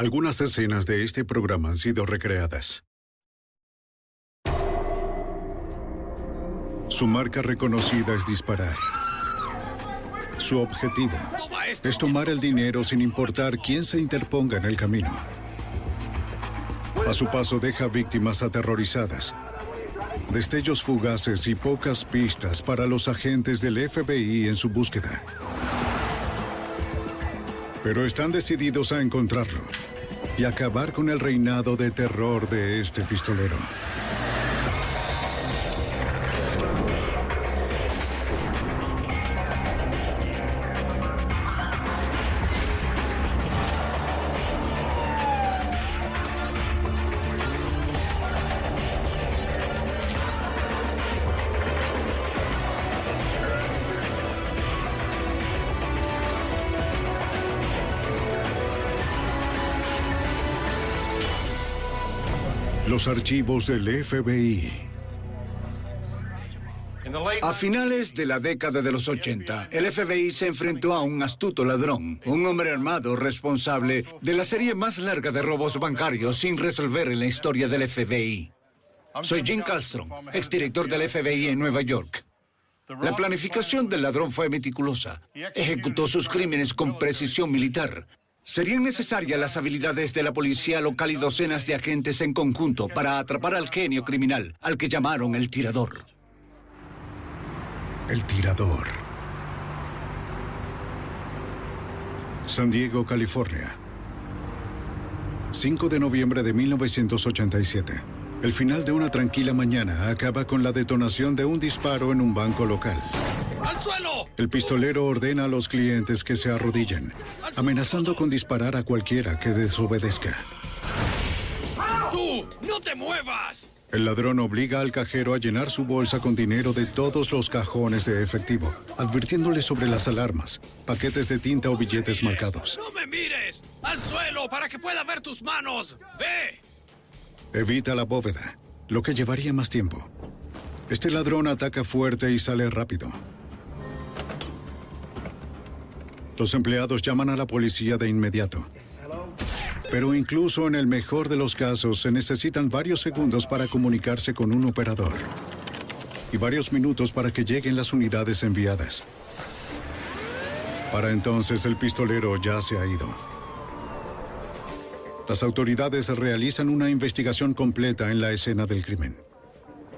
Algunas escenas de este programa han sido recreadas. Su marca reconocida es disparar. Su objetivo es tomar el dinero sin importar quién se interponga en el camino. A su paso deja víctimas aterrorizadas, destellos fugaces y pocas pistas para los agentes del FBI en su búsqueda. Pero están decididos a encontrarlo y acabar con el reinado de terror de este pistolero. Los archivos del FBI. A finales de la década de los 80, el FBI se enfrentó a un astuto ladrón, un hombre armado responsable de la serie más larga de robos bancarios sin resolver en la historia del FBI. Soy Jim Castron, exdirector del FBI en Nueva York. La planificación del ladrón fue meticulosa. Ejecutó sus crímenes con precisión militar. Serían necesarias las habilidades de la policía local y docenas de agentes en conjunto para atrapar al genio criminal, al que llamaron el tirador. El tirador. San Diego, California. 5 de noviembre de 1987. El final de una tranquila mañana acaba con la detonación de un disparo en un banco local. ¡Al suelo! El pistolero ordena a los clientes que se arrodillen, amenazando con disparar a cualquiera que desobedezca. ¡Tú! ¡No te muevas! El ladrón obliga al cajero a llenar su bolsa con dinero de todos los cajones de efectivo, advirtiéndole sobre las alarmas, paquetes de tinta o billetes marcados. ¡No me mires! ¡Al suelo para que pueda ver tus manos! ¡Ve! Evita la bóveda, lo que llevaría más tiempo. Este ladrón ataca fuerte y sale rápido. Los empleados llaman a la policía de inmediato. Pero incluso en el mejor de los casos se necesitan varios segundos para comunicarse con un operador. Y varios minutos para que lleguen las unidades enviadas. Para entonces el pistolero ya se ha ido. Las autoridades realizan una investigación completa en la escena del crimen.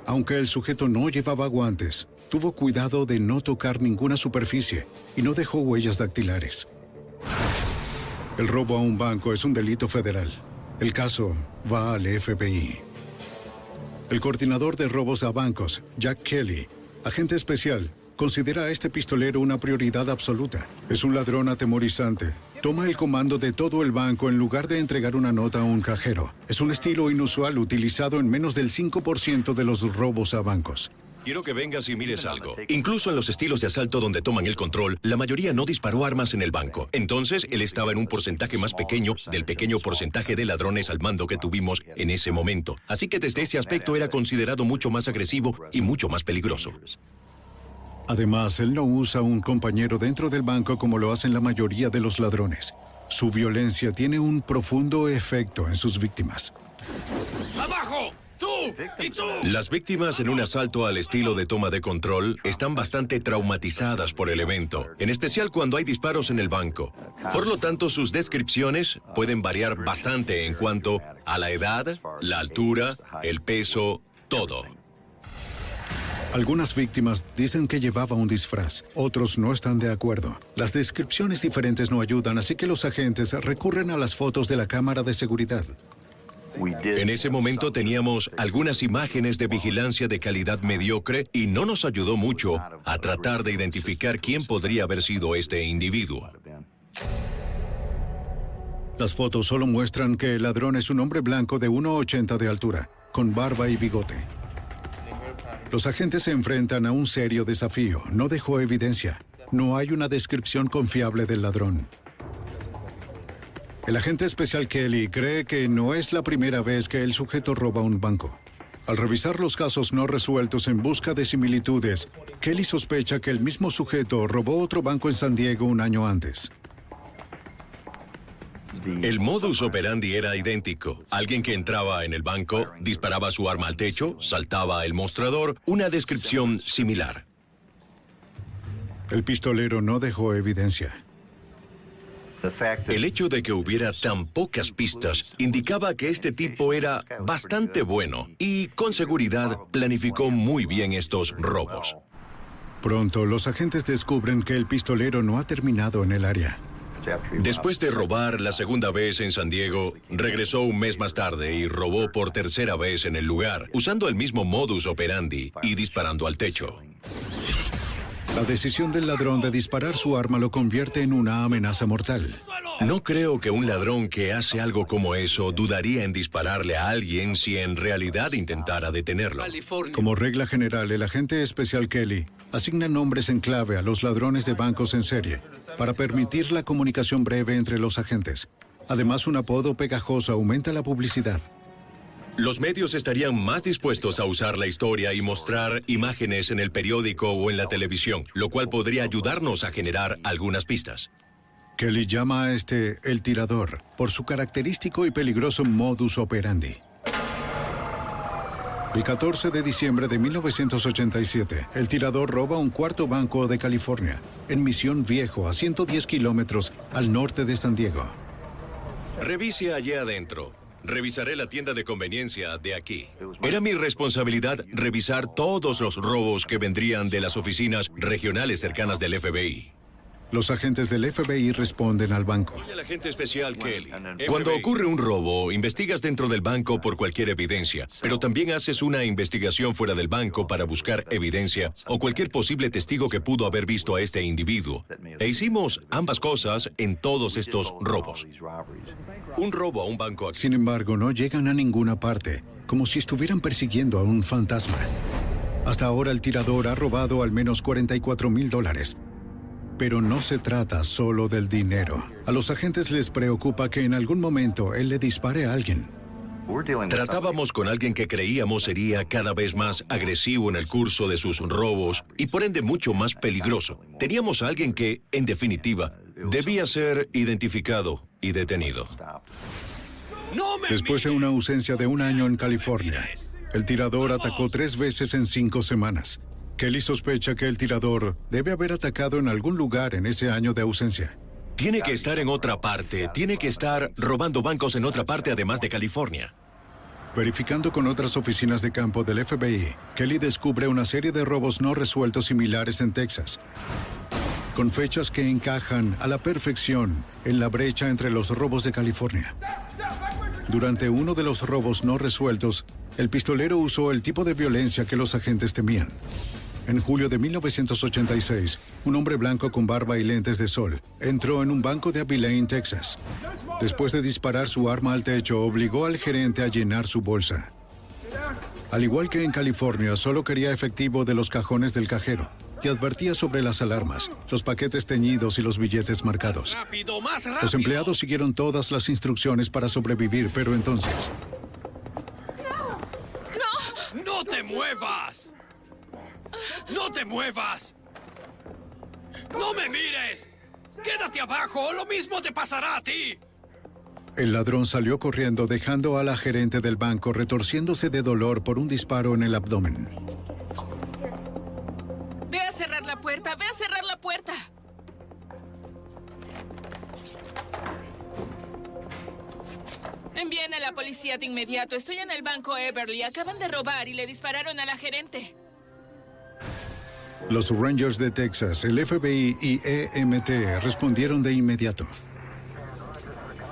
Aunque el sujeto no llevaba guantes, tuvo cuidado de no tocar ninguna superficie y no dejó huellas dactilares. El robo a un banco es un delito federal. El caso va al FBI. El coordinador de robos a bancos, Jack Kelly, agente especial, considera a este pistolero una prioridad absoluta. Es un ladrón atemorizante. Toma el comando de todo el banco en lugar de entregar una nota a un cajero. Es un estilo inusual utilizado en menos del 5% de los robos a bancos. Quiero que vengas y mires algo. Incluso en los estilos de asalto donde toman el control, la mayoría no disparó armas en el banco. Entonces, él estaba en un porcentaje más pequeño del pequeño porcentaje de ladrones al mando que tuvimos en ese momento. Así que desde ese aspecto era considerado mucho más agresivo y mucho más peligroso. Además, él no usa un compañero dentro del banco como lo hacen la mayoría de los ladrones. Su violencia tiene un profundo efecto en sus víctimas. ¡Abajo! ¡Tú! ¿Y tú? Las víctimas en un asalto al estilo de toma de control están bastante traumatizadas por el evento, en especial cuando hay disparos en el banco. Por lo tanto, sus descripciones pueden variar bastante en cuanto a la edad, la altura, el peso, todo. Algunas víctimas dicen que llevaba un disfraz, otros no están de acuerdo. Las descripciones diferentes no ayudan, así que los agentes recurren a las fotos de la cámara de seguridad. En ese momento teníamos algunas imágenes de vigilancia de calidad mediocre y no nos ayudó mucho a tratar de identificar quién podría haber sido este individuo. Las fotos solo muestran que el ladrón es un hombre blanco de 1,80 de altura, con barba y bigote. Los agentes se enfrentan a un serio desafío. No dejó evidencia. No hay una descripción confiable del ladrón. El agente especial Kelly cree que no es la primera vez que el sujeto roba un banco. Al revisar los casos no resueltos en busca de similitudes, Kelly sospecha que el mismo sujeto robó otro banco en San Diego un año antes. El modus operandi era idéntico. Alguien que entraba en el banco, disparaba su arma al techo, saltaba el mostrador, una descripción similar. El pistolero no dejó evidencia. El hecho de que hubiera tan pocas pistas indicaba que este tipo era bastante bueno y con seguridad planificó muy bien estos robos. Pronto los agentes descubren que el pistolero no ha terminado en el área. Después de robar la segunda vez en San Diego, regresó un mes más tarde y robó por tercera vez en el lugar, usando el mismo modus operandi y disparando al techo. La decisión del ladrón de disparar su arma lo convierte en una amenaza mortal. No creo que un ladrón que hace algo como eso dudaría en dispararle a alguien si en realidad intentara detenerlo. Como regla general, el agente especial Kelly asigna nombres en clave a los ladrones de bancos en serie para permitir la comunicación breve entre los agentes. Además, un apodo pegajoso aumenta la publicidad. Los medios estarían más dispuestos a usar la historia y mostrar imágenes en el periódico o en la televisión, lo cual podría ayudarnos a generar algunas pistas. Kelly llama a este el tirador por su característico y peligroso modus operandi. El 14 de diciembre de 1987, el tirador roba un cuarto banco de California, en Misión Viejo, a 110 kilómetros al norte de San Diego. Revise allí adentro. Revisaré la tienda de conveniencia de aquí. Era mi responsabilidad revisar todos los robos que vendrían de las oficinas regionales cercanas del FBI. Los agentes del FBI responden al banco. Soy el agente especial Kelly. Cuando ocurre un robo, investigas dentro del banco por cualquier evidencia, pero también haces una investigación fuera del banco para buscar evidencia o cualquier posible testigo que pudo haber visto a este individuo. E hicimos ambas cosas en todos estos robos. Un robo a un banco aquí. Sin embargo, no llegan a ninguna parte, como si estuvieran persiguiendo a un fantasma. Hasta ahora el tirador ha robado al menos 44 mil dólares. Pero no se trata solo del dinero. A los agentes les preocupa que en algún momento él le dispare a alguien. Tratábamos con alguien que creíamos sería cada vez más agresivo en el curso de sus robos y por ende mucho más peligroso. Teníamos a alguien que, en definitiva, debía ser identificado y detenido. ¡No me Después de una ausencia de un año en California, el tirador atacó tres veces en cinco semanas. Kelly sospecha que el tirador debe haber atacado en algún lugar en ese año de ausencia. Tiene que estar en otra parte, tiene que estar robando bancos en otra parte además de California. Verificando con otras oficinas de campo del FBI, Kelly descubre una serie de robos no resueltos similares en Texas, con fechas que encajan a la perfección en la brecha entre los robos de California. Durante uno de los robos no resueltos, el pistolero usó el tipo de violencia que los agentes temían. En julio de 1986, un hombre blanco con barba y lentes de sol entró en un banco de Abilene, Texas. Después de disparar su arma al techo, obligó al gerente a llenar su bolsa. Al igual que en California, solo quería efectivo de los cajones del cajero y advertía sobre las alarmas, los paquetes teñidos y los billetes marcados. rápido, más rápido! Los empleados siguieron todas las instrucciones para sobrevivir, pero entonces, ¡No te muevas! ¡No te muevas! ¡No me mires! ¡Quédate abajo! ¡Lo mismo te pasará a ti! El ladrón salió corriendo dejando a la gerente del banco retorciéndose de dolor por un disparo en el abdomen. Ve a cerrar la puerta, ve a cerrar la puerta. Envíen a la policía de inmediato. Estoy en el banco Everly. Acaban de robar y le dispararon a la gerente. Los Rangers de Texas, el FBI y EMT respondieron de inmediato.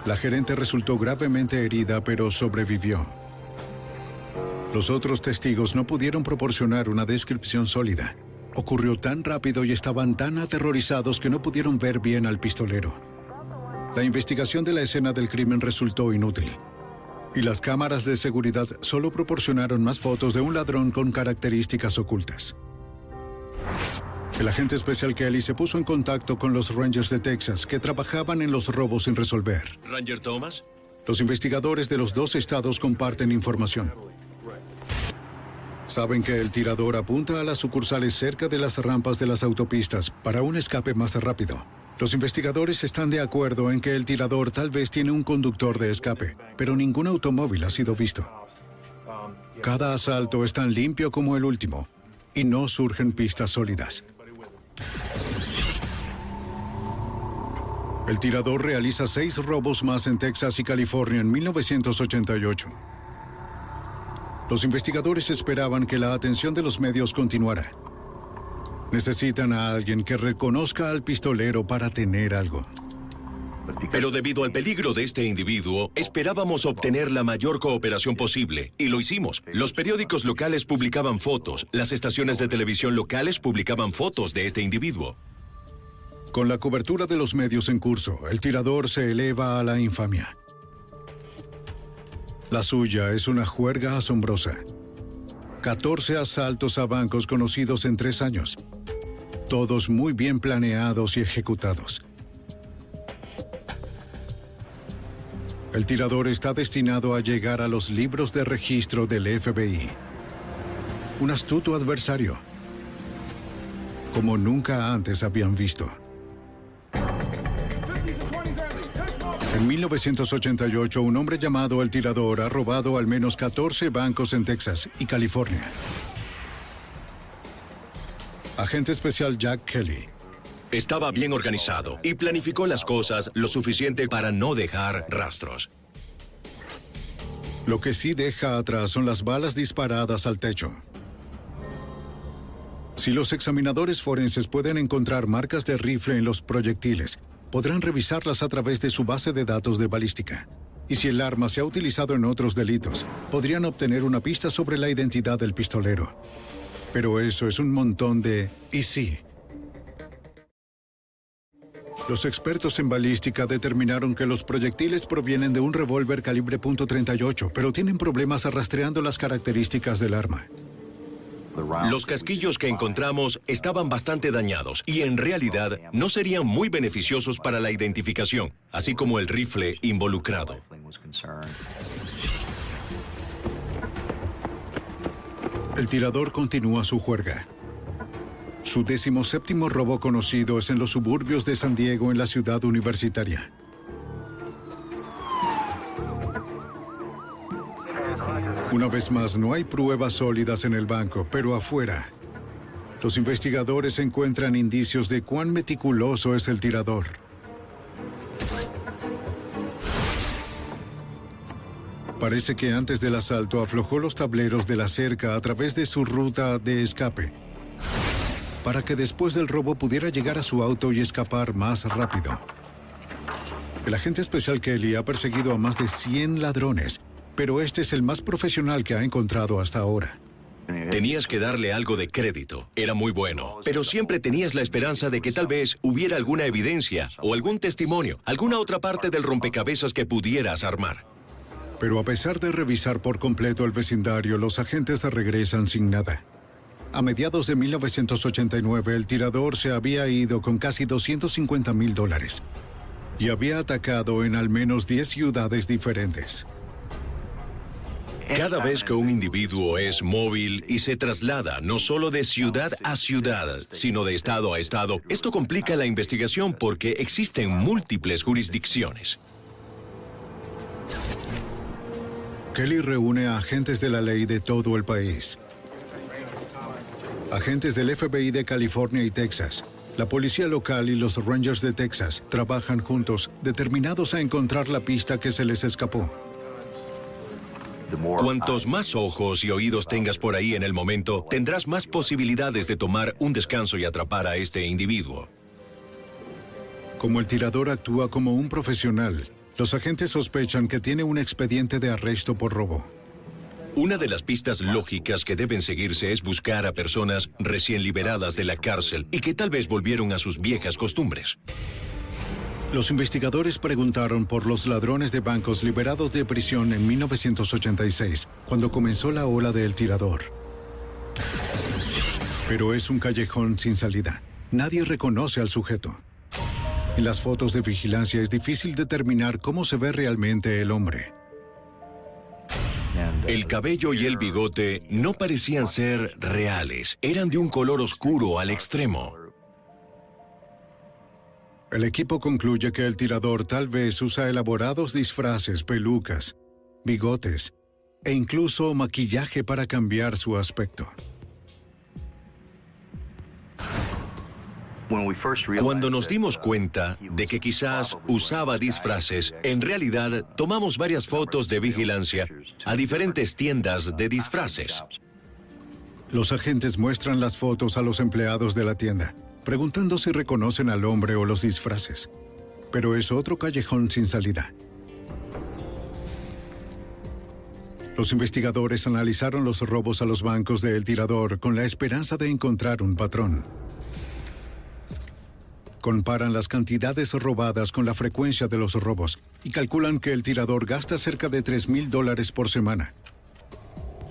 La gerente resultó gravemente herida, pero sobrevivió. Los otros testigos no pudieron proporcionar una descripción sólida. Ocurrió tan rápido y estaban tan aterrorizados que no pudieron ver bien al pistolero. La investigación de la escena del crimen resultó inútil. Y las cámaras de seguridad solo proporcionaron más fotos de un ladrón con características ocultas. El agente especial Kelly se puso en contacto con los Rangers de Texas que trabajaban en los robos sin resolver. Ranger Thomas. Los investigadores de los dos estados comparten información. Saben que el tirador apunta a las sucursales cerca de las rampas de las autopistas para un escape más rápido. Los investigadores están de acuerdo en que el tirador tal vez tiene un conductor de escape, pero ningún automóvil ha sido visto. Cada asalto es tan limpio como el último y no surgen pistas sólidas. El tirador realiza seis robos más en Texas y California en 1988. Los investigadores esperaban que la atención de los medios continuara. Necesitan a alguien que reconozca al pistolero para tener algo. Pero debido al peligro de este individuo, esperábamos obtener la mayor cooperación posible, y lo hicimos. Los periódicos locales publicaban fotos, las estaciones de televisión locales publicaban fotos de este individuo. Con la cobertura de los medios en curso, el tirador se eleva a la infamia. La suya es una juerga asombrosa. 14 asaltos a bancos conocidos en tres años, todos muy bien planeados y ejecutados. El tirador está destinado a llegar a los libros de registro del FBI. Un astuto adversario, como nunca antes habían visto. En 1988, un hombre llamado El Tirador ha robado al menos 14 bancos en Texas y California. Agente especial Jack Kelly Estaba bien organizado y planificó las cosas lo suficiente para no dejar rastros. Lo que sí deja atrás son las balas disparadas al techo. Si los examinadores forenses pueden encontrar marcas de rifle en los proyectiles, podrán revisarlas a través de su base de datos de balística. Y si el arma se ha utilizado en otros delitos, podrían obtener una pista sobre la identidad del pistolero. Pero eso es un montón de y sí. Los expertos en balística determinaron que los proyectiles provienen de un revólver calibre .38, pero tienen problemas rastreando las características del arma. Los casquillos que encontramos estaban bastante dañados y en realidad no serían muy beneficiosos para la identificación, así como el rifle involucrado. El tirador continúa su juerga. Su decimoséptimo robo conocido es en los suburbios de San Diego, en la ciudad universitaria. Una vez más, no hay pruebas sólidas en el banco, pero afuera. Los investigadores encuentran indicios de cuán meticuloso es el tirador. Parece que antes del asalto aflojó los tableros de la cerca a través de su ruta de escape, para que después del robo pudiera llegar a su auto y escapar más rápido. El agente especial Kelly ha perseguido a más de 100 ladrones, pero este es el más profesional que ha encontrado hasta ahora. Tenías que darle algo de crédito. Era muy bueno. Pero siempre tenías la esperanza de que tal vez hubiera alguna evidencia o algún testimonio, alguna otra parte del rompecabezas que pudieras armar. Pero a pesar de revisar por completo el vecindario, los agentes regresan sin nada. A mediados de 1989, el tirador se había ido con casi 250 mil dólares y había atacado en al menos 10 ciudades diferentes. Cada vez que un individuo es móvil y se traslada no solo de ciudad a ciudad, sino de estado a estado, esto complica la investigación porque existen múltiples jurisdicciones. Kelly reúne a agentes de la ley de todo el país. Agentes del FBI de California y Texas, la policía local y los Rangers de Texas trabajan juntos, determinados a encontrar la pista que se les escapó. Cuantos más ojos y oídos tengas por ahí en el momento, tendrás más posibilidades de tomar un descanso y atrapar a este individuo. Como el tirador actúa como un profesional, los agentes sospechan que tiene un expediente de arresto por robo. Una de las pistas lógicas que deben seguirse es buscar a personas recién liberadas de la cárcel y que tal vez volvieron a sus viejas costumbres. Los investigadores preguntaron por los ladrones de bancos liberados de prisión en 1986, cuando comenzó la ola del tirador. Pero es un callejón sin salida. Nadie reconoce al sujeto. En las fotos de vigilancia es difícil determinar cómo se ve realmente el hombre. El cabello y el bigote no parecían ser reales, eran de un color oscuro al extremo. El equipo concluye que el tirador tal vez usa elaborados disfraces, pelucas, bigotes e incluso maquillaje para cambiar su aspecto. Cuando nos dimos cuenta de que quizás usaba disfraces, en realidad tomamos varias fotos de vigilancia a diferentes tiendas de disfraces. Los agentes muestran las fotos a los empleados de la tienda preguntando si reconocen al hombre o los disfraces. Pero es otro callejón sin salida. Los investigadores analizaron los robos a los bancos de El Tirador con la esperanza de encontrar un patrón. Comparan las cantidades robadas con la frecuencia de los robos y calculan que el tirador gasta cerca de 3 mil dólares por semana.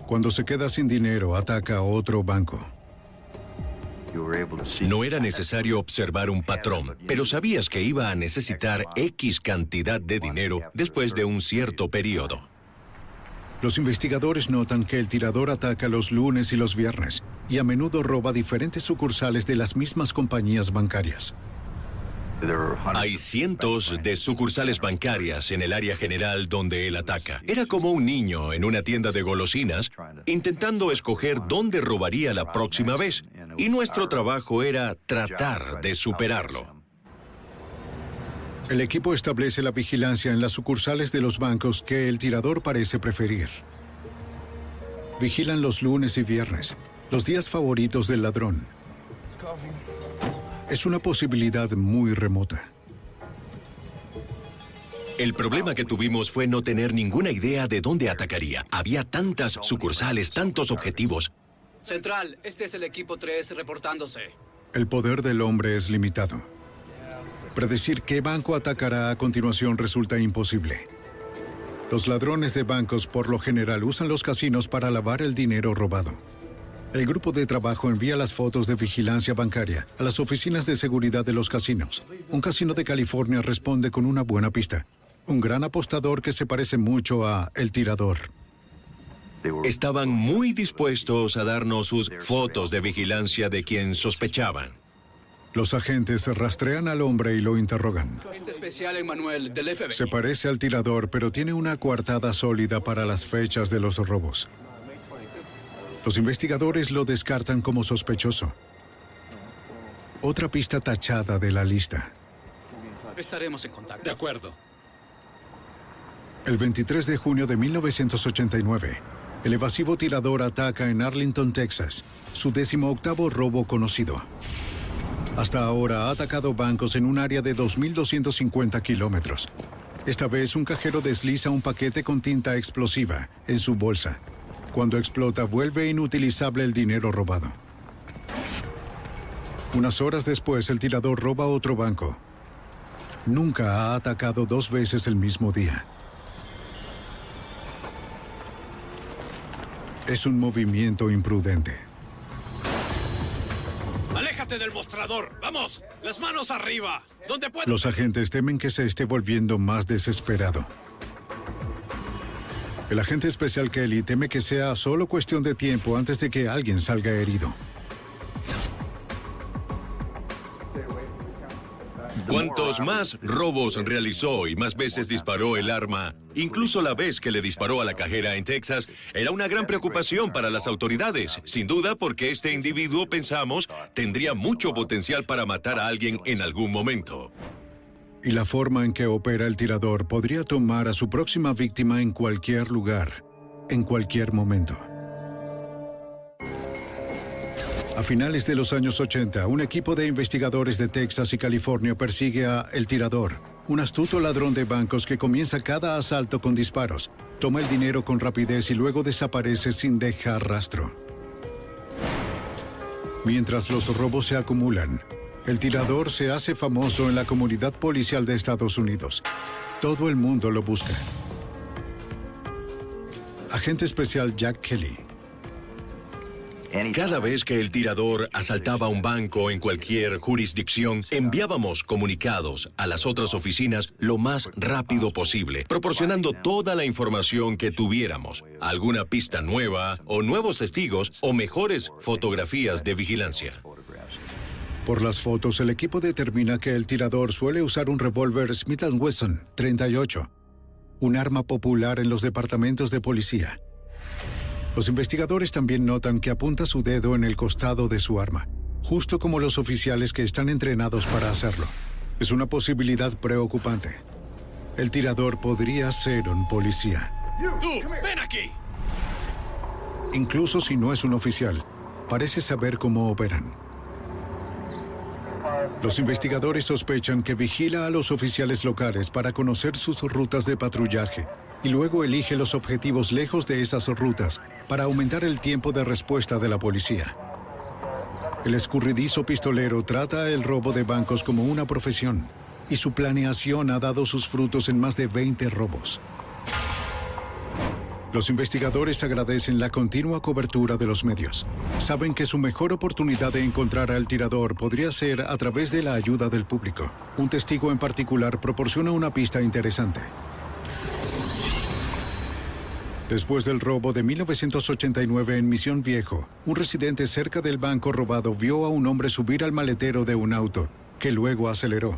Cuando se queda sin dinero, ataca a otro banco. No era necesario observar un patrón, pero sabías que iba a necesitar X cantidad de dinero después de un cierto periodo. Los investigadores notan que el tirador ataca los lunes y los viernes y a menudo roba diferentes sucursales de las mismas compañías bancarias. Hay cientos de sucursales bancarias en el área general donde él ataca. Era como un niño en una tienda de golosinas intentando escoger dónde robaría la próxima vez. Y nuestro trabajo era tratar de superarlo. El equipo establece la vigilancia en las sucursales de los bancos que el tirador parece preferir. Vigilan los lunes y viernes, los días favoritos del ladrón es una posibilidad muy remota. El problema que tuvimos fue no tener ninguna idea de dónde atacaría. Había tantas sucursales, tantos objetivos. Central, este es el equipo 3 reportándose. El poder del hombre es limitado. Predecir qué banco atacará a continuación resulta imposible. Los ladrones de bancos por lo general usan los casinos para lavar el dinero robado. El grupo de trabajo envía las fotos de vigilancia bancaria a las oficinas de seguridad de los casinos. Un casino de California responde con una buena pista. Un gran apostador que se parece mucho a El Tirador. Estaban muy dispuestos a darnos sus fotos de vigilancia de quien sospechaban. Los agentes rastrean al hombre y lo interrogan. especial Emmanuel, del FBI. Se parece al tirador, pero tiene una coartada sólida para las fechas de los robos. Los investigadores lo descartan como sospechoso. Otra pista tachada de la lista. Estaremos en contacto. De acuerdo. El 23 de junio de 1989, el evasivo tirador ataca en Arlington, Texas, su décimo octavo robo conocido. Hasta ahora ha atacado bancos en un área de 2.250 kilómetros. Esta vez un cajero desliza un paquete con tinta explosiva en su bolsa cuando explota, vuelve inutilizable el dinero robado. Unas horas después, el tirador roba otro banco. Nunca ha atacado dos veces el mismo día. Es un movimiento imprudente. ¡Aléjate del mostrador! ¡Vamos! ¡Las manos arriba! ¿Dónde puedo? Los agentes temen que se esté volviendo más desesperado. El agente especial Kelly teme que sea solo cuestión de tiempo antes de que alguien salga herido. Cuantos más robos realizó y más veces disparó el arma, incluso la vez que le disparó a la cajera en Texas, era una gran preocupación para las autoridades. Sin duda porque este individuo, pensamos, tendría mucho potencial para matar a alguien en algún momento. Y la forma en que opera el tirador podría tomar a su próxima víctima en cualquier lugar, en cualquier momento. A finales de los años 80, un equipo de investigadores de Texas y California persigue a El Tirador, un astuto ladrón de bancos que comienza cada asalto con disparos, toma el dinero con rapidez y luego desaparece sin dejar rastro. Mientras los robos se acumulan, el tirador se hace famoso en la comunidad policial de Estados Unidos. Todo el mundo lo busca. Agente especial Jack Kelly cada vez que el tirador asaltaba un banco en cualquier jurisdicción, enviábamos comunicados a las otras oficinas lo más rápido posible, proporcionando toda la información que tuviéramos, alguna pista nueva o nuevos testigos o mejores fotografías de vigilancia. Por las fotos, el equipo determina que el tirador suele usar un revólver Smith Wesson 38, un arma popular en los departamentos de policía. Los investigadores también notan que apunta su dedo en el costado de su arma, justo como los oficiales que están entrenados para hacerlo. Es una posibilidad preocupante. El tirador podría ser un policía. ¡Tú! ¡Ven aquí! Incluso si no es un oficial, parece saber cómo operan. Los investigadores sospechan que vigila a los oficiales locales para conocer sus rutas de patrullaje y luego elige los objetivos lejos de esas rutas para aumentar el tiempo de respuesta de la policía. El escurridizo pistolero trata el robo de bancos como una profesión y su planeación ha dado sus frutos en más de 20 robos. Los investigadores agradecen la continua cobertura de los medios. Saben que su mejor oportunidad de encontrar al tirador podría ser a través de la ayuda del público. Un testigo en particular proporciona una pista interesante. Después del robo de 1989 en Misión Viejo, un residente cerca del banco robado vio a un hombre subir al maletero de un auto, que luego aceleró.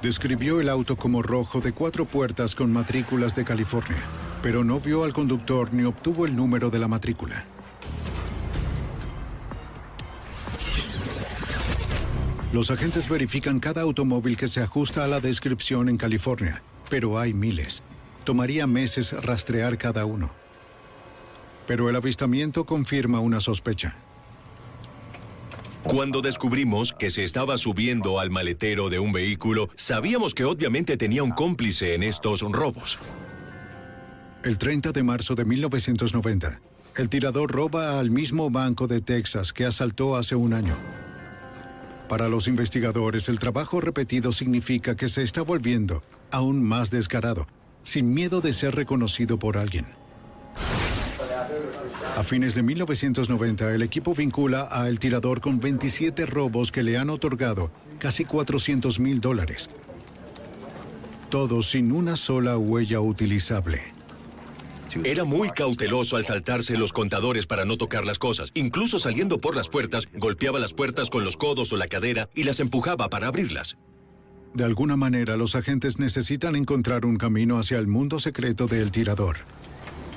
Describió el auto como rojo de cuatro puertas con matrículas de California, pero no vio al conductor ni obtuvo el número de la matrícula. Los agentes verifican cada automóvil que se ajusta a la descripción en California, pero hay miles. Tomaría meses rastrear cada uno. Pero el avistamiento confirma una sospecha. Cuando descubrimos que se estaba subiendo al maletero de un vehículo, sabíamos que obviamente tenía un cómplice en estos robos. El 30 de marzo de 1990, el tirador roba al mismo banco de Texas que asaltó hace un año. Para los investigadores, el trabajo repetido significa que se está volviendo aún más descarado sin miedo de ser reconocido por alguien. A fines de 1990, el equipo vincula a El Tirador con 27 robos que le han otorgado casi 400 mil dólares. Todos sin una sola huella utilizable. Era muy cauteloso al saltarse los contadores para no tocar las cosas. Incluso saliendo por las puertas, golpeaba las puertas con los codos o la cadera y las empujaba para abrirlas. De alguna manera, los agentes necesitan encontrar un camino hacia el mundo secreto del tirador.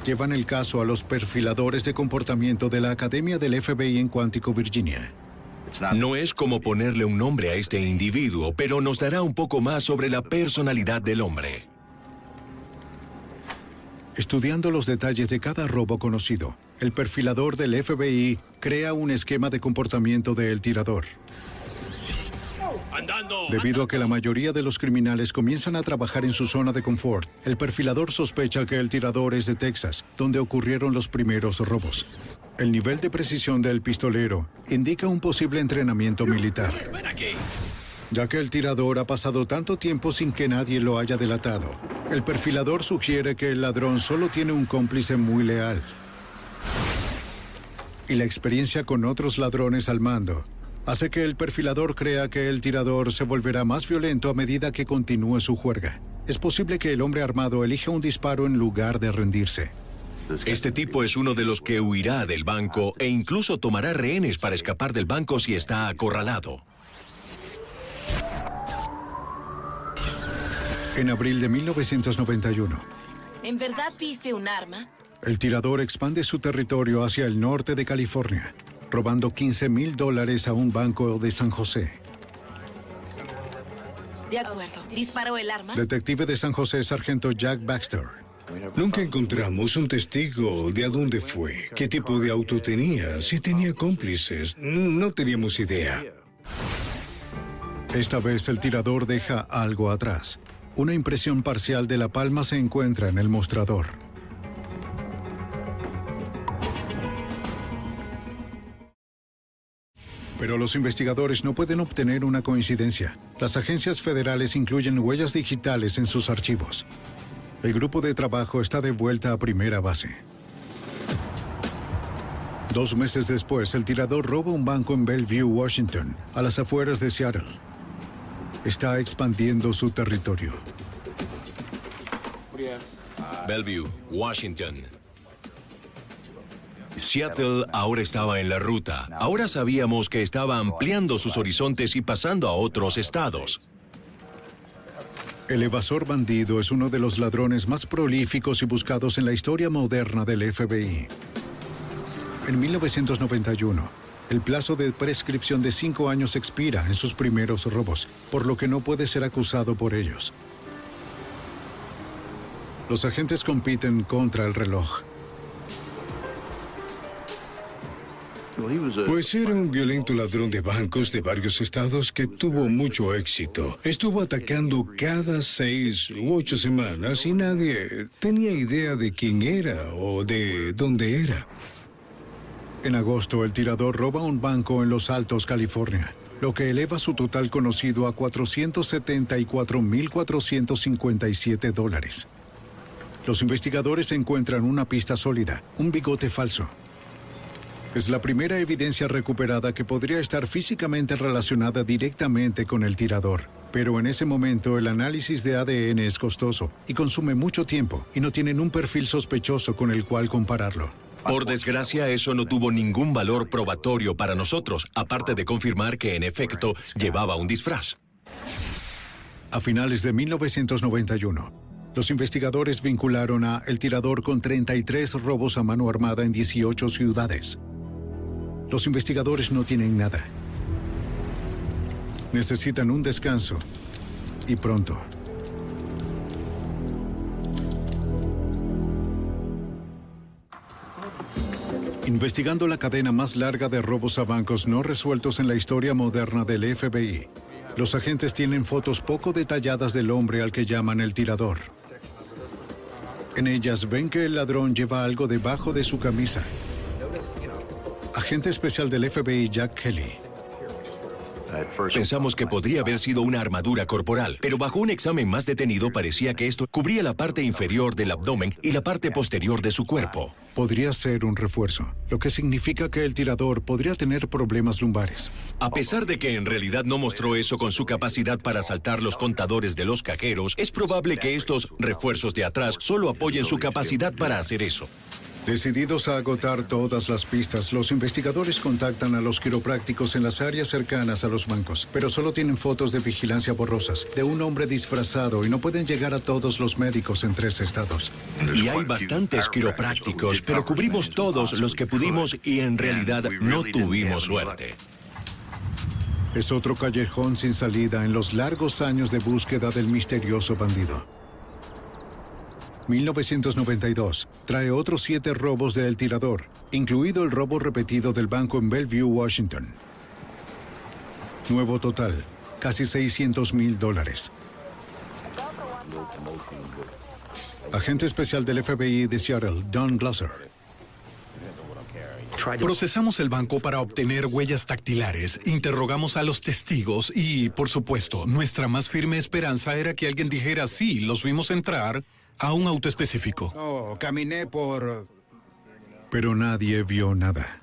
Llevan el caso a los perfiladores de comportamiento de la Academia del FBI en Cuántico, Virginia. No es como ponerle un nombre a este individuo, pero nos dará un poco más sobre la personalidad del hombre. Estudiando los detalles de cada robo conocido, el perfilador del FBI crea un esquema de comportamiento del tirador. Debido a que la mayoría de los criminales comienzan a trabajar en su zona de confort, el perfilador sospecha que el tirador es de Texas, donde ocurrieron los primeros robos. El nivel de precisión del pistolero indica un posible entrenamiento militar. Ya que el tirador ha pasado tanto tiempo sin que nadie lo haya delatado, el perfilador sugiere que el ladrón solo tiene un cómplice muy leal. Y la experiencia con otros ladrones al mando hace que el perfilador crea que el tirador se volverá más violento a medida que continúe su juerga. Es posible que el hombre armado elija un disparo en lugar de rendirse. Este tipo es uno de los que huirá del banco e incluso tomará rehenes para escapar del banco si está acorralado. En abril de 1991, ¿En verdad viste un arma? el tirador expande su territorio hacia el norte de California, robando 15 mil dólares a un banco de San José. De acuerdo. ¿Disparó el arma? Detective de San José, sargento Jack Baxter. Nunca encontramos un testigo de a dónde fue, qué tipo de auto tenía, si tenía cómplices. No teníamos idea. Esta vez el tirador deja algo atrás. Una impresión parcial de la palma se encuentra en el mostrador. Pero los investigadores no pueden obtener una coincidencia. Las agencias federales incluyen huellas digitales en sus archivos. El grupo de trabajo está de vuelta a primera base. Dos meses después, el tirador roba un banco en Bellevue, Washington, a las afueras de Seattle. Está expandiendo su territorio. Bellevue, Washington. Seattle ahora estaba en la ruta. Ahora sabíamos que estaba ampliando sus horizontes y pasando a otros estados. El evasor bandido es uno de los ladrones más prolíficos y buscados en la historia moderna del FBI. En 1991, el plazo de prescripción de cinco años expira en sus primeros robos, por lo que no puede ser acusado por ellos. Los agentes compiten contra el reloj. Pues era un violento ladrón de bancos de varios estados que tuvo mucho éxito. Estuvo atacando cada seis u ocho semanas y nadie tenía idea de quién era o de dónde era. En agosto, el tirador roba un banco en Los Altos, California, lo que eleva su total conocido a 474.457 dólares. Los investigadores encuentran una pista sólida, un bigote falso. Es la primera evidencia recuperada que podría estar físicamente relacionada directamente con el tirador. Pero en ese momento el análisis de ADN es costoso y consume mucho tiempo y no tienen un perfil sospechoso con el cual compararlo. Por desgracia, eso no tuvo ningún valor probatorio para nosotros, aparte de confirmar que en efecto llevaba un disfraz. A finales de 1991, los investigadores vincularon a El Tirador con 33 robos a mano armada en 18 ciudades. Los investigadores no tienen nada. Necesitan un descanso. Y pronto. Investigando la cadena más larga de robos a bancos no resueltos en la historia moderna del FBI, los agentes tienen fotos poco detalladas del hombre al que llaman el tirador. En ellas ven que el ladrón lleva algo debajo de su camisa. Agente especial del FBI Jack Kelly. Pensamos que podría haber sido una armadura corporal, pero bajo un examen más detenido parecía que esto cubría la parte inferior del abdomen y la parte posterior de su cuerpo. Podría ser un refuerzo, lo que significa que el tirador podría tener problemas lumbares. A pesar de que en realidad no mostró eso con su capacidad para saltar los contadores de los cajeros, es probable que estos refuerzos de atrás solo apoyen su capacidad para hacer eso. Decididos a agotar todas las pistas, los investigadores contactan a los quiroprácticos en las áreas cercanas a los bancos, pero solo tienen fotos de vigilancia borrosas de un hombre disfrazado y no pueden llegar a todos los médicos en tres estados. Y hay bastantes quiroprácticos, pero cubrimos todos los que pudimos y en realidad no tuvimos suerte. Es otro callejón sin salida en los largos años de búsqueda del misterioso bandido. 1992 trae otros siete robos de El Tirador, incluido el robo repetido del banco en Bellevue, Washington. Nuevo total, casi 600 mil dólares. Agente especial del FBI de Seattle, Don Glasser. Procesamos el banco para obtener huellas dactilares, interrogamos a los testigos y, por supuesto, nuestra más firme esperanza era que alguien dijera sí, los vimos entrar a un auto específico. Oh, caminé por... Pero nadie vio nada.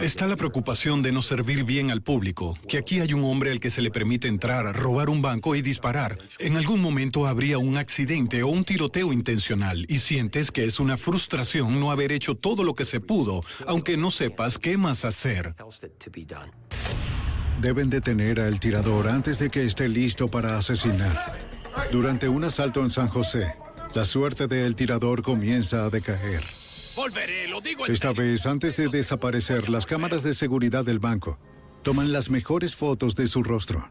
Está la preocupación de no servir bien al público, que aquí hay un hombre al que se le permite entrar, robar un banco y disparar. En algún momento habría un accidente o un tiroteo intencional y sientes que es una frustración no haber hecho todo lo que se pudo, aunque no sepas qué más hacer. Deben detener al tirador antes de que esté listo para asesinar. Durante un asalto en San José, la suerte del tirador comienza a decaer. Volveré, lo digo Esta vez, antes de desaparecer, las cámaras de seguridad del banco toman las mejores fotos de su rostro.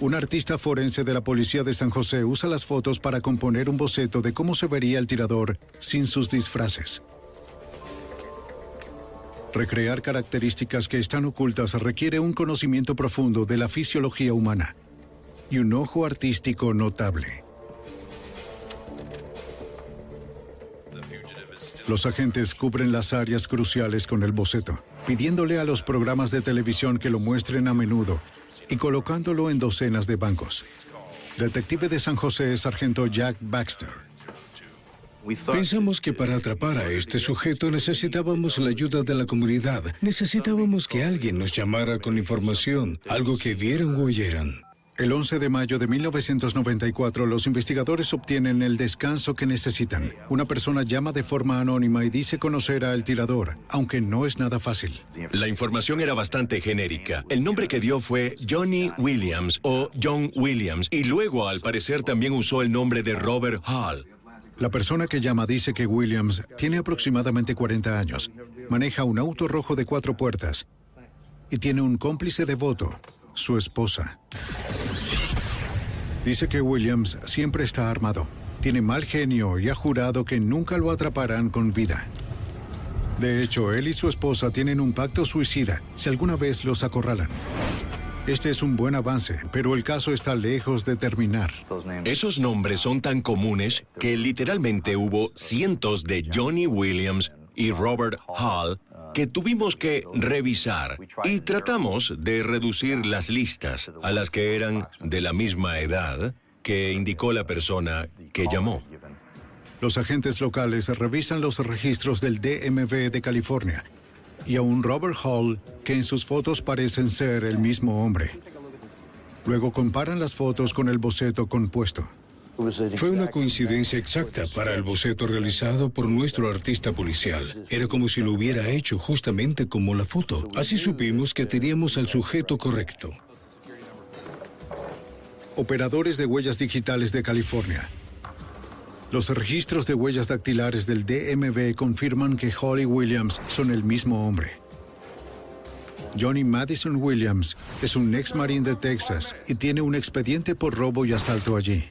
Un artista forense de la policía de San José usa las fotos para componer un boceto de cómo se vería el tirador sin sus disfraces. Recrear características que están ocultas requiere un conocimiento profundo de la fisiología humana y un ojo artístico notable. Los agentes cubren las áreas cruciales con el boceto, pidiéndole a los programas de televisión que lo muestren a menudo y colocándolo en docenas de bancos. Detective de San José, sargento Jack Baxter. Pensamos que para atrapar a este sujeto necesitábamos la ayuda de la comunidad. Necesitábamos que alguien nos llamara con información, algo que vieran o oyeran. El 11 de mayo de 1994, los investigadores obtienen el descanso que necesitan. Una persona llama de forma anónima y dice conocer al tirador, aunque no es nada fácil. La información era bastante genérica. El nombre que dio fue Johnny Williams o John Williams y luego al parecer también usó el nombre de Robert Hall. La persona que llama dice que Williams tiene aproximadamente 40 años, maneja un auto rojo de cuatro puertas y tiene un cómplice devoto, su esposa. Dice que Williams siempre está armado, tiene mal genio y ha jurado que nunca lo atraparán con vida. De hecho, él y su esposa tienen un pacto suicida si alguna vez los acorralan. Este es un buen avance, pero el caso está lejos de terminar. Esos nombres son tan comunes que literalmente hubo cientos de Johnny Williams y Robert Hall que tuvimos que revisar y tratamos de reducir las listas a las que eran de la misma edad que indicó la persona que llamó. Los agentes locales revisan los registros del DMV de California y a un Robert Hall que en sus fotos parecen ser el mismo hombre. Luego comparan las fotos con el boceto compuesto. Fue una coincidencia exacta para el boceto realizado por nuestro artista policial. Era como si lo hubiera hecho justamente como la foto. Así supimos que teníamos al sujeto correcto. Operadores de huellas digitales de California. Los registros de huellas dactilares del DMV confirman que Holly Williams son el mismo hombre. Johnny Madison Williams es un ex marín de Texas y tiene un expediente por robo y asalto allí.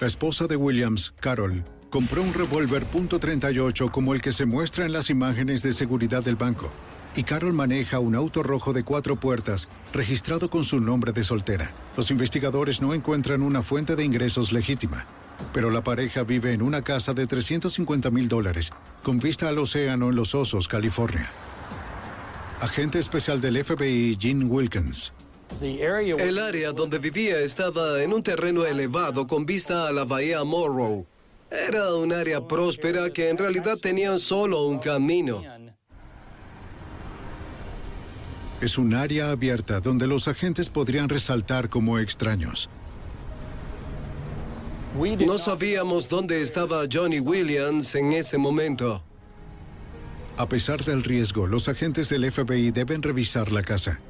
La esposa de Williams, Carol, compró un revólver .38 como el que se muestra en las imágenes de seguridad del banco. Y Carol maneja un auto rojo de cuatro puertas, registrado con su nombre de soltera. Los investigadores no encuentran una fuente de ingresos legítima, pero la pareja vive en una casa de 350 mil dólares, con vista al océano en Los Osos, California. Agente especial del FBI, Gene Wilkins. El área donde vivía estaba en un terreno elevado con vista a la bahía Morrow. Era un área próspera que en realidad tenía solo un camino. Es un área abierta donde los agentes podrían resaltar como extraños. No sabíamos dónde estaba Johnny Williams en ese momento. A pesar del riesgo, los agentes del FBI deben revisar la casa.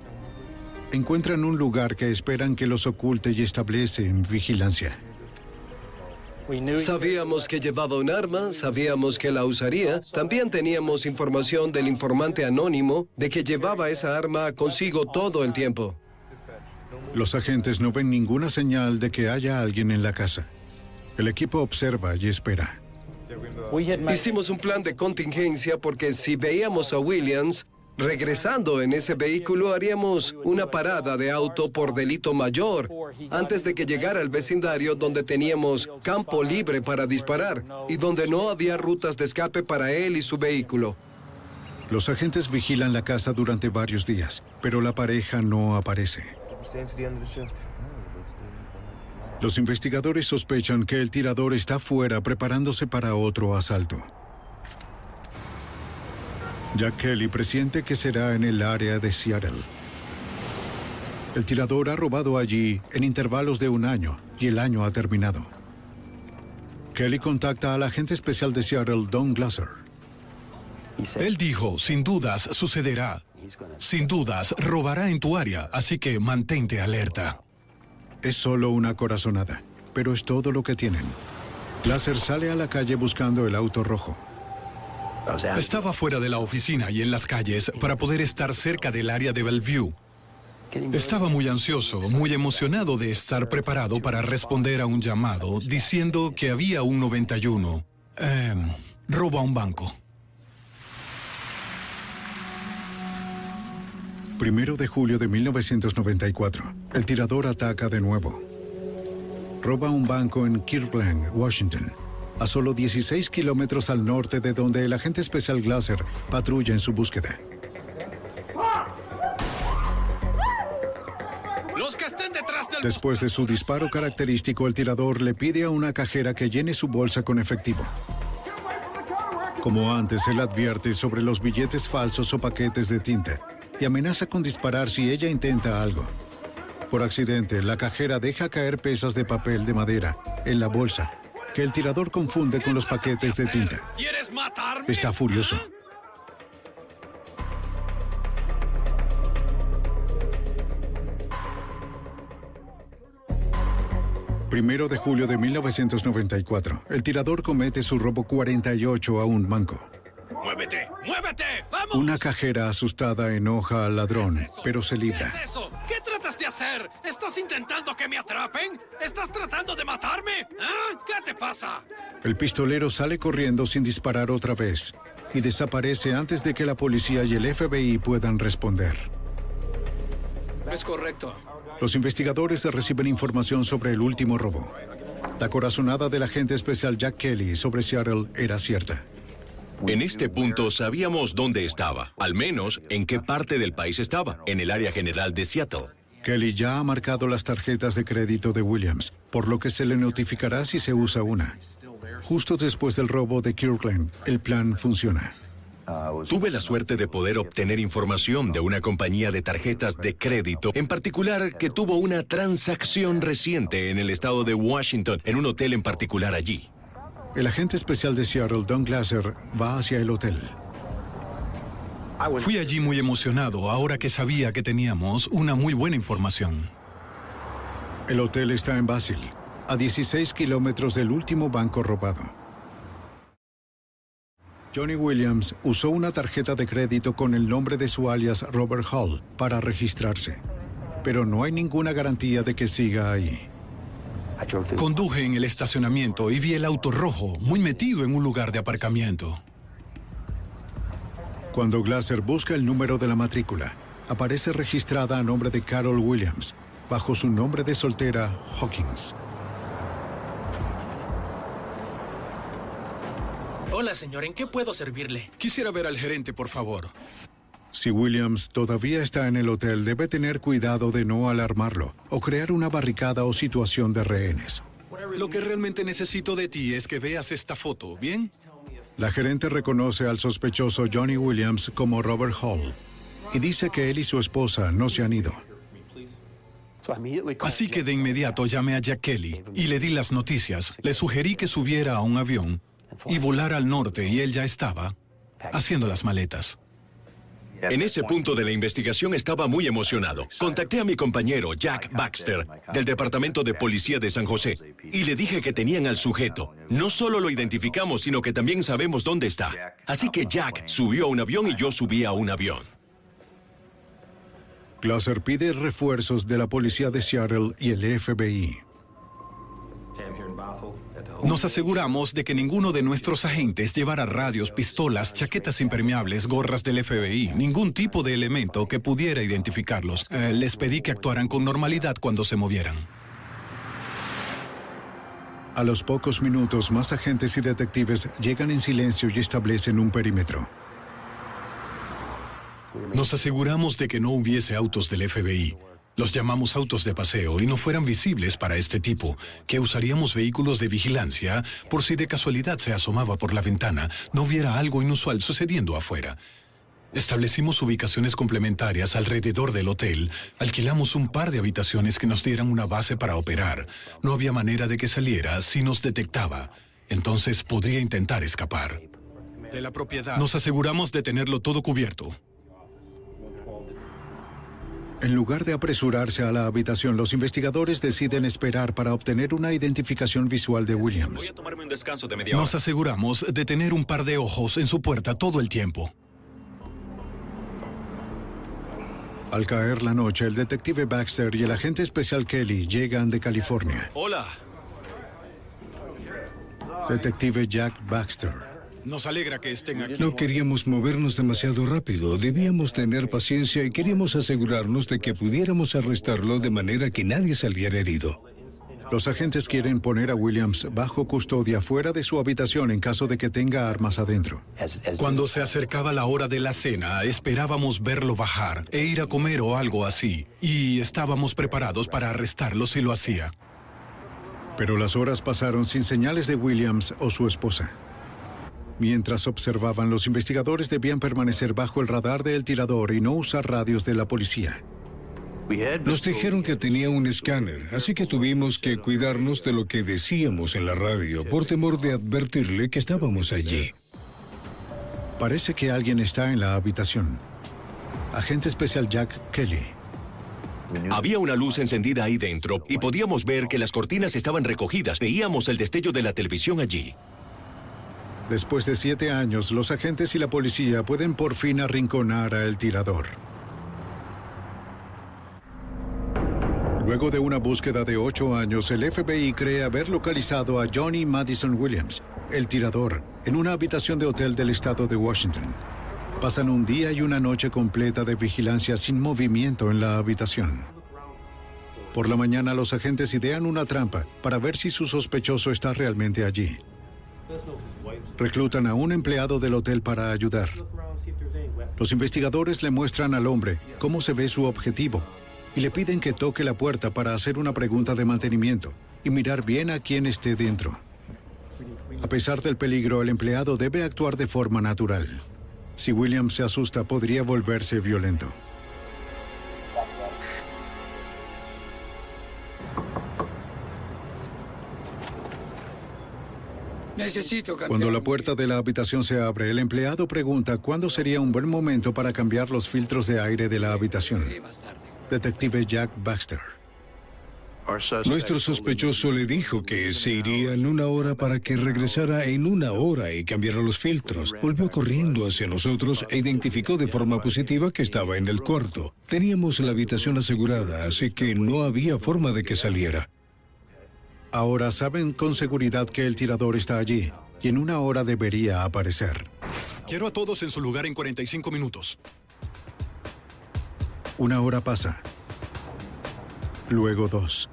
Encuentran un lugar que esperan que los oculte y establecen vigilancia. Sabíamos que llevaba un arma, sabíamos que la usaría. También teníamos información del informante anónimo de que llevaba esa arma consigo todo el tiempo. Los agentes no ven ninguna señal de que haya alguien en la casa. El equipo observa y espera. Hicimos un plan de contingencia porque si veíamos a Williams regresando en ese vehículo haríamos una parada de auto por delito mayor antes de que llegara al vecindario donde teníamos campo libre para disparar y donde no había rutas de escape para él y su vehículo. Los agentes vigilan la casa durante varios días, pero la pareja no aparece. Los investigadores sospechan que el tirador está fuera preparándose para otro asalto. Jack Kelly presiente que será en el área de Seattle. El tirador ha robado allí en intervalos de un año y el año ha terminado. Kelly contacta al agente especial de Seattle, Don Glasser. Él dijo, sin dudas sucederá. Sin dudas robará en tu área, así que mantente alerta. Es solo una corazonada, pero es todo lo que tienen. Láser sale a la calle buscando el auto rojo. Estaba fuera de la oficina y en las calles para poder estar cerca del área de Bellevue. Estaba muy ansioso, muy emocionado de estar preparado para responder a un llamado diciendo que había un 91. Eh, roba un banco. Primero de julio de 1994, el tirador ataca de nuevo. Roba un banco en Kirkland, Washington, a solo 16 kilómetros al norte de donde el agente especial Glasser patrulla en su búsqueda. Los que estén detrás del... Después de su disparo característico, el tirador le pide a una cajera que llene su bolsa con efectivo. Como antes, él advierte sobre los billetes falsos o paquetes de tinta y amenaza con disparar si ella intenta algo. Por accidente, la cajera deja caer pesas de papel de madera en la bolsa, que el tirador confunde con los paquetes de tinta. ¿Quieres matarme? Está furioso. Primero de julio de 1994, el tirador comete su robo 48 a un banco. ¡Muévete! ¡Muévete! ¡Vamos! Una cajera asustada enoja al ladrón, pero se libra. ¿Qué es eso? ¿Qué tratas de hacer? ¿Estás intentando que me atrapen? ¿Estás tratando de matarme? ¿Ah? ¿Qué te pasa? El pistolero sale corriendo sin disparar otra vez y desaparece antes de que la policía y el FBI puedan responder. Es correcto. Los investigadores reciben información sobre el último robo. La corazonada del agente especial Jack Kelly sobre Seattle era cierta. En este punto sabíamos dónde estaba, al menos en qué parte del país estaba, en el área general de Seattle. Kelly ya ha marcado las tarjetas de crédito de Williams, por lo que se le notificará si se usa una. Justo después del robo de Kirkland, el plan funciona. Tuve la suerte de poder obtener información de una compañía de tarjetas de crédito, en particular que tuvo una transacción reciente en el estado de Washington, en un hotel en particular allí. El agente especial de Seattle, Don Glasser, va hacia el hotel. Fui allí muy emocionado ahora que sabía que teníamos una muy buena información. El hotel está en Basil, a 16 kilómetros del último banco robado. Johnny Williams usó una tarjeta de crédito con el nombre de su alias Robert Hall para registrarse, pero no hay ninguna garantía de que siga ahí. Conduje en el estacionamiento y vi el auto rojo muy metido en un lugar de aparcamiento. Cuando Glasser busca el número de la matrícula, aparece registrada a nombre de Carol Williams, bajo su nombre de soltera Hawkins. Hola, señor, ¿en qué puedo servirle? Quisiera ver al gerente, por favor. Si Williams todavía está en el hotel, debe tener cuidado de no alarmarlo o crear una barricada o situación de rehenes. Lo que realmente necesito de ti es que veas esta foto, ¿bien? La gerente reconoce al sospechoso Johnny Williams como Robert Hall y dice que él y su esposa no se han ido. Así que de inmediato llamé a Jack Kelly y le di las noticias. Le sugerí que subiera a un avión y volara al norte y él ya estaba haciendo las maletas. En ese punto de la investigación estaba muy emocionado. Contacté a mi compañero Jack Baxter del Departamento de Policía de San José y le dije que tenían al sujeto. No solo lo identificamos, sino que también sabemos dónde está. Así que Jack subió a un avión y yo subí a un avión. Glasser pide refuerzos de la policía de Seattle y el FBI. Nos aseguramos de que ninguno de nuestros agentes llevara radios, pistolas, chaquetas impermeables, gorras del FBI, ningún tipo de elemento que pudiera identificarlos. Eh, les pedí que actuaran con normalidad cuando se movieran. A los pocos minutos, más agentes y detectives llegan en silencio y establecen un perímetro. Nos aseguramos de que no hubiese autos del FBI. Los llamamos autos de paseo y no fueran visibles para este tipo, que usaríamos vehículos de vigilancia por si de casualidad se asomaba por la ventana, no hubiera algo inusual sucediendo afuera. Establecimos ubicaciones complementarias alrededor del hotel, alquilamos un par de habitaciones que nos dieran una base para operar. No había manera de que saliera si nos detectaba. Entonces podría intentar escapar. de la propiedad. Nos aseguramos de tenerlo todo cubierto. En lugar de apresurarse a la habitación, los investigadores deciden esperar para obtener una identificación visual de Williams. tomarme un descanso de media Nos aseguramos de tener un par de ojos en su puerta todo el tiempo. Al caer la noche, el detective Baxter y el agente especial Kelly llegan de California. Hola. Detective Jack Baxter. Nos alegra que estén aquí. No queríamos movernos demasiado rápido, debíamos tener paciencia y queríamos asegurarnos de que pudiéramos arrestarlo de manera que nadie saliera herido. Los agentes quieren poner a Williams bajo custodia fuera de su habitación en caso de que tenga armas adentro. Cuando se acercaba la hora de la cena, esperábamos verlo bajar e ir a comer o algo así. Y estábamos preparados para arrestarlo si lo hacía. Pero las horas pasaron sin señales de Williams o su esposa. Mientras observaban, los investigadores debían permanecer bajo el radar del tirador y no usar radios de la policía. Nos dijeron que tenía un escáner, así que tuvimos que cuidarnos de lo que decíamos en la radio por temor de advertirle que estábamos allí. Parece que alguien está en la habitación. Agente especial Jack Kelly. Había una luz encendida ahí dentro y podíamos ver que las cortinas estaban recogidas. Veíamos el destello de la televisión allí. Después de siete años, los agentes y la policía pueden por fin arrinconar a el tirador. Luego de una búsqueda de ocho años, el FBI cree haber localizado a Johnny Madison Williams, el tirador, en una habitación de hotel del estado de Washington. Pasan un día y una noche completa de vigilancia sin movimiento en la habitación. Por la mañana los agentes idean una trampa para ver si su sospechoso está realmente allí. Reclutan a un empleado del hotel para ayudar. Los investigadores le muestran al hombre cómo se ve su objetivo y le piden que toque la puerta para hacer una pregunta de mantenimiento y mirar bien a quién esté dentro. A pesar del peligro, el empleado debe actuar de forma natural. Si William se asusta, podría volverse violento. Necesito cambiar. Cuando la puerta de la habitación se abre, el empleado pregunta cuándo sería un buen momento para cambiar los filtros de aire de la habitación. Detective Jack Baxter. Nuestro sospechoso le dijo que se iría en una hora para que regresara en una hora y cambiara los filtros. Volvió corriendo hacia nosotros e identificó de forma positiva que estaba en el cuarto. Teníamos la habitación asegurada, así que no había forma de que saliera. Ahora saben con seguridad que el tirador está allí y en una hora debería aparecer. Quiero a todos en su lugar en 45 minutos. Una hora pasa. Luego dos.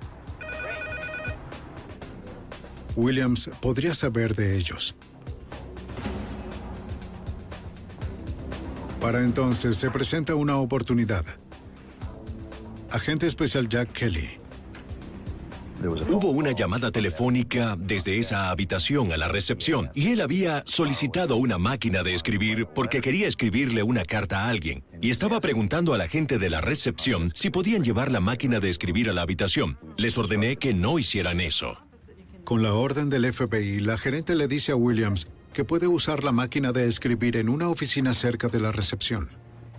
Williams podría saber de ellos. Para entonces se presenta una oportunidad. Agente especial Jack Kelly. Hubo una llamada telefónica desde esa habitación a la recepción y él había solicitado una máquina de escribir porque quería escribirle una carta a alguien y estaba preguntando a la gente de la recepción si podían llevar la máquina de escribir a la habitación. Les ordené que no hicieran eso. Con la orden del FBI, la gerente le dice a Williams que puede usar la máquina de escribir en una oficina cerca de la recepción.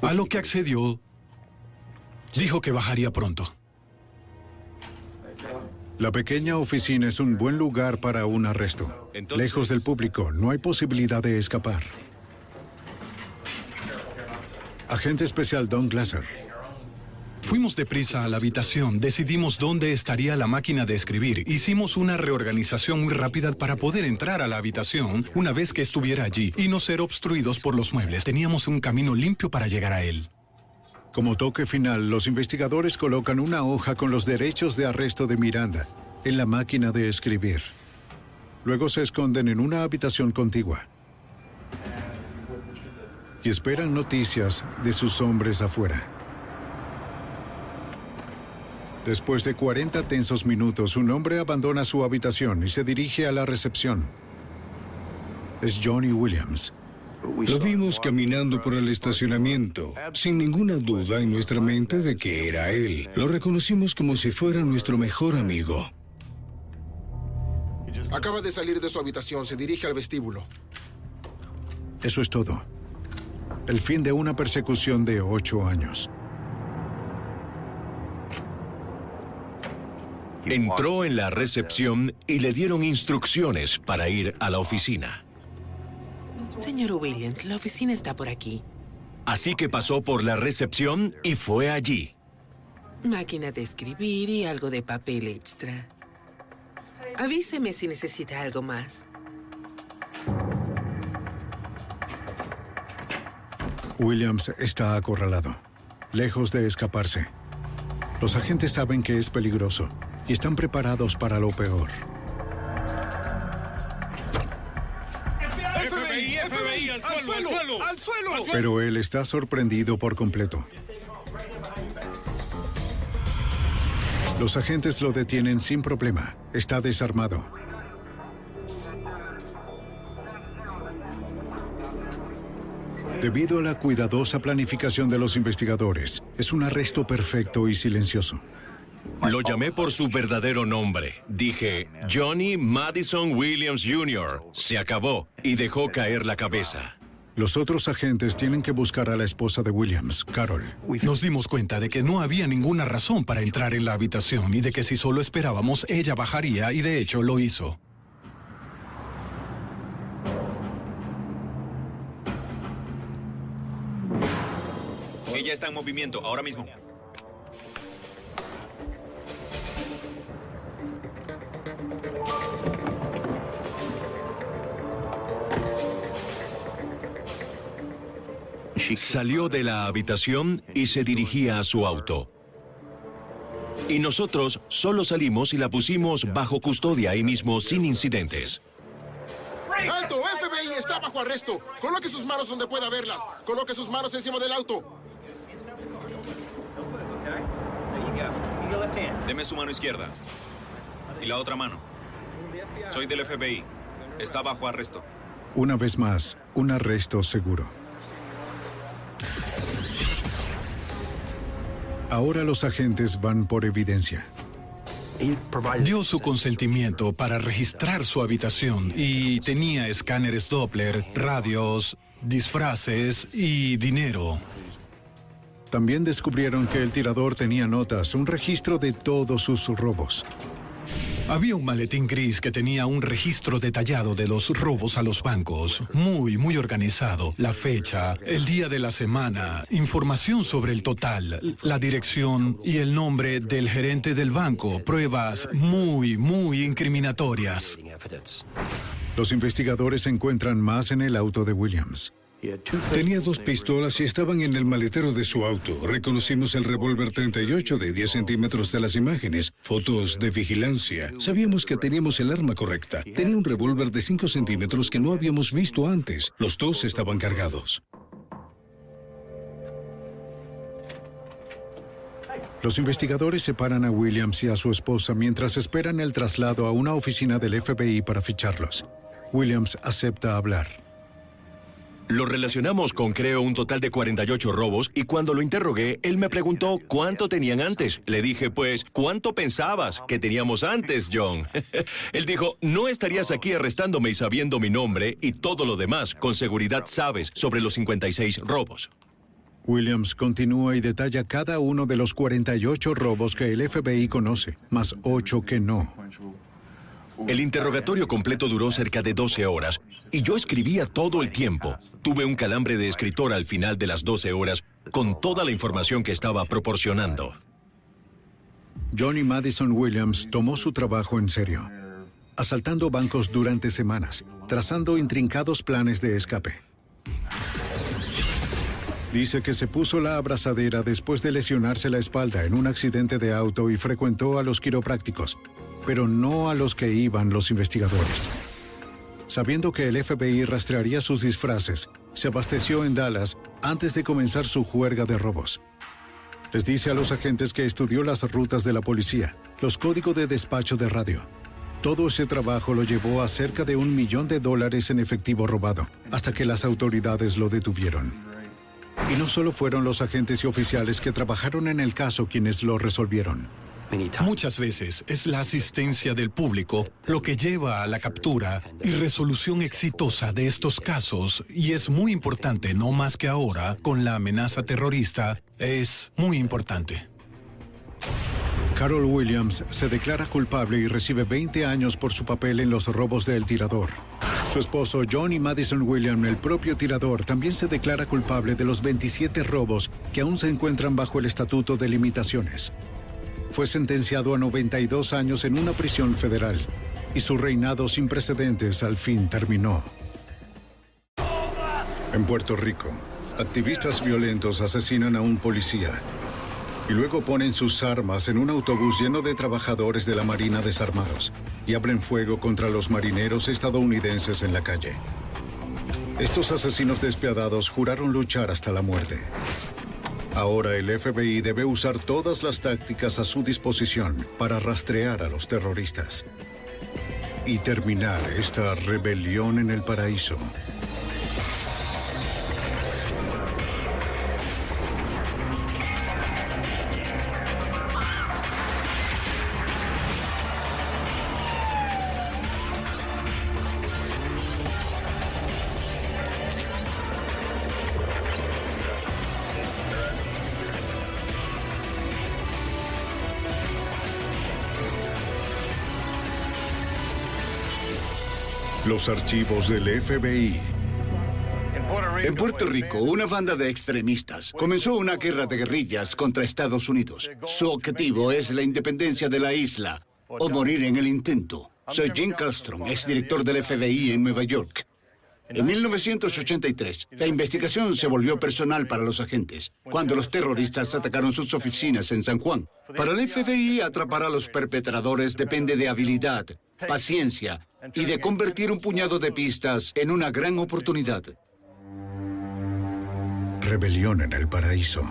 A lo que accedió, dijo que bajaría pronto. La pequeña oficina es un buen lugar para un arresto. Lejos del público, no hay posibilidad de escapar. Agente especial Don Glasser. Fuimos deprisa a la habitación, decidimos dónde estaría la máquina de escribir, hicimos una reorganización muy rápida para poder entrar a la habitación una vez que estuviera allí y no ser obstruidos por los muebles. Teníamos un camino limpio para llegar a él. Como toque final, los investigadores colocan una hoja con los derechos de arresto de Miranda en la máquina de escribir. Luego se esconden en una habitación contigua y esperan noticias de sus hombres afuera. Después de 40 tensos minutos, un hombre abandona su habitación y se dirige a la recepción. Es Johnny Williams. Lo vimos caminando por el estacionamiento, sin ninguna duda en nuestra mente de que era él. Lo reconocimos como si fuera nuestro mejor amigo. Acaba de salir de su habitación, se dirige al vestíbulo. Eso es todo. El fin de una persecución de ocho años. Entró en la recepción y le dieron instrucciones para ir a la oficina. Señor Williams, la oficina está por aquí. Así que pasó por la recepción y fue allí. Máquina de escribir y algo de papel extra. Avíseme si necesita algo más. Williams está acorralado, lejos de escaparse. Los agentes saben que es peligroso y están preparados para lo peor. FBI, al suelo, al suelo, Pero él está sorprendido por completo. Los agentes lo detienen sin problema. Está desarmado. Debido a la cuidadosa planificación de los investigadores, es un arresto perfecto y silencioso. Lo llamé por su verdadero nombre. Dije, Johnny Madison Williams Jr. Se acabó y dejó caer la cabeza. Los otros agentes tienen que buscar a la esposa de Williams, Carol. Nos dimos cuenta de que no había ninguna razón para entrar en la habitación y de que si solo esperábamos, ella bajaría y de hecho lo hizo. Ella está en movimiento ahora mismo. Salió de la habitación y se dirigía a su auto. Y nosotros solo salimos y la pusimos bajo custodia ahí mismo sin incidentes. ¡Alto! FBI está bajo arresto. Coloque sus manos donde pueda verlas. Coloque sus manos encima del auto. Deme su mano izquierda. Y la otra mano. Soy del FBI. Está bajo arresto. Una vez más, un arresto seguro. Ahora los agentes van por evidencia. Dio su consentimiento para registrar su habitación y tenía escáneres Doppler, radios, disfraces y dinero. También descubrieron que el tirador tenía notas, un registro de todos sus robos. Había un maletín gris que tenía un registro detallado de los robos a los bancos, muy, muy organizado. La fecha, el día de la semana, información sobre el total, la dirección y el nombre del gerente del banco, pruebas muy, muy incriminatorias. Los investigadores encuentran más en el auto de Williams. Tenía dos pistolas y estaban en el maletero de su auto. Reconocimos el revólver 38 de 10 centímetros de las imágenes, fotos de vigilancia. Sabíamos que teníamos el arma correcta. Tenía un revólver de 5 centímetros que no habíamos visto antes. Los dos estaban cargados. Los investigadores separan a Williams y a su esposa mientras esperan el traslado a una oficina del FBI para ficharlos. Williams acepta hablar. Lo relacionamos con creo un total de 48 robos y cuando lo interrogué, él me preguntó cuánto tenían antes. Le dije, pues, ¿cuánto pensabas que teníamos antes, John? él dijo, no estarías aquí arrestándome y sabiendo mi nombre y todo lo demás. Con seguridad sabes sobre los 56 robos. Williams continúa y detalla cada uno de los 48 robos que el FBI conoce, más 8 que no. El interrogatorio completo duró cerca de 12 horas y yo escribía todo el tiempo. Tuve un calambre de escritor al final de las 12 horas con toda la información que estaba proporcionando. Johnny Madison Williams tomó su trabajo en serio, asaltando bancos durante semanas, trazando intrincados planes de escape. Dice que se puso la abrazadera después de lesionarse la espalda en un accidente de auto y frecuentó a los quiroprácticos, pero no a los que iban los investigadores. Sabiendo que el FBI rastrearía sus disfraces, se abasteció en Dallas antes de comenzar su juerga de robos. Les dice a los agentes que estudió las rutas de la policía, los códigos de despacho de radio. Todo ese trabajo lo llevó a cerca de un millón de dólares en efectivo robado, hasta que las autoridades lo detuvieron. Y no solo fueron los agentes y oficiales que trabajaron en el caso quienes lo resolvieron. Muchas veces es la asistencia del público lo que lleva a la captura y resolución exitosa de estos casos y es muy importante, no más que ahora, con la amenaza terrorista, es muy importante. Carol Williams se declara culpable y recibe 20 años por su papel en los robos de El Tirador. Su esposo Johnny Madison Williams, el propio tirador, también se declara culpable de los 27 robos que aún se encuentran bajo el Estatuto de Limitaciones. Fue sentenciado a 92 años en una prisión federal y su reinado sin precedentes al fin terminó. En Puerto Rico, activistas violentos asesinan a un policía y luego ponen sus armas en un autobús lleno de trabajadores de la Marina desarmados y abren fuego contra los marineros estadounidenses en la calle. Estos asesinos despiadados juraron luchar hasta la muerte. Ahora el FBI debe usar todas las tácticas a su disposición para rastrear a los terroristas y terminar esta rebelión en el paraíso. Archivos del FBI. En Puerto Rico, una banda de extremistas comenzó una guerra de guerrillas contra Estados Unidos. Su objetivo es la independencia de la isla o morir en el intento. Soy Jim Castron, exdirector del FBI en Nueva York. En 1983, la investigación se volvió personal para los agentes, cuando los terroristas atacaron sus oficinas en San Juan. Para el FBI, atrapar a los perpetradores depende de habilidad, paciencia y de convertir un puñado de pistas en una gran oportunidad. Rebelión en el paraíso.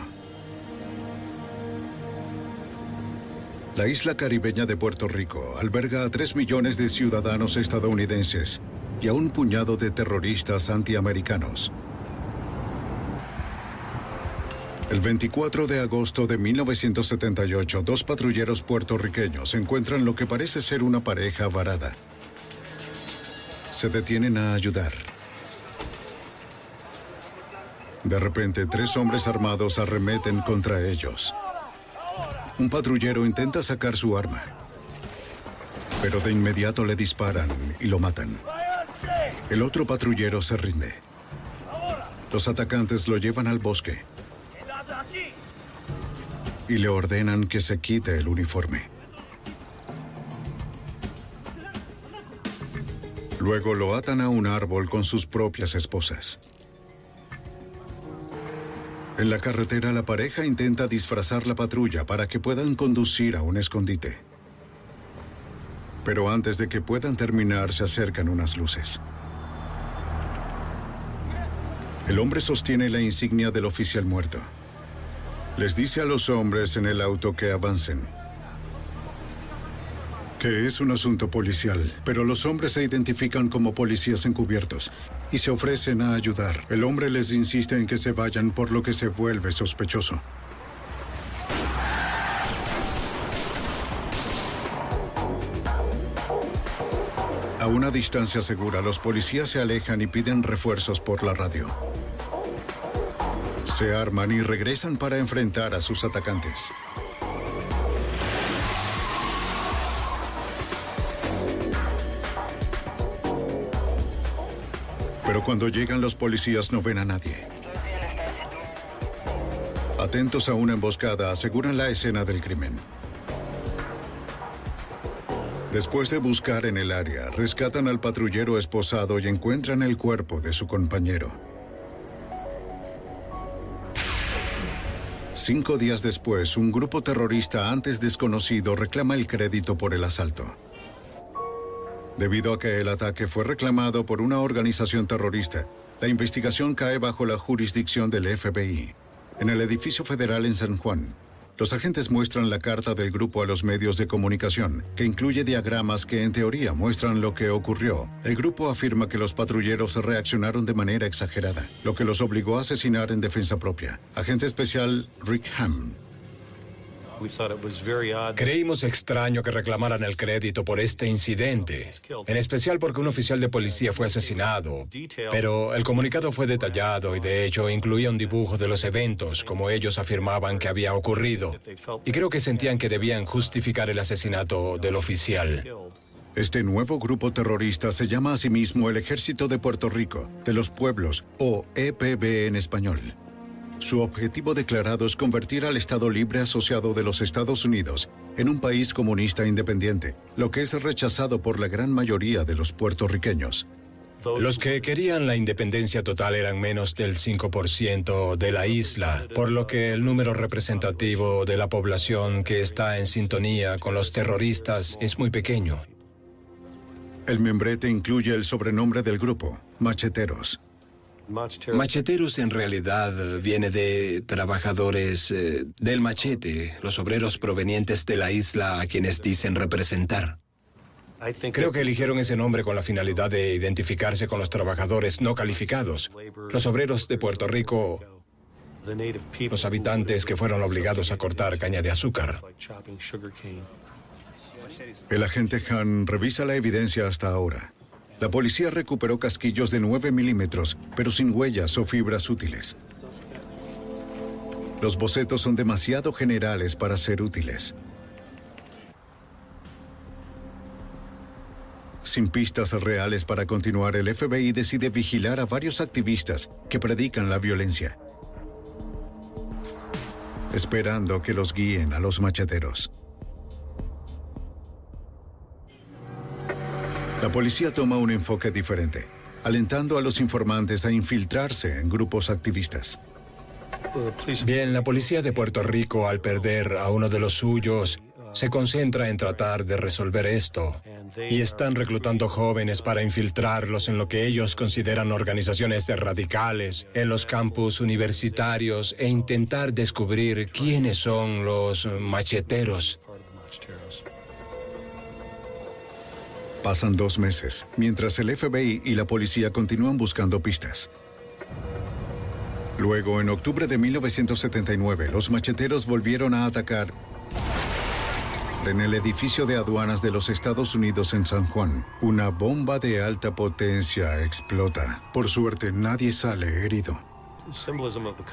La isla caribeña de Puerto Rico alberga a 3 millones de ciudadanos estadounidenses y a un puñado de terroristas antiamericanos. El 24 de agosto de 1978, dos patrulleros puertorriqueños encuentran lo que parece ser una pareja varada. Se detienen a ayudar. De repente, tres hombres armados arremeten contra ellos. Un patrullero intenta sacar su arma, pero de inmediato le disparan y lo matan. El otro patrullero se rinde. Los atacantes lo llevan al bosque y le ordenan que se quite el uniforme. Luego lo atan a un árbol con sus propias esposas. En la carretera la pareja intenta disfrazar la patrulla para que puedan conducir a un escondite. Pero antes de que puedan terminar se acercan unas luces. El hombre sostiene la insignia del oficial muerto. Les dice a los hombres en el auto que avancen. Que es un asunto policial, pero los hombres se identifican como policías encubiertos y se ofrecen a ayudar. El hombre les insiste en que se vayan por lo que se vuelve sospechoso. A una distancia segura, los policías se alejan y piden refuerzos por la radio. Se arman y regresan para enfrentar a sus atacantes. Pero cuando llegan los policías no ven a nadie. Atentos a una emboscada, aseguran la escena del crimen. Después de buscar en el área, rescatan al patrullero esposado y encuentran el cuerpo de su compañero. Cinco días después, un grupo terrorista antes desconocido reclama el crédito por el asalto. Debido a que el ataque fue reclamado por una organización terrorista, la investigación cae bajo la jurisdicción del FBI. En el edificio federal en San Juan, los agentes muestran la carta del grupo a los medios de comunicación, que incluye diagramas que en teoría muestran lo que ocurrió. El grupo afirma que los patrulleros reaccionaron de manera exagerada, lo que los obligó a asesinar en defensa propia. Agente especial Rick Ham. Creímos extraño que reclamaran el crédito por este incidente, en especial porque un oficial de policía fue asesinado, pero el comunicado fue detallado y de hecho incluía un dibujo de los eventos como ellos afirmaban que había ocurrido, y creo que sentían que debían justificar el asesinato del oficial. Este nuevo grupo terrorista se llama a sí mismo el Ejército de Puerto Rico, de los Pueblos, o EPB en español. Su objetivo declarado es convertir al Estado Libre Asociado de los Estados Unidos en un país comunista independiente, lo que es rechazado por la gran mayoría de los puertorriqueños. Los que querían la independencia total eran menos del 5% de la isla, por lo que el número representativo de la población que está en sintonía con los terroristas es muy pequeño. El membrete incluye el sobrenombre del grupo, Macheteros. Macheteros en realidad viene de trabajadores eh, del machete, los obreros provenientes de la isla a quienes dicen representar. Creo que eligieron ese nombre con la finalidad de identificarse con los trabajadores no calificados, los obreros de Puerto Rico, los habitantes que fueron obligados a cortar caña de azúcar. El agente Han revisa la evidencia hasta ahora. La policía recuperó casquillos de 9 milímetros, pero sin huellas o fibras útiles. Los bocetos son demasiado generales para ser útiles. Sin pistas reales para continuar, el FBI decide vigilar a varios activistas que predican la violencia, esperando que los guíen a los macheteros. La policía toma un enfoque diferente, alentando a los informantes a infiltrarse en grupos activistas. Bien, la policía de Puerto Rico, al perder a uno de los suyos, se concentra en tratar de resolver esto y están reclutando jóvenes para infiltrarlos en lo que ellos consideran organizaciones radicales en los campus universitarios e intentar descubrir quiénes son los macheteros. Pasan dos meses, mientras el FBI y la policía continúan buscando pistas. Luego, en octubre de 1979, los macheteros volvieron a atacar en el edificio de aduanas de los Estados Unidos en San Juan. Una bomba de alta potencia explota. Por suerte, nadie sale herido.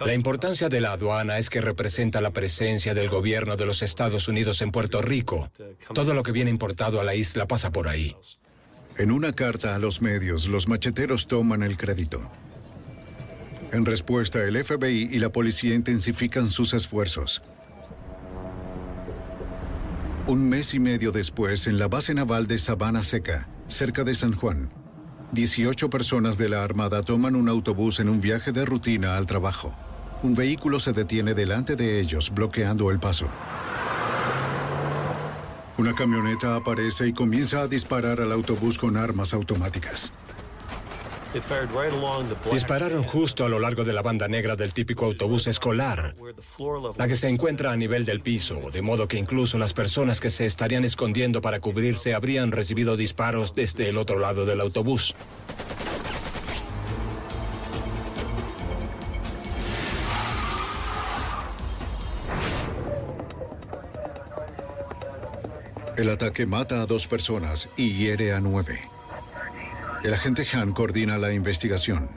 La importancia de la aduana es que representa la presencia del gobierno de los Estados Unidos en Puerto Rico. Todo lo que viene importado a la isla pasa por ahí. En una carta a los medios, los macheteros toman el crédito. En respuesta, el FBI y la policía intensifican sus esfuerzos. Un mes y medio después, en la base naval de Sabana Seca, cerca de San Juan, 18 personas de la Armada toman un autobús en un viaje de rutina al trabajo. Un vehículo se detiene delante de ellos, bloqueando el paso. Una camioneta aparece y comienza a disparar al autobús con armas automáticas. Dispararon justo a lo largo de la banda negra del típico autobús escolar, la que se encuentra a nivel del piso, de modo que incluso las personas que se estarían escondiendo para cubrirse habrían recibido disparos desde el otro lado del autobús. El ataque mata a dos personas y hiere a nueve. El agente Han coordina la investigación.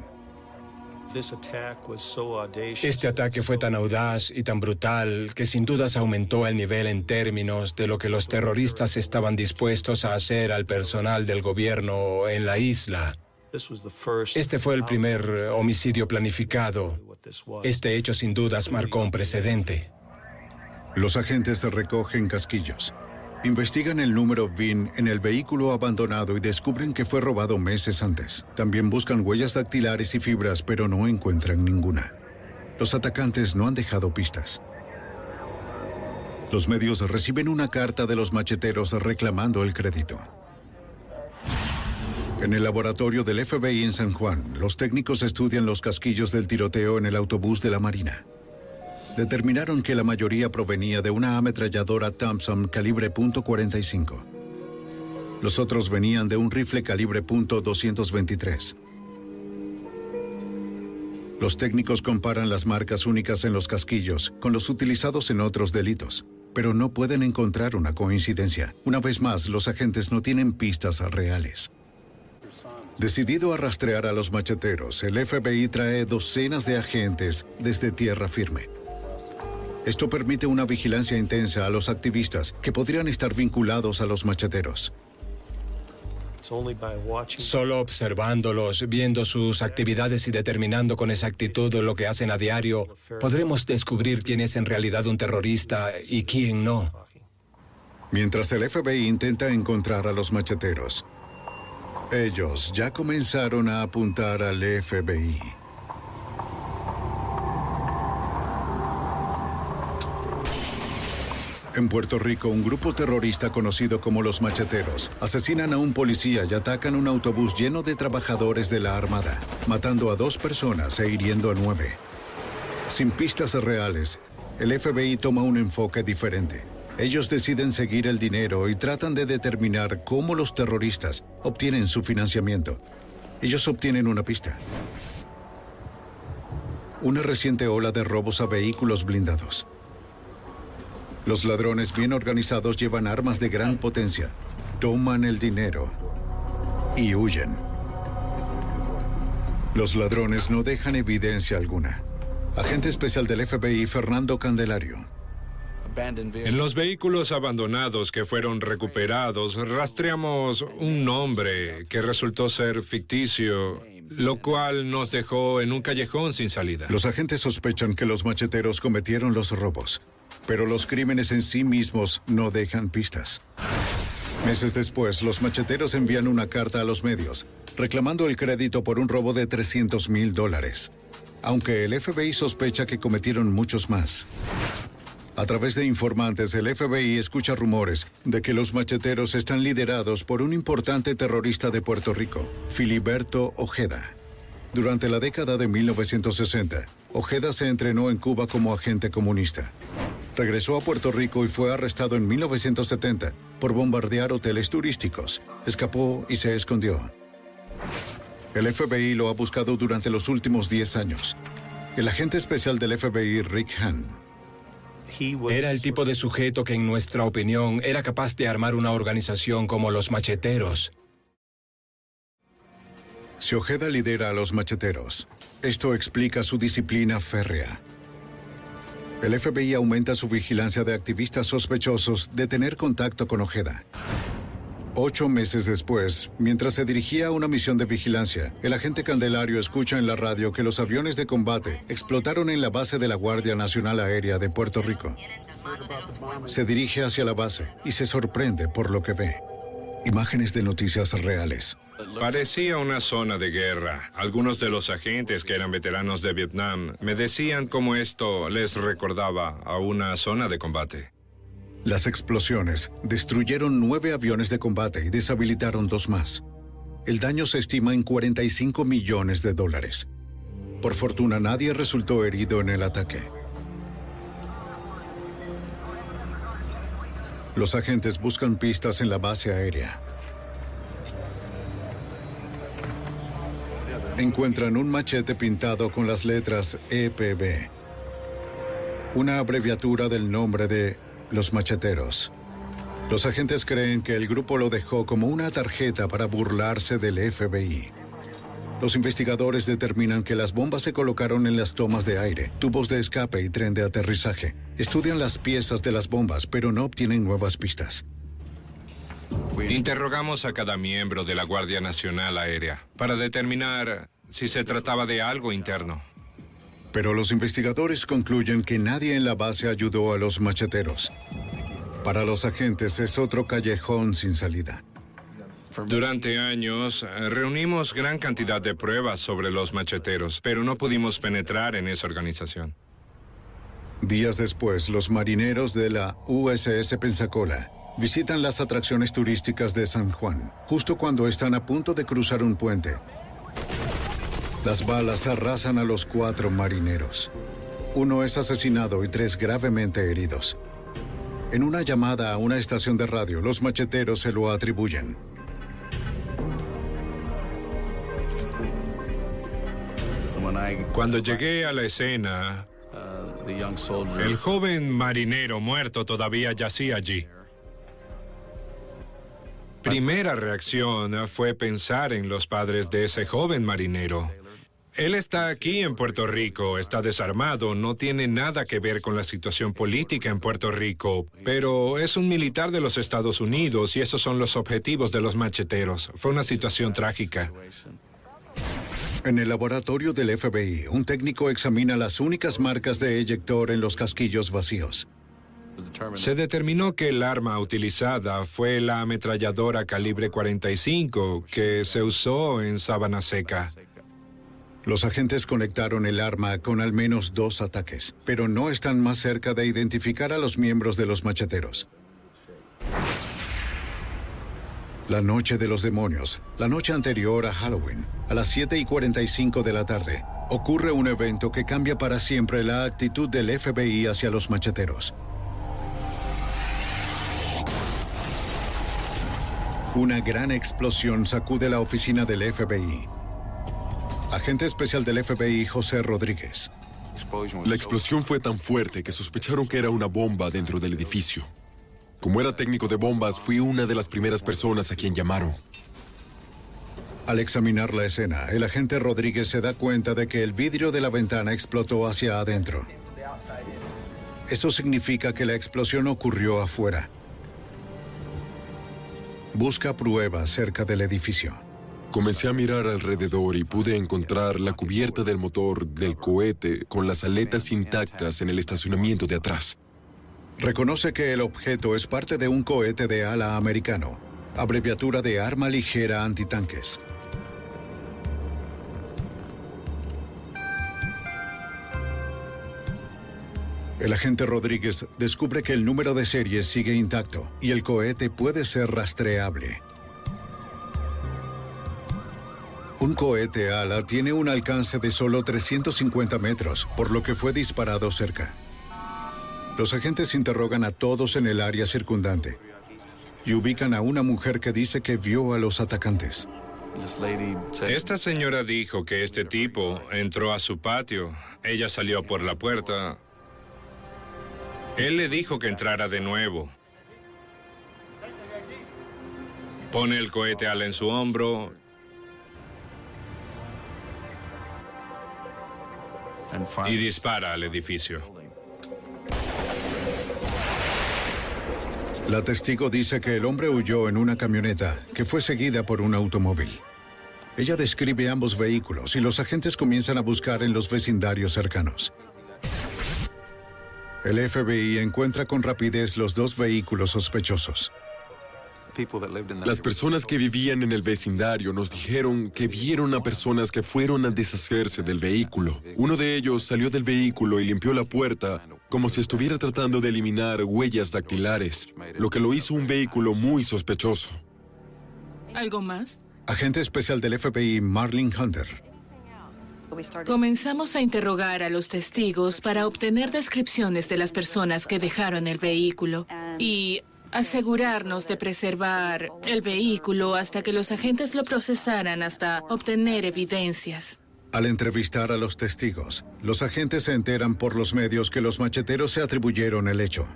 Este ataque fue tan audaz y tan brutal que sin dudas aumentó el nivel en términos de lo que los terroristas estaban dispuestos a hacer al personal del gobierno en la isla. Este fue el primer homicidio planificado. Este hecho sin dudas marcó un precedente. Los agentes recogen casquillos. Investigan el número VIN en el vehículo abandonado y descubren que fue robado meses antes. También buscan huellas dactilares y fibras, pero no encuentran ninguna. Los atacantes no han dejado pistas. Los medios reciben una carta de los macheteros reclamando el crédito. En el laboratorio del FBI en San Juan, los técnicos estudian los casquillos del tiroteo en el autobús de la Marina determinaron que la mayoría provenía de una ametralladora Thompson calibre .45. Los otros venían de un rifle calibre .223. Los técnicos comparan las marcas únicas en los casquillos con los utilizados en otros delitos. pero no pueden encontrar una coincidencia. Una vez más, los agentes no tienen pistas reales. Decidido a rastrear a los macheteros, el FBI trae docenas de agentes desde tierra firme. Esto permite una vigilancia intensa a los activistas que podrían estar vinculados a los macheteros. Solo observándolos, viendo sus actividades y determinando con exactitud lo que hacen a diario, podremos descubrir quién es en realidad un terrorista y quién no. Mientras el FBI intenta encontrar a los macheteros, ellos ya comenzaron a apuntar al FBI. En Puerto Rico, un grupo terrorista conocido como los Macheteros asesinan a un policía y atacan un autobús lleno de trabajadores de la Armada, matando a dos personas e hiriendo a nueve. Sin pistas reales, el FBI toma un enfoque diferente. Ellos deciden seguir el dinero y tratan de determinar cómo los terroristas obtienen su financiamiento. Ellos obtienen una pista. Una reciente ola de robos a vehículos blindados. Los ladrones bien organizados llevan armas de gran potencia, toman el dinero y huyen. Los ladrones no dejan evidencia alguna. Agente especial del FBI, Fernando Candelario. En los vehículos abandonados que fueron recuperados, rastreamos un nombre que resultó ser ficticio, lo cual nos dejó en un callejón sin salida. Los agentes sospechan que los macheteros cometieron los robos pero los crímenes en sí mismos no dejan pistas. Meses después, los macheteros envían una carta a los medios, reclamando el crédito por un robo de 300 mil dólares, aunque el FBI sospecha que cometieron muchos más. A través de informantes, el FBI escucha rumores de que los macheteros están liderados por un importante terrorista de Puerto Rico, Filiberto Ojeda. Durante la década de 1960, Ojeda se entrenó en Cuba como agente comunista. Regresó a Puerto Rico y fue arrestado en 1970 por bombardear hoteles turísticos. Escapó y se escondió. El FBI lo ha buscado durante los últimos 10 años. El agente especial del FBI, Rick Hahn, era el tipo de sujeto que, en nuestra opinión, era capaz de armar una organización como los macheteros. Si Ojeda lidera a los macheteros, esto explica su disciplina férrea. El FBI aumenta su vigilancia de activistas sospechosos de tener contacto con Ojeda. Ocho meses después, mientras se dirigía a una misión de vigilancia, el agente Candelario escucha en la radio que los aviones de combate explotaron en la base de la Guardia Nacional Aérea de Puerto Rico. Se dirige hacia la base y se sorprende por lo que ve. Imágenes de noticias reales. Parecía una zona de guerra. Algunos de los agentes que eran veteranos de Vietnam me decían cómo esto les recordaba a una zona de combate. Las explosiones destruyeron nueve aviones de combate y deshabilitaron dos más. El daño se estima en 45 millones de dólares. Por fortuna nadie resultó herido en el ataque. Los agentes buscan pistas en la base aérea. Encuentran un machete pintado con las letras EPB, una abreviatura del nombre de los macheteros. Los agentes creen que el grupo lo dejó como una tarjeta para burlarse del FBI. Los investigadores determinan que las bombas se colocaron en las tomas de aire, tubos de escape y tren de aterrizaje. Estudian las piezas de las bombas, pero no obtienen nuevas pistas. Interrogamos a cada miembro de la Guardia Nacional Aérea para determinar si se trataba de algo interno. Pero los investigadores concluyen que nadie en la base ayudó a los macheteros. Para los agentes es otro callejón sin salida. Durante años reunimos gran cantidad de pruebas sobre los macheteros, pero no pudimos penetrar en esa organización. Días después, los marineros de la USS Pensacola visitan las atracciones turísticas de San Juan, justo cuando están a punto de cruzar un puente. Las balas arrasan a los cuatro marineros. Uno es asesinado y tres gravemente heridos. En una llamada a una estación de radio, los macheteros se lo atribuyen. Cuando llegué a la escena, El joven marinero muerto todavía yacía allí. Primera reacción fue pensar en los padres de ese joven marinero. Él está aquí en Puerto Rico, está desarmado, no tiene nada que ver con la situación política en Puerto Rico, pero es un militar de los Estados Unidos y esos son los objetivos de los macheteros. Fue una situación trágica. En el laboratorio del FBI, un técnico examina las únicas marcas de eyector en los casquillos vacíos. Se determinó que el arma utilizada fue la ametralladora calibre 45 que se usó en Sabana Seca. Los agentes conectaron el arma con al menos dos ataques, pero no están más cerca de identificar a los miembros de los macheteros. La noche de los demonios, la noche anterior a Halloween, a las 7 y 45 de la tarde, ocurre un evento que cambia para siempre la actitud del FBI hacia los macheteros. Una gran explosión sacude la oficina del FBI. Agente especial del FBI, José Rodríguez. La explosión fue tan fuerte que sospecharon que era una bomba dentro del edificio. Como era técnico de bombas, fui una de las primeras personas a quien llamaron. Al examinar la escena, el agente Rodríguez se da cuenta de que el vidrio de la ventana explotó hacia adentro. Eso significa que la explosión ocurrió afuera. Busca pruebas cerca del edificio. Comencé a mirar alrededor y pude encontrar la cubierta del motor del cohete con las aletas intactas en el estacionamiento de atrás. Reconoce que el objeto es parte de un cohete de ala americano, abreviatura de arma ligera antitanques. El agente Rodríguez descubre que el número de serie sigue intacto y el cohete puede ser rastreable. Un cohete ala tiene un alcance de solo 350 metros, por lo que fue disparado cerca. Los agentes interrogan a todos en el área circundante y ubican a una mujer que dice que vio a los atacantes. Esta señora dijo que este tipo entró a su patio. Ella salió por la puerta. Él le dijo que entrara de nuevo. Pone el cohete ala en su hombro y dispara al edificio. La testigo dice que el hombre huyó en una camioneta que fue seguida por un automóvil. Ella describe ambos vehículos y los agentes comienzan a buscar en los vecindarios cercanos. El FBI encuentra con rapidez los dos vehículos sospechosos. Las personas que vivían en el vecindario nos dijeron que vieron a personas que fueron a deshacerse del vehículo. Uno de ellos salió del vehículo y limpió la puerta como si estuviera tratando de eliminar huellas dactilares, lo que lo hizo un vehículo muy sospechoso. ¿Algo más? Agente especial del FBI, Marlene Hunter. Comenzamos a interrogar a los testigos para obtener descripciones de las personas que dejaron el vehículo y asegurarnos de preservar el vehículo hasta que los agentes lo procesaran hasta obtener evidencias. Al entrevistar a los testigos, los agentes se enteran por los medios que los macheteros se atribuyeron el hecho.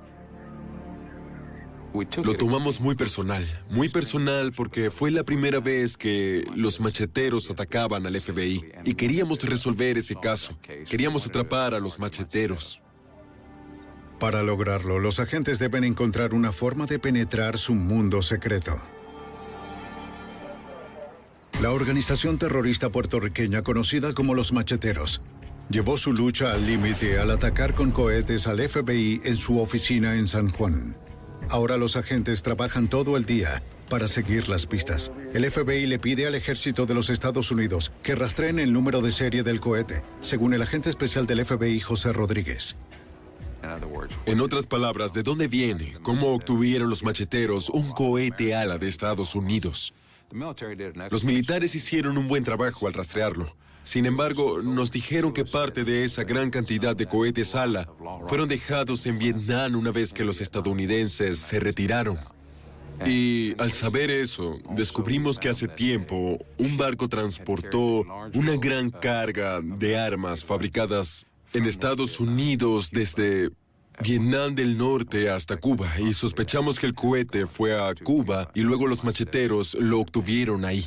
Lo tomamos muy personal, muy personal porque fue la primera vez que los macheteros atacaban al FBI y queríamos resolver ese caso. Queríamos atrapar a los macheteros. Para lograrlo, los agentes deben encontrar una forma de penetrar su mundo secreto. La organización terrorista puertorriqueña conocida como los Macheteros llevó su lucha al límite al atacar con cohetes al FBI en su oficina en San Juan. Ahora los agentes trabajan todo el día para seguir las pistas. El FBI le pide al ejército de los Estados Unidos que rastreen el número de serie del cohete, según el agente especial del FBI José Rodríguez. En otras palabras, ¿de dónde viene? ¿Cómo obtuvieron los macheteros un cohete ala de Estados Unidos? Los militares hicieron un buen trabajo al rastrearlo. Sin embargo, nos dijeron que parte de esa gran cantidad de cohetes ala fueron dejados en Vietnam una vez que los estadounidenses se retiraron. Y al saber eso, descubrimos que hace tiempo un barco transportó una gran carga de armas fabricadas en Estados Unidos desde Vietnam del Norte hasta Cuba y sospechamos que el cohete fue a Cuba y luego los macheteros lo obtuvieron ahí.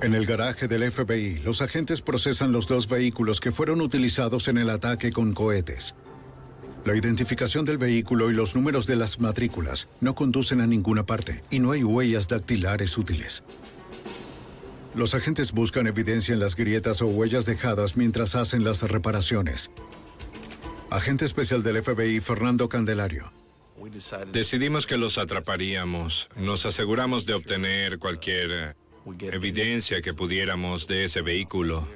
En el garaje del FBI, los agentes procesan los dos vehículos que fueron utilizados en el ataque con cohetes. La identificación del vehículo y los números de las matrículas no conducen a ninguna parte y no hay huellas dactilares útiles. Los agentes buscan evidencia en las grietas o huellas dejadas mientras hacen las reparaciones. Agente especial del FBI, Fernando Candelario. Decidimos que los atraparíamos. Nos aseguramos de obtener cualquier evidencia que pudiéramos de ese vehículo.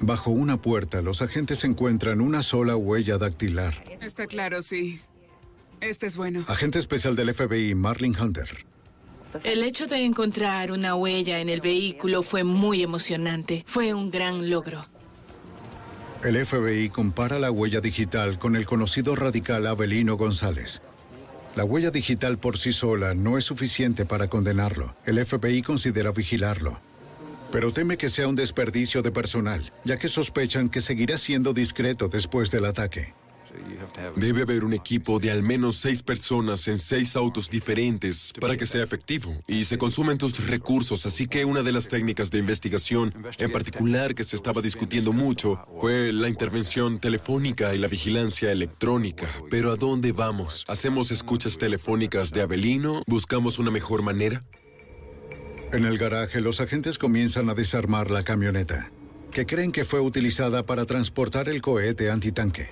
Bajo una puerta, los agentes encuentran una sola huella dactilar. Está claro, sí. Este es bueno. Agente especial del FBI, Marlin Hunter. El hecho de encontrar una huella en el vehículo fue muy emocionante. Fue un gran logro. El FBI compara la huella digital con el conocido radical Abelino González. La huella digital por sí sola no es suficiente para condenarlo. El FBI considera vigilarlo. Pero teme que sea un desperdicio de personal, ya que sospechan que seguirá siendo discreto después del ataque. Debe haber un equipo de al menos seis personas en seis autos diferentes para que sea efectivo y se consumen tus recursos. Así que una de las técnicas de investigación en particular que se estaba discutiendo mucho fue la intervención telefónica y la vigilancia electrónica. Pero ¿a dónde vamos? ¿Hacemos escuchas telefónicas de Abelino? ¿Buscamos una mejor manera? En el garaje, los agentes comienzan a desarmar la camioneta, que creen que fue utilizada para transportar el cohete antitanque.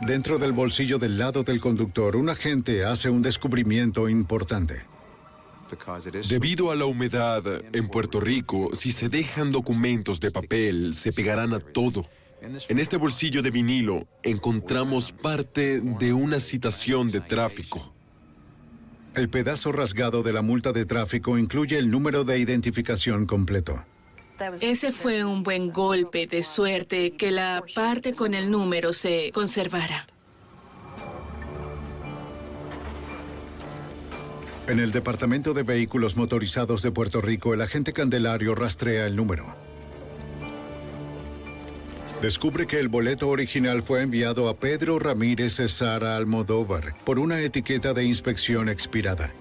Dentro del bolsillo del lado del conductor, un agente hace un descubrimiento importante. Debido a la humedad en Puerto Rico, si se dejan documentos de papel, se pegarán a todo. En este bolsillo de vinilo encontramos parte de una citación de tráfico. El pedazo rasgado de la multa de tráfico incluye el número de identificación completo. Ese fue un buen golpe de suerte que la parte con el número se conservara. En el Departamento de Vehículos Motorizados de Puerto Rico, el agente Candelario rastrea el número. Descubre que el boleto original fue enviado a Pedro Ramírez César Almodóvar por una etiqueta de inspección expirada.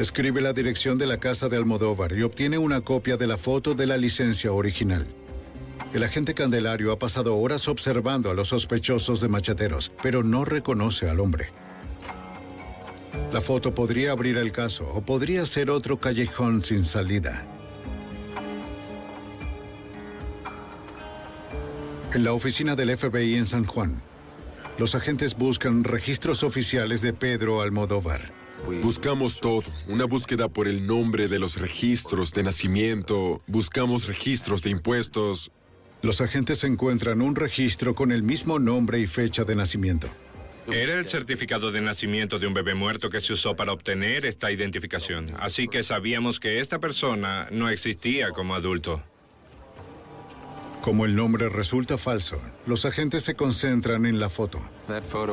Escribe la dirección de la casa de Almodóvar y obtiene una copia de la foto de la licencia original. El agente Candelario ha pasado horas observando a los sospechosos de macheteros, pero no reconoce al hombre. La foto podría abrir el caso o podría ser otro callejón sin salida. En la oficina del FBI en San Juan, los agentes buscan registros oficiales de Pedro Almodóvar. Buscamos todo, una búsqueda por el nombre de los registros de nacimiento, buscamos registros de impuestos. Los agentes encuentran un registro con el mismo nombre y fecha de nacimiento. Era el certificado de nacimiento de un bebé muerto que se usó para obtener esta identificación, así que sabíamos que esta persona no existía como adulto. Como el nombre resulta falso, los agentes se concentran en la foto.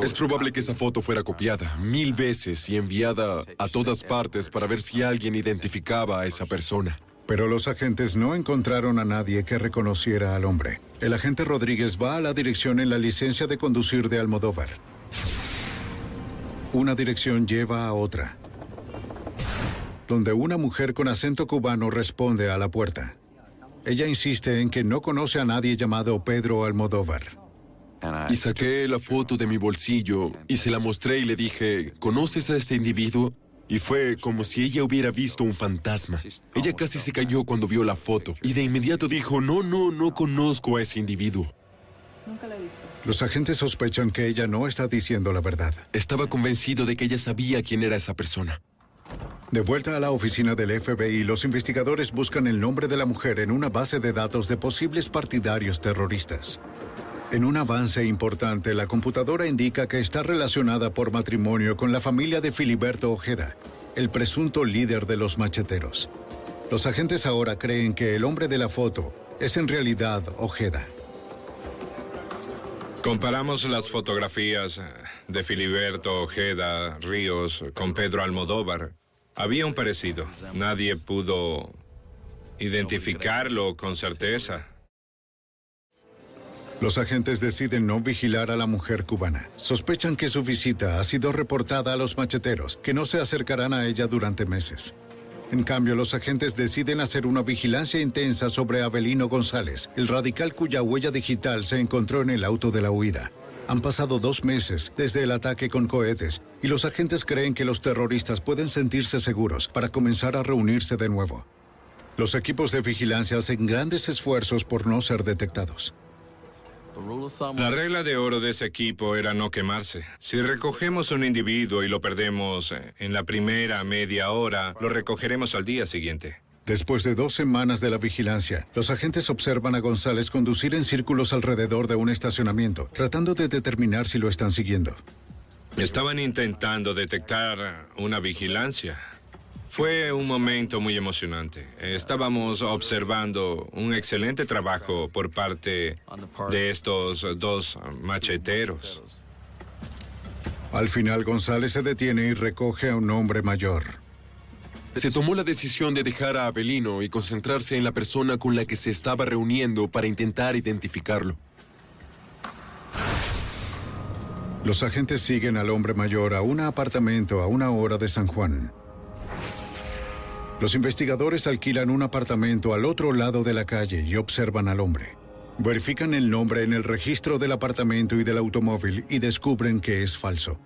Es probable que esa foto fuera copiada mil veces y enviada a todas partes para ver si alguien identificaba a esa persona. Pero los agentes no encontraron a nadie que reconociera al hombre. El agente Rodríguez va a la dirección en la licencia de conducir de Almodóvar. Una dirección lleva a otra, donde una mujer con acento cubano responde a la puerta. Ella insiste en que no conoce a nadie llamado Pedro Almodóvar. Y saqué la foto de mi bolsillo y se la mostré y le dije, ¿conoces a este individuo? Y fue como si ella hubiera visto un fantasma. Ella casi se cayó cuando vio la foto y de inmediato dijo, no, no, no conozco a ese individuo. Los agentes sospechan que ella no está diciendo la verdad. Estaba convencido de que ella sabía quién era esa persona. De vuelta a la oficina del FBI, los investigadores buscan el nombre de la mujer en una base de datos de posibles partidarios terroristas. En un avance importante, la computadora indica que está relacionada por matrimonio con la familia de Filiberto Ojeda, el presunto líder de los macheteros. Los agentes ahora creen que el hombre de la foto es en realidad Ojeda. Comparamos las fotografías de Filiberto Ojeda Ríos con Pedro Almodóvar. Había un parecido. Nadie pudo identificarlo con certeza. Los agentes deciden no vigilar a la mujer cubana. Sospechan que su visita ha sido reportada a los macheteros, que no se acercarán a ella durante meses. En cambio, los agentes deciden hacer una vigilancia intensa sobre Abelino González, el radical cuya huella digital se encontró en el auto de la huida. Han pasado dos meses desde el ataque con cohetes y los agentes creen que los terroristas pueden sentirse seguros para comenzar a reunirse de nuevo. Los equipos de vigilancia hacen grandes esfuerzos por no ser detectados. La regla de oro de ese equipo era no quemarse. Si recogemos un individuo y lo perdemos eh, en la primera media hora, lo recogeremos al día siguiente. Después de dos semanas de la vigilancia, los agentes observan a González conducir en círculos alrededor de un estacionamiento, tratando de determinar si lo están siguiendo. Estaban intentando detectar una vigilancia. Fue un momento muy emocionante. Estábamos observando un excelente trabajo por parte de estos dos macheteros. Al final González se detiene y recoge a un hombre mayor. Se tomó la decisión de dejar a Abelino y concentrarse en la persona con la que se estaba reuniendo para intentar identificarlo. Los agentes siguen al hombre mayor a un apartamento a una hora de San Juan. Los investigadores alquilan un apartamento al otro lado de la calle y observan al hombre. Verifican el nombre en el registro del apartamento y del automóvil y descubren que es falso.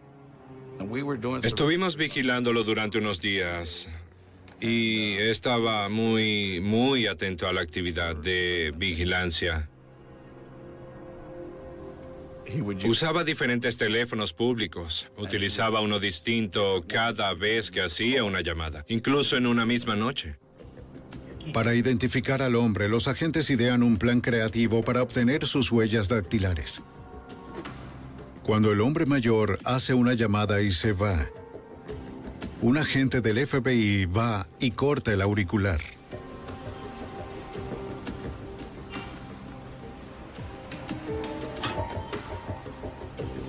Estuvimos vigilándolo durante unos días y estaba muy, muy atento a la actividad de vigilancia. Usaba diferentes teléfonos públicos. Utilizaba uno distinto cada vez que hacía una llamada, incluso en una misma noche. Para identificar al hombre, los agentes idean un plan creativo para obtener sus huellas dactilares. Cuando el hombre mayor hace una llamada y se va, un agente del FBI va y corta el auricular.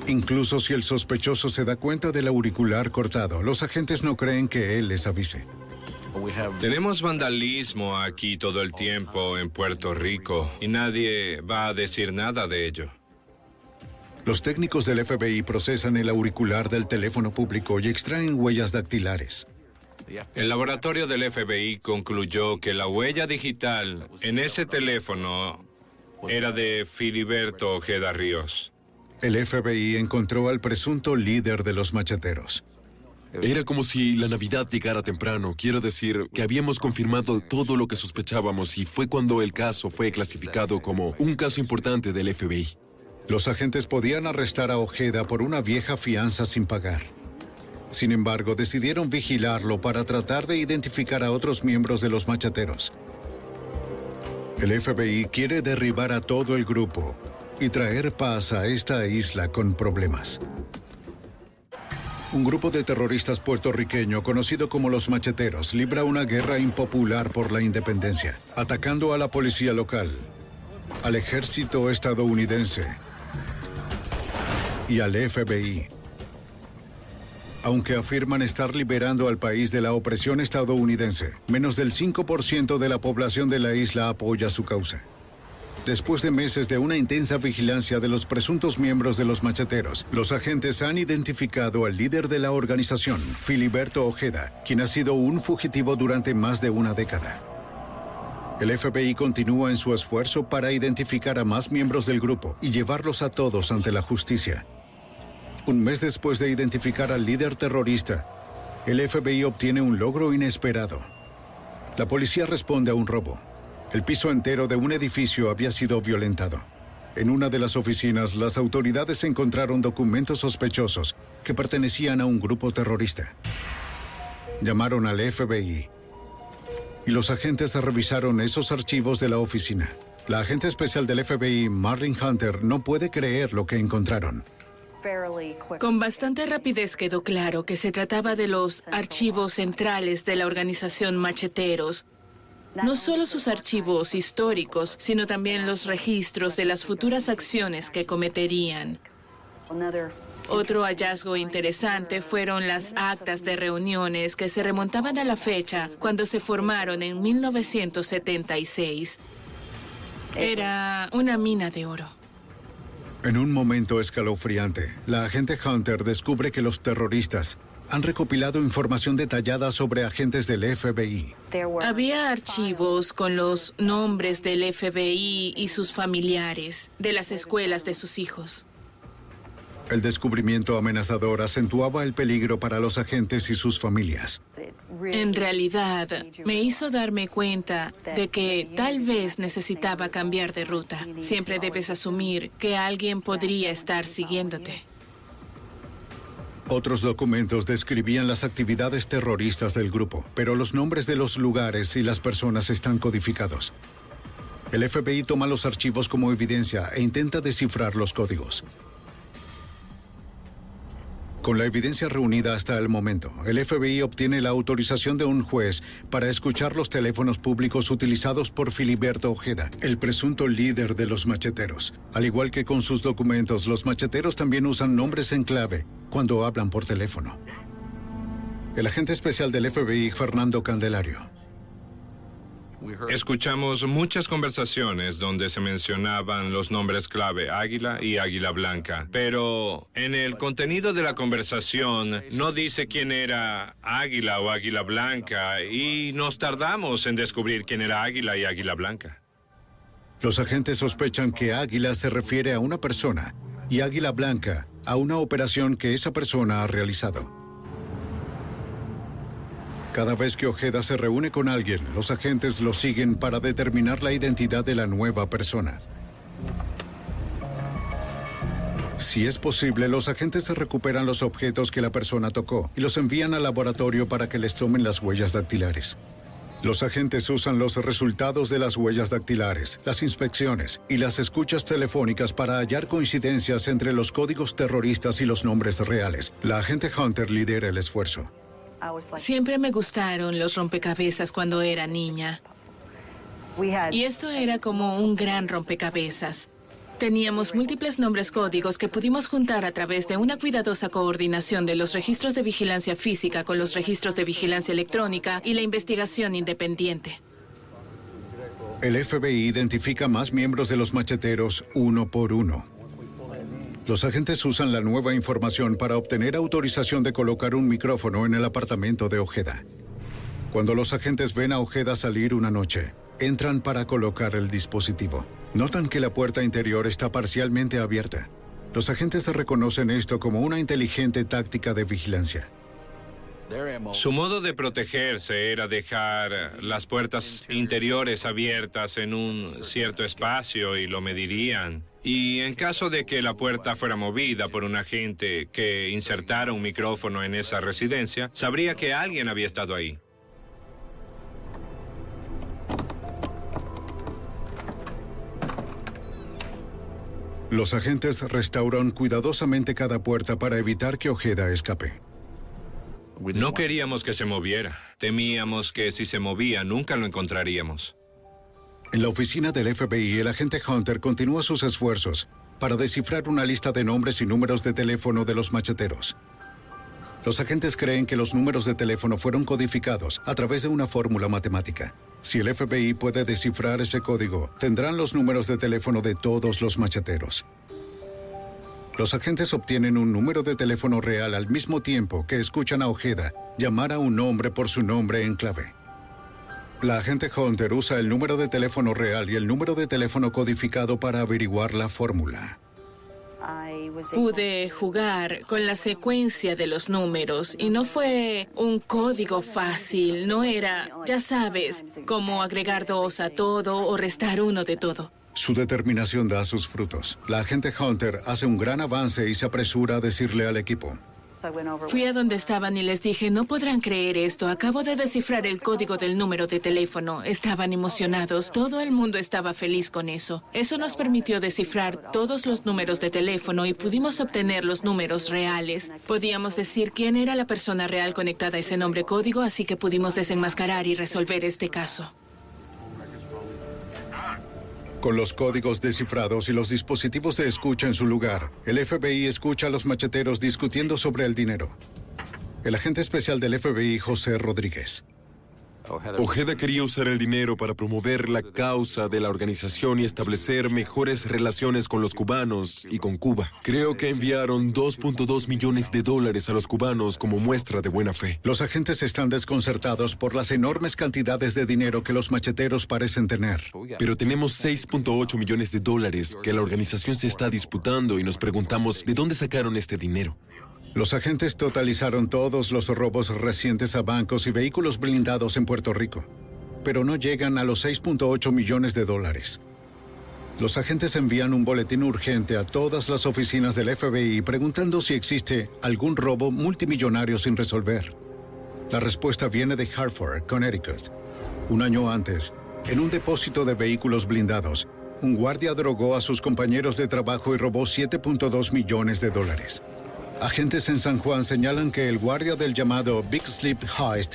Incluso si el sospechoso se da cuenta del auricular cortado, los agentes no creen que él les avise. Tenemos vandalismo aquí todo el tiempo en Puerto Rico y nadie va a decir nada de ello. Los técnicos del FBI procesan el auricular del teléfono público y extraen huellas dactilares. El laboratorio del FBI concluyó que la huella digital en ese teléfono era de Filiberto Ojeda Ríos. El FBI encontró al presunto líder de los macheteros. Era como si la Navidad llegara temprano. Quiero decir que habíamos confirmado todo lo que sospechábamos y fue cuando el caso fue clasificado como un caso importante del FBI. Los agentes podían arrestar a Ojeda por una vieja fianza sin pagar. Sin embargo, decidieron vigilarlo para tratar de identificar a otros miembros de los macheteros. El FBI quiere derribar a todo el grupo y traer paz a esta isla con problemas. Un grupo de terroristas puertorriqueño conocido como los macheteros libra una guerra impopular por la independencia, atacando a la policía local, al ejército estadounidense y al FBI. Aunque afirman estar liberando al país de la opresión estadounidense, menos del 5% de la población de la isla apoya su causa. Después de meses de una intensa vigilancia de los presuntos miembros de los macheteros, los agentes han identificado al líder de la organización, Filiberto Ojeda, quien ha sido un fugitivo durante más de una década. El FBI continúa en su esfuerzo para identificar a más miembros del grupo y llevarlos a todos ante la justicia. Un mes después de identificar al líder terrorista, el FBI obtiene un logro inesperado. La policía responde a un robo. El piso entero de un edificio había sido violentado. En una de las oficinas, las autoridades encontraron documentos sospechosos que pertenecían a un grupo terrorista. Llamaron al FBI y los agentes revisaron esos archivos de la oficina. La agente especial del FBI, Marlene Hunter, no puede creer lo que encontraron. Con bastante rapidez quedó claro que se trataba de los archivos centrales de la organización Macheteros, no solo sus archivos históricos, sino también los registros de las futuras acciones que cometerían. Otro hallazgo interesante fueron las actas de reuniones que se remontaban a la fecha cuando se formaron en 1976. Era una mina de oro. En un momento escalofriante, la agente Hunter descubre que los terroristas han recopilado información detallada sobre agentes del FBI. Había archivos con los nombres del FBI y sus familiares, de las escuelas de sus hijos. El descubrimiento amenazador acentuaba el peligro para los agentes y sus familias. En realidad, me hizo darme cuenta de que tal vez necesitaba cambiar de ruta. Siempre debes asumir que alguien podría estar siguiéndote. Otros documentos describían las actividades terroristas del grupo, pero los nombres de los lugares y las personas están codificados. El FBI toma los archivos como evidencia e intenta descifrar los códigos. Con la evidencia reunida hasta el momento, el FBI obtiene la autorización de un juez para escuchar los teléfonos públicos utilizados por Filiberto Ojeda, el presunto líder de los macheteros. Al igual que con sus documentos, los macheteros también usan nombres en clave cuando hablan por teléfono. El agente especial del FBI, Fernando Candelario, Escuchamos muchas conversaciones donde se mencionaban los nombres clave Águila y Águila Blanca, pero en el contenido de la conversación no dice quién era Águila o Águila Blanca y nos tardamos en descubrir quién era Águila y Águila Blanca. Los agentes sospechan que Águila se refiere a una persona y Águila Blanca a una operación que esa persona ha realizado. Cada vez que Ojeda se reúne con alguien, los agentes lo siguen para determinar la identidad de la nueva persona. Si es posible, los agentes recuperan los objetos que la persona tocó y los envían al laboratorio para que les tomen las huellas dactilares. Los agentes usan los resultados de las huellas dactilares, las inspecciones y las escuchas telefónicas para hallar coincidencias entre los códigos terroristas y los nombres reales. La agente Hunter lidera el esfuerzo. Siempre me gustaron los rompecabezas cuando era niña. Y esto era como un gran rompecabezas. Teníamos múltiples nombres códigos que pudimos juntar a través de una cuidadosa coordinación de los registros de vigilancia física con los registros de vigilancia electrónica y la investigación independiente. El FBI identifica más miembros de los macheteros uno por uno. Los agentes usan la nueva información para obtener autorización de colocar un micrófono en el apartamento de Ojeda. Cuando los agentes ven a Ojeda salir una noche, entran para colocar el dispositivo. Notan que la puerta interior está parcialmente abierta. Los agentes reconocen esto como una inteligente táctica de vigilancia. Su modo de protegerse era dejar las puertas interiores abiertas en un cierto espacio y lo medirían. Y en caso de que la puerta fuera movida por un agente que insertara un micrófono en esa residencia, sabría que alguien había estado ahí. Los agentes restauran cuidadosamente cada puerta para evitar que Ojeda escape. No queríamos que se moviera. Temíamos que si se movía nunca lo encontraríamos. En la oficina del FBI, el agente Hunter continúa sus esfuerzos para descifrar una lista de nombres y números de teléfono de los macheteros. Los agentes creen que los números de teléfono fueron codificados a través de una fórmula matemática. Si el FBI puede descifrar ese código, tendrán los números de teléfono de todos los macheteros. Los agentes obtienen un número de teléfono real al mismo tiempo que escuchan a Ojeda llamar a un hombre por su nombre en clave. La agente Hunter usa el número de teléfono real y el número de teléfono codificado para averiguar la fórmula. Pude jugar con la secuencia de los números y no fue un código fácil, no era, ya sabes, como agregar dos a todo o restar uno de todo. Su determinación da sus frutos. La agente Hunter hace un gran avance y se apresura a decirle al equipo. Fui a donde estaban y les dije, no podrán creer esto, acabo de descifrar el código del número de teléfono. Estaban emocionados, todo el mundo estaba feliz con eso. Eso nos permitió descifrar todos los números de teléfono y pudimos obtener los números reales. Podíamos decir quién era la persona real conectada a ese nombre código, así que pudimos desenmascarar y resolver este caso. Con los códigos descifrados y los dispositivos de escucha en su lugar, el FBI escucha a los macheteros discutiendo sobre el dinero. El agente especial del FBI, José Rodríguez. Ojeda quería usar el dinero para promover la causa de la organización y establecer mejores relaciones con los cubanos y con Cuba. Creo que enviaron 2.2 millones de dólares a los cubanos como muestra de buena fe. Los agentes están desconcertados por las enormes cantidades de dinero que los macheteros parecen tener. Pero tenemos 6.8 millones de dólares que la organización se está disputando y nos preguntamos de dónde sacaron este dinero. Los agentes totalizaron todos los robos recientes a bancos y vehículos blindados en Puerto Rico, pero no llegan a los 6.8 millones de dólares. Los agentes envían un boletín urgente a todas las oficinas del FBI preguntando si existe algún robo multimillonario sin resolver. La respuesta viene de Hartford, Connecticut. Un año antes, en un depósito de vehículos blindados, un guardia drogó a sus compañeros de trabajo y robó 7.2 millones de dólares. Agentes en San Juan señalan que el guardia del llamado Big Sleep Heist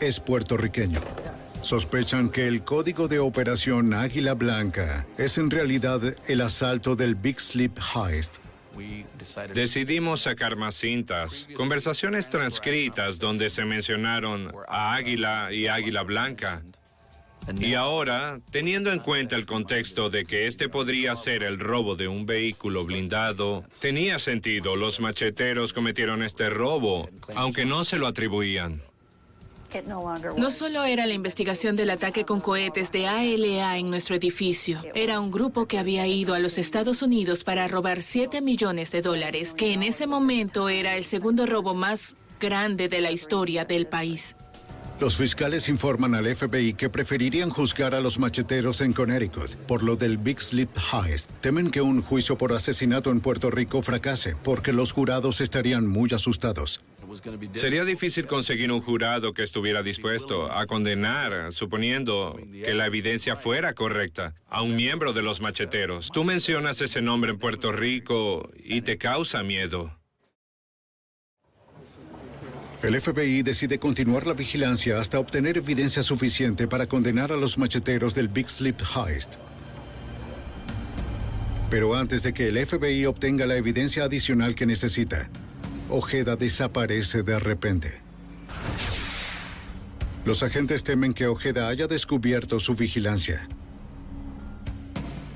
es puertorriqueño. Sospechan que el código de operación Águila Blanca es en realidad el asalto del Big Sleep Heist. Decidimos sacar más cintas, conversaciones transcritas donde se mencionaron a Águila y Águila Blanca. Y ahora, teniendo en cuenta el contexto de que este podría ser el robo de un vehículo blindado, tenía sentido, los macheteros cometieron este robo, aunque no se lo atribuían. No solo era la investigación del ataque con cohetes de ALA en nuestro edificio, era un grupo que había ido a los Estados Unidos para robar 7 millones de dólares, que en ese momento era el segundo robo más grande de la historia del país. Los fiscales informan al FBI que preferirían juzgar a los macheteros en Connecticut por lo del Big Sleep Heist. Temen que un juicio por asesinato en Puerto Rico fracase porque los jurados estarían muy asustados. Sería difícil conseguir un jurado que estuviera dispuesto a condenar, suponiendo que la evidencia fuera correcta, a un miembro de los macheteros. Tú mencionas ese nombre en Puerto Rico y te causa miedo. El FBI decide continuar la vigilancia hasta obtener evidencia suficiente para condenar a los macheteros del Big Sleep Heist. Pero antes de que el FBI obtenga la evidencia adicional que necesita, Ojeda desaparece de repente. Los agentes temen que Ojeda haya descubierto su vigilancia.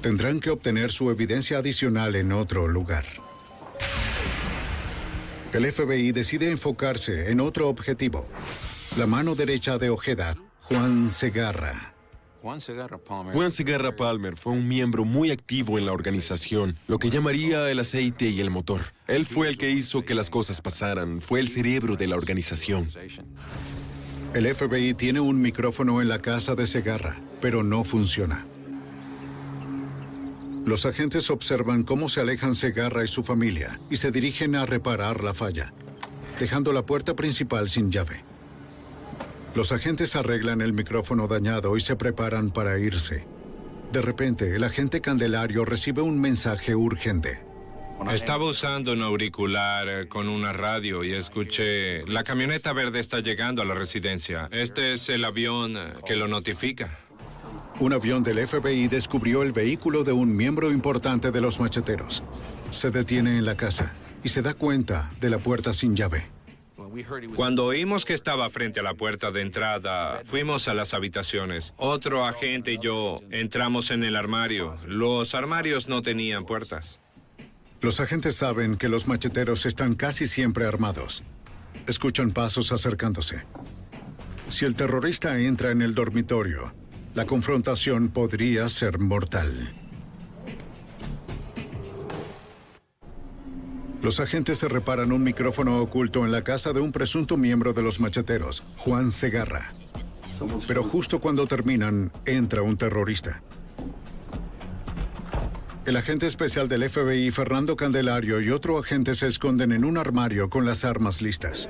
Tendrán que obtener su evidencia adicional en otro lugar. El FBI decide enfocarse en otro objetivo. La mano derecha de Ojeda, Juan Segarra. Juan Segarra Palmer. fue un miembro muy activo en la organización, lo que llamaría el aceite y el motor. Él fue el que hizo que las cosas pasaran, fue el cerebro de la organización. El FBI tiene un micrófono en la casa de Segarra, pero no funciona. Los agentes observan cómo se alejan Segarra y su familia y se dirigen a reparar la falla, dejando la puerta principal sin llave. Los agentes arreglan el micrófono dañado y se preparan para irse. De repente, el agente Candelario recibe un mensaje urgente. Estaba usando un auricular eh, con una radio y escuché, la camioneta verde está llegando a la residencia. Este es el avión eh, que lo notifica. Un avión del FBI descubrió el vehículo de un miembro importante de los macheteros. Se detiene en la casa y se da cuenta de la puerta sin llave. Cuando oímos que estaba frente a la puerta de entrada, fuimos a las habitaciones. Otro agente y yo entramos en el armario. Los armarios no tenían puertas. Los agentes saben que los macheteros están casi siempre armados. Escuchan pasos acercándose. Si el terrorista entra en el dormitorio, la confrontación podría ser mortal. Los agentes se reparan un micrófono oculto en la casa de un presunto miembro de los macheteros, Juan Segarra. Pero justo cuando terminan, entra un terrorista. El agente especial del FBI, Fernando Candelario, y otro agente se esconden en un armario con las armas listas.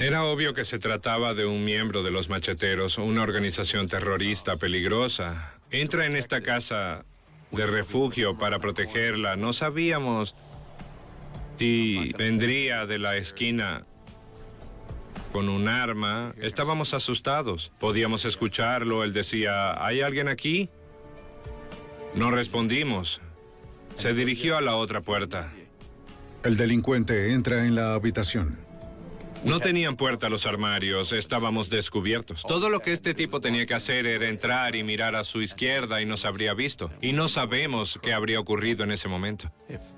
Era obvio que se trataba de un miembro de los macheteros, una organización terrorista peligrosa. Entra en esta casa de refugio para protegerla. No sabíamos si vendría de la esquina con un arma, estábamos asustados. Podíamos escucharlo. Él decía, ¿hay alguien aquí? No respondimos. Se dirigió a la otra puerta. El delincuente entra en la habitación. No tenían puerta los armarios, estábamos descubiertos. Todo lo que este tipo tenía que hacer era entrar y mirar a su izquierda y nos habría visto. Y no sabemos qué habría ocurrido en ese momento.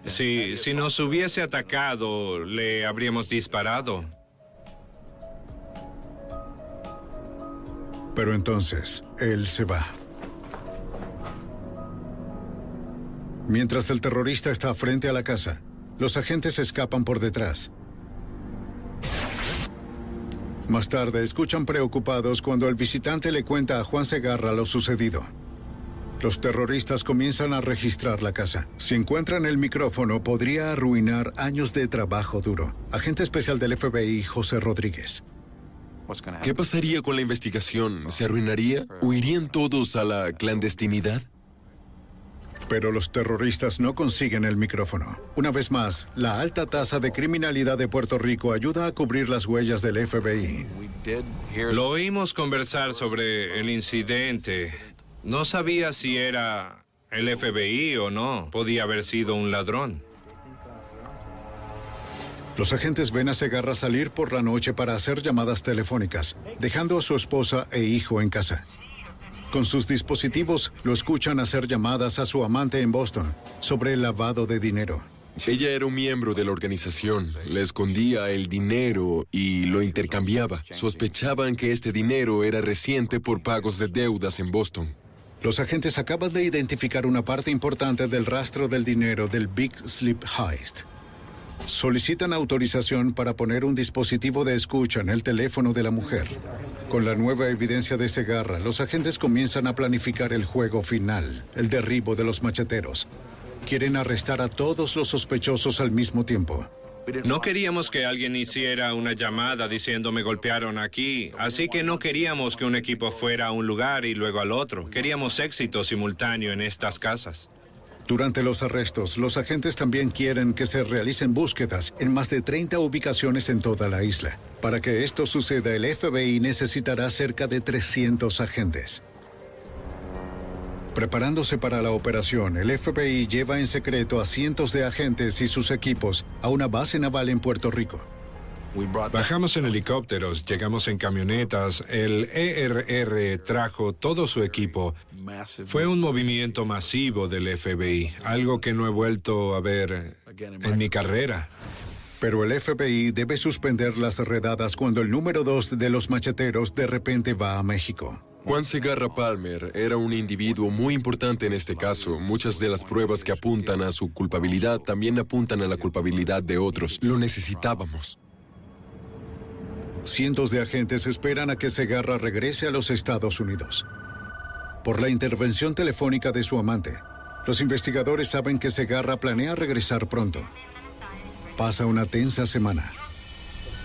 Si, si nos hubiese atacado, le habríamos disparado. Pero entonces, él se va. Mientras el terrorista está frente a la casa, los agentes escapan por detrás. Más tarde, escuchan preocupados cuando el visitante le cuenta a Juan Segarra lo sucedido. Los terroristas comienzan a registrar la casa. Si encuentran el micrófono, podría arruinar años de trabajo duro. Agente especial del FBI, José Rodríguez. ¿Qué pasaría con la investigación? ¿Se arruinaría? ¿Huirían todos a la clandestinidad? Pero los terroristas no consiguen el micrófono. Una vez más, la alta tasa de criminalidad de Puerto Rico ayuda a cubrir las huellas del FBI. Lo oímos conversar sobre el incidente. No sabía si era el FBI o no. Podía haber sido un ladrón. Los agentes ven a Segarra salir por la noche para hacer llamadas telefónicas, dejando a su esposa e hijo en casa. Con sus dispositivos lo escuchan hacer llamadas a su amante en Boston sobre el lavado de dinero. Ella era un miembro de la organización, le escondía el dinero y lo intercambiaba. Sospechaban que este dinero era reciente por pagos de deudas en Boston. Los agentes acaban de identificar una parte importante del rastro del dinero del Big Sleep Heist. Solicitan autorización para poner un dispositivo de escucha en el teléfono de la mujer. Con la nueva evidencia de Segarra, los agentes comienzan a planificar el juego final, el derribo de los macheteros. Quieren arrestar a todos los sospechosos al mismo tiempo. No queríamos que alguien hiciera una llamada diciendo me golpearon aquí, así que no queríamos que un equipo fuera a un lugar y luego al otro. Queríamos éxito simultáneo en estas casas. Durante los arrestos, los agentes también quieren que se realicen búsquedas en más de 30 ubicaciones en toda la isla. Para que esto suceda, el FBI necesitará cerca de 300 agentes. Preparándose para la operación, el FBI lleva en secreto a cientos de agentes y sus equipos a una base naval en Puerto Rico. Bajamos en helicópteros, llegamos en camionetas, el ERR trajo todo su equipo. Fue un movimiento masivo del FBI, algo que no he vuelto a ver en mi carrera. Pero el FBI debe suspender las redadas cuando el número dos de los macheteros de repente va a México. Juan Segarra Palmer era un individuo muy importante en este caso. Muchas de las pruebas que apuntan a su culpabilidad también apuntan a la culpabilidad de otros. Lo necesitábamos. Cientos de agentes esperan a que Segarra regrese a los Estados Unidos. Por la intervención telefónica de su amante, los investigadores saben que Segarra planea regresar pronto. Pasa una tensa semana.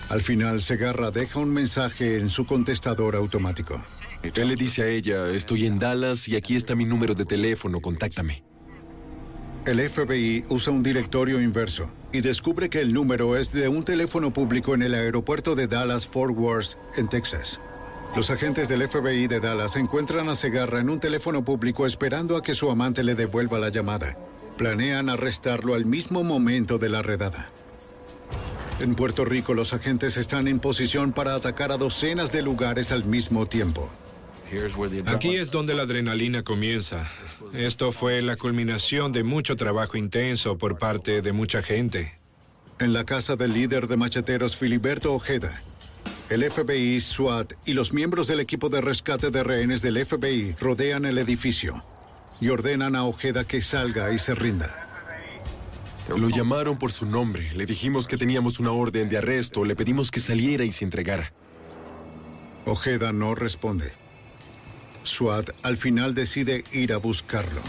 Al final, Segarra deja un mensaje en su contestador automático. Él le dice a ella, estoy en Dallas y aquí está mi número de teléfono, contáctame. El FBI usa un directorio inverso y descubre que el número es de un teléfono público en el aeropuerto de Dallas-Fort Worth, en Texas. Los agentes del FBI de Dallas encuentran a Segarra en un teléfono público esperando a que su amante le devuelva la llamada. Planean arrestarlo al mismo momento de la redada. En Puerto Rico los agentes están en posición para atacar a docenas de lugares al mismo tiempo. Aquí es donde la adrenalina comienza. Esto fue la culminación de mucho trabajo intenso por parte de mucha gente. En la casa del líder de macheteros Filiberto Ojeda, el FBI, SWAT y los miembros del equipo de rescate de rehenes del FBI rodean el edificio y ordenan a Ojeda que salga y se rinda. Lo llamaron por su nombre, le dijimos que teníamos una orden de arresto, le pedimos que saliera y se entregara. Ojeda no responde. SWAT al final decide ir a buscarlo.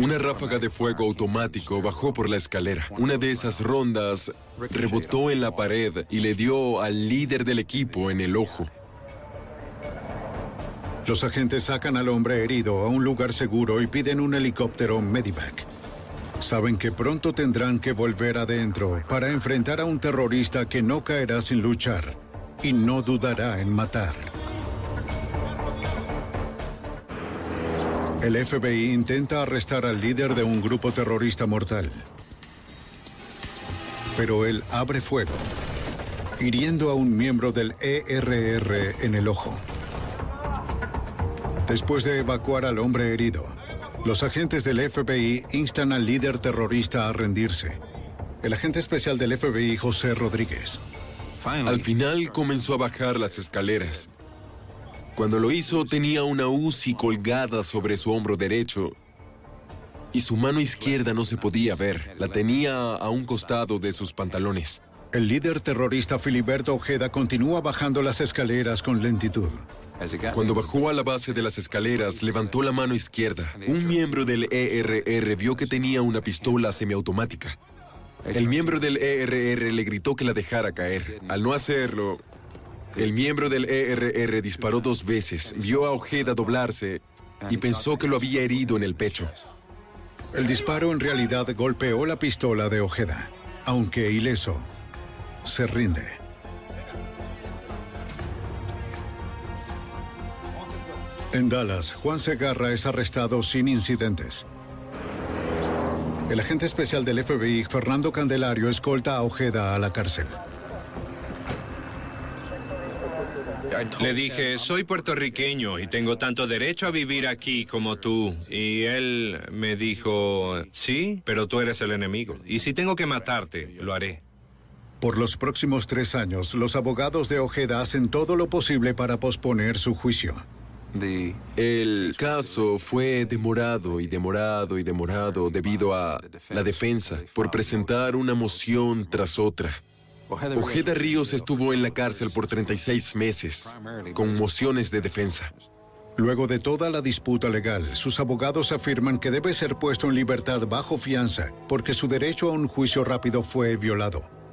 Una ráfaga de fuego automático bajó por la escalera. Una de esas rondas rebotó en la pared y le dio al líder del equipo en el ojo. Los agentes sacan al hombre herido a un lugar seguro y piden un helicóptero Medivac. Saben que pronto tendrán que volver adentro para enfrentar a un terrorista que no caerá sin luchar y no dudará en matar. El FBI intenta arrestar al líder de un grupo terrorista mortal. Pero él abre fuego, hiriendo a un miembro del ERR en el ojo. Después de evacuar al hombre herido, los agentes del FBI instan al líder terrorista a rendirse. El agente especial del FBI, José Rodríguez. Al final comenzó a bajar las escaleras. Cuando lo hizo tenía una UCI colgada sobre su hombro derecho y su mano izquierda no se podía ver. La tenía a un costado de sus pantalones. El líder terrorista Filiberto Ojeda continúa bajando las escaleras con lentitud. Cuando bajó a la base de las escaleras, levantó la mano izquierda. Un miembro del ERR vio que tenía una pistola semiautomática. El miembro del ERR le gritó que la dejara caer. Al no hacerlo, el miembro del ERR disparó dos veces, vio a Ojeda doblarse y pensó que lo había herido en el pecho. El disparo en realidad golpeó la pistola de Ojeda, aunque ileso, se rinde. En Dallas, Juan Segarra es arrestado sin incidentes. El agente especial del FBI, Fernando Candelario, escolta a Ojeda a la cárcel. Le dije, soy puertorriqueño y tengo tanto derecho a vivir aquí como tú. Y él me dijo, sí, pero tú eres el enemigo. Y si tengo que matarte, lo haré. Por los próximos tres años, los abogados de Ojeda hacen todo lo posible para posponer su juicio. El caso fue demorado y demorado y demorado debido a la defensa por presentar una moción tras otra. Ojeda Ríos estuvo en la cárcel por 36 meses, con mociones de defensa. Luego de toda la disputa legal, sus abogados afirman que debe ser puesto en libertad bajo fianza porque su derecho a un juicio rápido fue violado.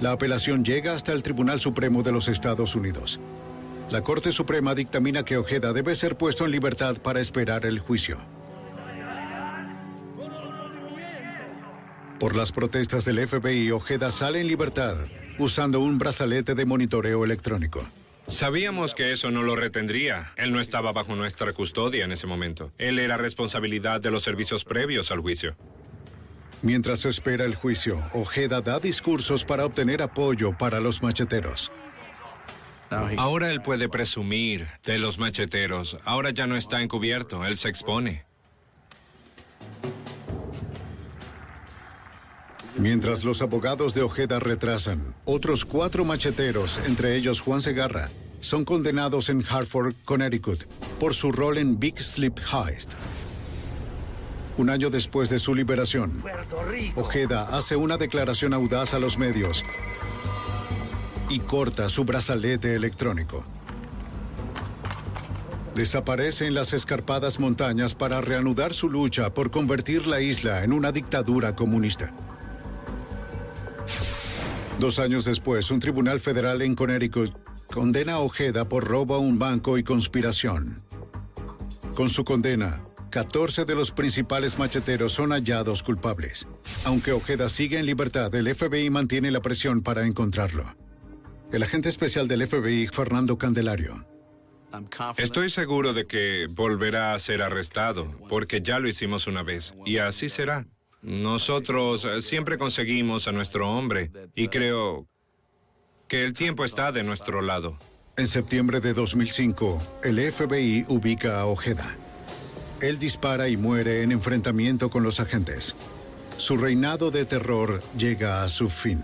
La apelación llega hasta el Tribunal Supremo de los Estados Unidos. La Corte Suprema dictamina que Ojeda debe ser puesto en libertad para esperar el juicio. Por las protestas del FBI, Ojeda sale en libertad usando un brazalete de monitoreo electrónico. Sabíamos que eso no lo retendría. Él no estaba bajo nuestra custodia en ese momento. Él era responsabilidad de los servicios previos al juicio. Mientras se espera el juicio, Ojeda da discursos para obtener apoyo para los macheteros. Ahora él puede presumir de los macheteros. Ahora ya no está encubierto, él se expone. Mientras los abogados de Ojeda retrasan, otros cuatro macheteros, entre ellos Juan Segarra, son condenados en Hartford, Connecticut, por su rol en Big Sleep Heist. Un año después de su liberación, Ojeda hace una declaración audaz a los medios y corta su brazalete electrónico. Desaparece en las escarpadas montañas para reanudar su lucha por convertir la isla en una dictadura comunista. Dos años después, un tribunal federal en Connecticut condena a Ojeda por robo a un banco y conspiración. Con su condena, 14 de los principales macheteros son hallados culpables. Aunque Ojeda sigue en libertad, el FBI mantiene la presión para encontrarlo. El agente especial del FBI, Fernando Candelario. Estoy seguro de que volverá a ser arrestado, porque ya lo hicimos una vez, y así será. Nosotros eh, siempre conseguimos a nuestro hombre, y creo que el tiempo está de nuestro lado. En septiembre de 2005, el FBI ubica a Ojeda. Él dispara y muere en enfrentamiento con los agentes. Su reinado de terror llega a su fin.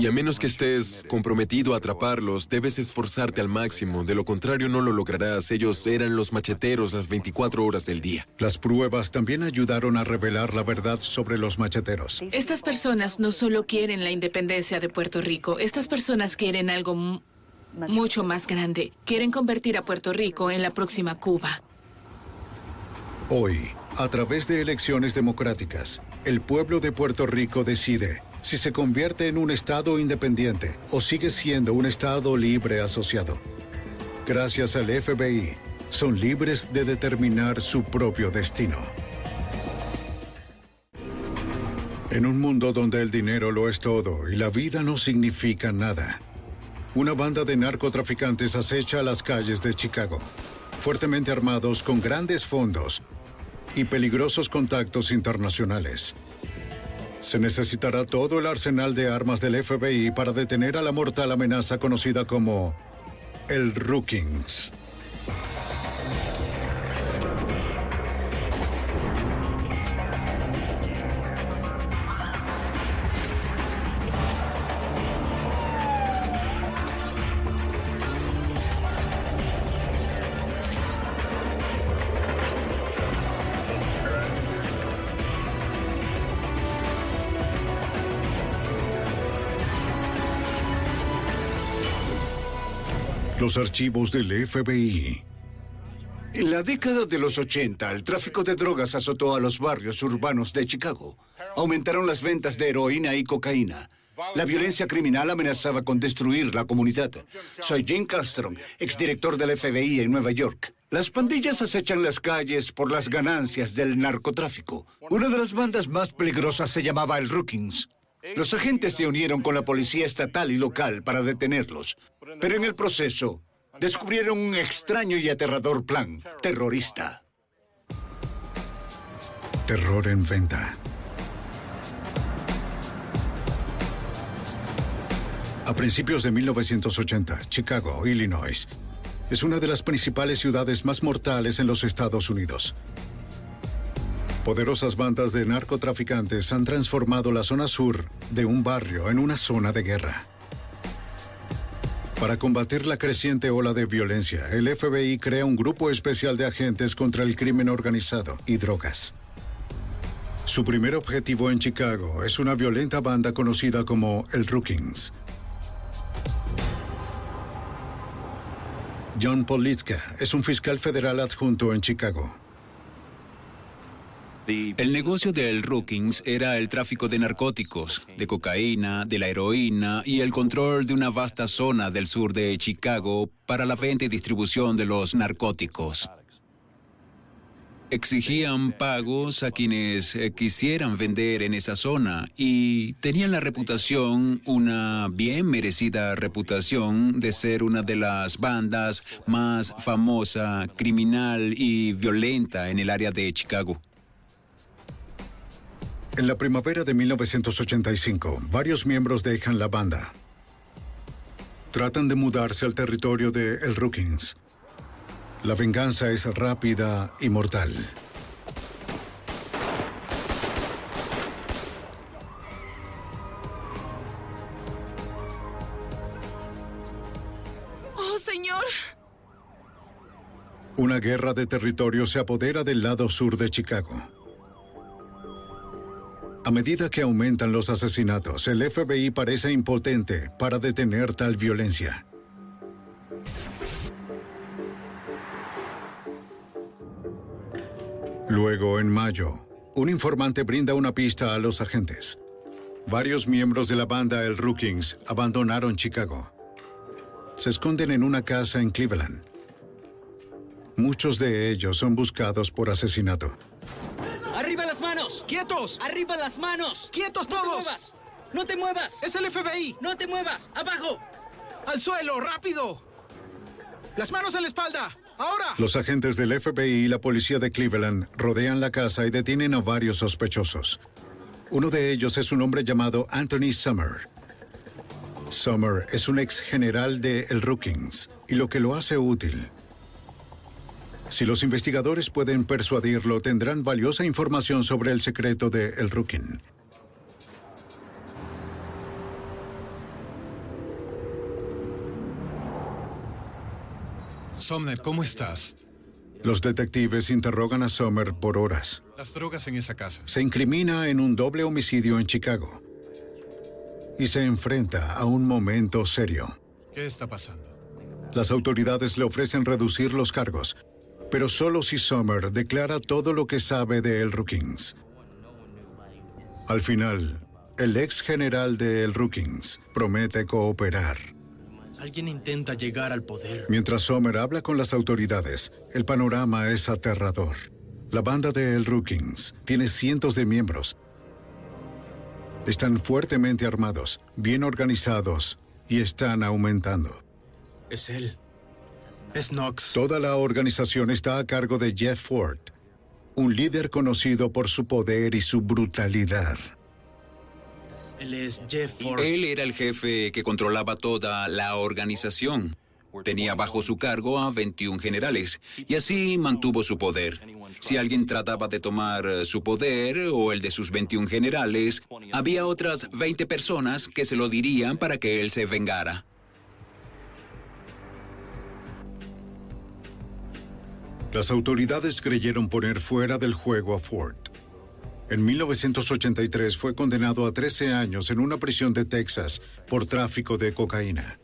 Y a menos que estés comprometido a atraparlos, debes esforzarte al máximo. De lo contrario, no lo lograrás. Ellos eran los macheteros las 24 horas del día. Las pruebas también ayudaron a revelar la verdad sobre los macheteros. Estas personas no solo quieren la independencia de Puerto Rico, estas personas quieren algo mucho más grande. Quieren convertir a Puerto Rico en la próxima Cuba. Hoy, a través de elecciones democráticas, el pueblo de Puerto Rico decide si se convierte en un Estado independiente o sigue siendo un Estado libre asociado. gracias al FBI, son libres de determinar su propio destino. En un mundo donde el dinero lo es todo y la vida no significa nada, una banda de narcotraficantes acecha las calles de Chicago, fuertemente armados con grandes fondos y peligrosos contactos internacionales. Se necesitará todo el arsenal de armas del FBI para detener a la mortal amenaza conocida como el Rookings. Los archivos del FBI. En la década de los 80, el tráfico de drogas azotó a los barrios urbanos de Chicago. Aumentaron las ventas de heroína y cocaína. La violencia criminal amenazaba con destruir la comunidad. Soy Jim Castro, exdirector del FBI en Nueva York. Las pandillas acechan las calles por las ganancias del narcotráfico. Una de las bandas más peligrosas se llamaba el Rookings. Los agentes se unieron con la policía estatal y local para detenerlos, pero en el proceso descubrieron un extraño y aterrador plan terrorista. Terror en venta. A principios de 1980, Chicago, Illinois, es una de las principales ciudades más mortales en los Estados Unidos. Poderosas bandas de narcotraficantes han transformado la zona sur de un barrio en una zona de guerra. Para combatir la creciente ola de violencia, el FBI crea un grupo especial de agentes contra el crimen organizado y drogas. Su primer objetivo en Chicago es una violenta banda conocida como el Rookings. John Politzka es un fiscal federal adjunto en Chicago. El negocio del Rookings era el tráfico de narcóticos, de cocaína, de la heroína y el control de una vasta zona del sur de Chicago para la venta y distribución de los narcóticos. Exigían pagos a quienes eh, quisieran vender en esa zona y tenían la reputación, una bien merecida reputación, de ser una de las bandas más famosa, criminal y violenta en el área de Chicago. En la primavera de 1985, varios miembros dejan la banda. Tratan de mudarse al territorio de El Rookings. La venganza es rápida y mortal. ¡Oh, señor! Una guerra de territorio se apodera del lado sur de Chicago. A medida que aumentan los asesinatos, el FBI parece impotente para detener tal violencia. Luego, en mayo, un informante brinda una pista a los agentes. Varios miembros de la banda El Rookings abandonaron Chicago. Se esconden en una casa en Cleveland. Muchos de ellos son buscados por asesinato. ¡Quietos! ¡Arriba las manos! ¡Quietos ¡No todos! te muevas! ¡No te muevas! ¡Es el FBI! ¡No te muevas! ¡Abajo! ¡Al suelo! ¡Rápido! ¡Las manos en la espalda! ¡Ahora! Los agentes del FBI y la policía de Cleveland rodean la casa y detienen a varios sospechosos. Uno de ellos es un hombre llamado Anthony Summer. Summer es un ex general de El Rookings y lo que lo hace útil si los investigadores pueden persuadirlo, tendrán valiosa información sobre el secreto de El Rookin. Somner, ¿cómo estás? Los detectives interrogan a Sommer por horas. Las drogas en esa casa. Se incrimina en un doble homicidio en Chicago. Y se enfrenta a un momento serio. ¿Qué está pasando? Las autoridades le ofrecen reducir los cargos, pero solo si Summer declara todo lo que sabe de El Rookings. Al final, el ex general de El Rookings promete cooperar. Alguien intenta llegar al poder. Mientras Sommer habla con las autoridades, el panorama es aterrador. La banda de El Rookings tiene cientos de miembros. Están fuertemente armados, bien organizados y están aumentando. Es él. Es Knox. Toda la organización está a cargo de Jeff Ford, un líder conocido por su poder y su brutalidad. Él es Jeff Ford. Él era el jefe que controlaba toda la organización. Tenía bajo su cargo a 21 generales y así mantuvo su poder. Si alguien trataba de tomar eh, su poder o el de sus 21 generales, había otras 20 personas que se lo dirían para que él se vengara. Las autoridades creyeron poner fuera del juego a Ford. En 1983 fue condenado a 13 años en una prisión de Texas por tráfico de cocaína.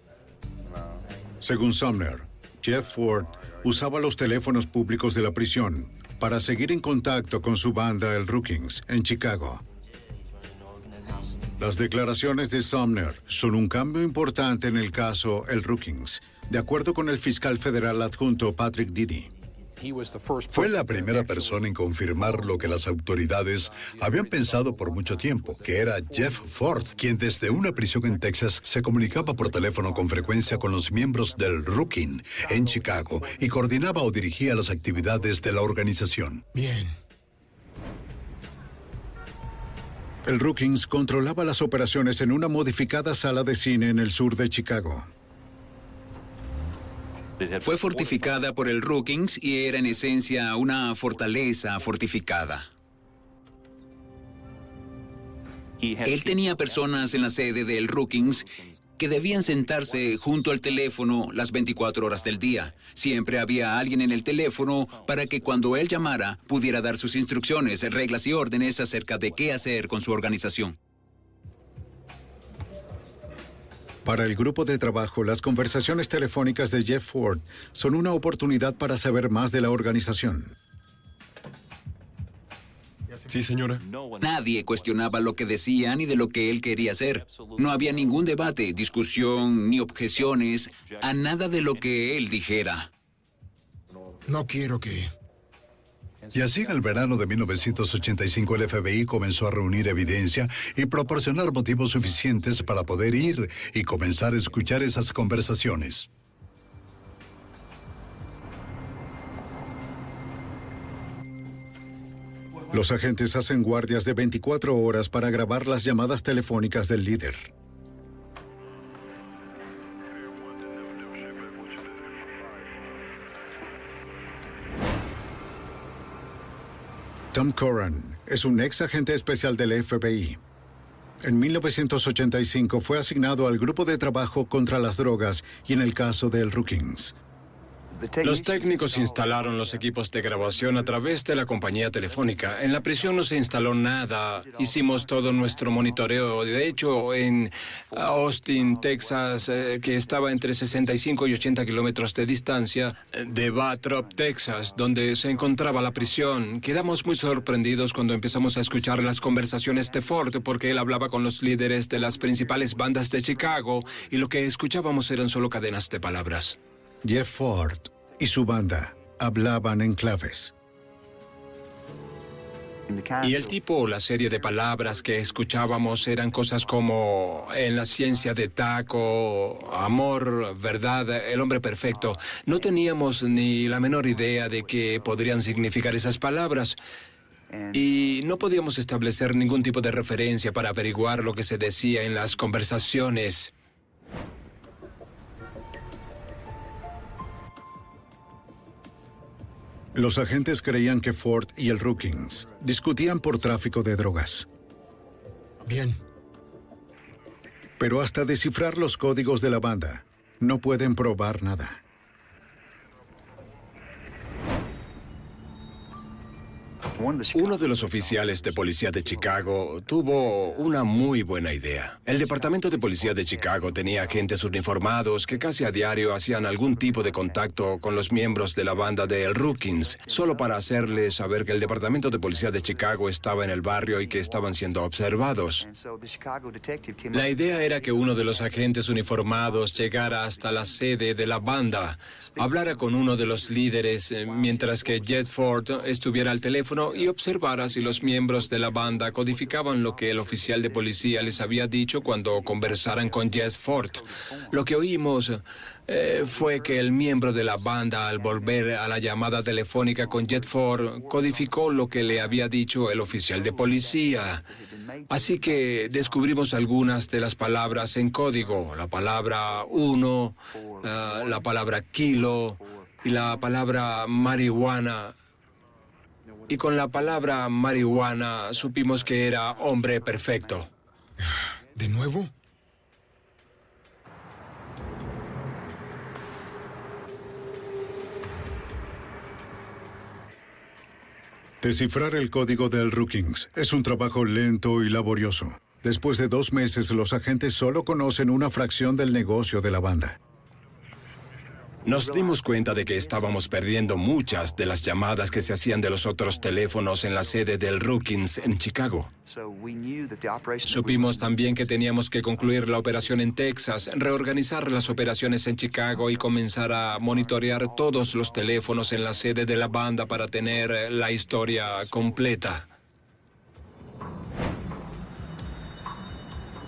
Según Sumner, Jeff Ford usaba los teléfonos públicos de la prisión para seguir en contacto con su banda El Rookings en Chicago. Las declaraciones de Sumner son un cambio importante en el caso El Rookings, de acuerdo con el fiscal federal adjunto Patrick Diddy. Fue la primera persona en confirmar lo que las autoridades habían pensado por mucho tiempo, que era Jeff Ford, quien desde una prisión en Texas se comunicaba por teléfono con frecuencia con los miembros del Rookin en Chicago y coordinaba o dirigía las actividades de la organización. Bien. El Rookings controlaba las operaciones en una modificada sala de cine en el sur de Chicago. Fue fortificada por el Rookings y era en esencia una fortaleza fortificada. Él tenía personas en la sede del Rookings que debían sentarse junto al teléfono las 24 horas del día. Siempre había alguien en el teléfono para que cuando él llamara pudiera dar sus instrucciones, reglas y órdenes acerca de qué hacer con su organización. Para el grupo de trabajo, las conversaciones telefónicas de Jeff Ford son una oportunidad para saber más de la organización. Sí, señora. Nadie cuestionaba lo que decía ni de lo que él quería hacer. No había ningún debate, discusión ni objeciones a nada de lo que él dijera. No quiero que... Y así en el verano de 1985 el FBI comenzó a reunir evidencia y proporcionar motivos suficientes para poder ir y comenzar a escuchar esas conversaciones. Los agentes hacen guardias de 24 horas para grabar las llamadas telefónicas del líder. Tom Curran es un ex agente especial del FBI. En 1985 fue asignado al grupo de trabajo contra las drogas y en el caso del Rookings. Los técnicos instalaron los equipos de grabación a través de la compañía telefónica. En la prisión no se instaló nada. Hicimos todo nuestro monitoreo. De hecho, en Austin, Texas, eh, que estaba entre 65 y 80 kilómetros de distancia de Batrop, Texas, donde se encontraba la prisión, quedamos muy sorprendidos cuando empezamos a escuchar las conversaciones de Ford, porque él hablaba con los líderes de las principales bandas de Chicago y lo que escuchábamos eran solo cadenas de palabras. Jeff Ford y su banda hablaban en claves. Y el tipo o la serie de palabras que escuchábamos eran cosas como en la ciencia de taco, amor, verdad, el hombre perfecto. No teníamos ni la menor idea de qué podrían significar esas palabras. Y no podíamos establecer ningún tipo de referencia para averiguar lo que se decía en las conversaciones. Los agentes creían que Ford y el Rookings discutían por tráfico de drogas. Bien. Pero hasta descifrar los códigos de la banda, no pueden probar Uno de los oficiales de policía de Chicago tuvo una muy buena idea. El Departamento de Policía de Chicago tenía agentes uniformados que casi a diario hacían algún tipo de contacto con los miembros de la banda de El Rookings, solo para hacerles saber que el Departamento de Policía de Chicago estaba en el barrio y que estaban siendo observados. La idea era que uno de los agentes uniformados llegara hasta la sede de la banda, hablara con uno de los líderes eh, mientras que Jet Ford estuviera al teléfono y observara si los miembros de la banda codificaban lo que el oficial de policía les había dicho cuando conversaran con Jet Ford. Lo que oímos eh, fue que el miembro de la banda, al volver a la llamada telefónica con Jet Ford, codificó lo que le había dicho el oficial de policía. Así que descubrimos algunas de las palabras en código, la palabra uno, la, la palabra kilo y la palabra marihuana. Y con la palabra marihuana supimos que era hombre perfecto. ¿De nuevo? Descifrar el código del Rookings es un trabajo lento y laborioso. Después de dos meses, los agentes solo conocen una fracción del negocio de la banda. Nos dimos cuenta de que estábamos perdiendo muchas de las llamadas que se hacían de los otros teléfonos en la sede del Rookings en Chicago. Supimos también que teníamos que concluir la operación en Texas, reorganizar las operaciones en Chicago y comenzar a monitorear todos los teléfonos en la sede de la banda para tener la historia completa.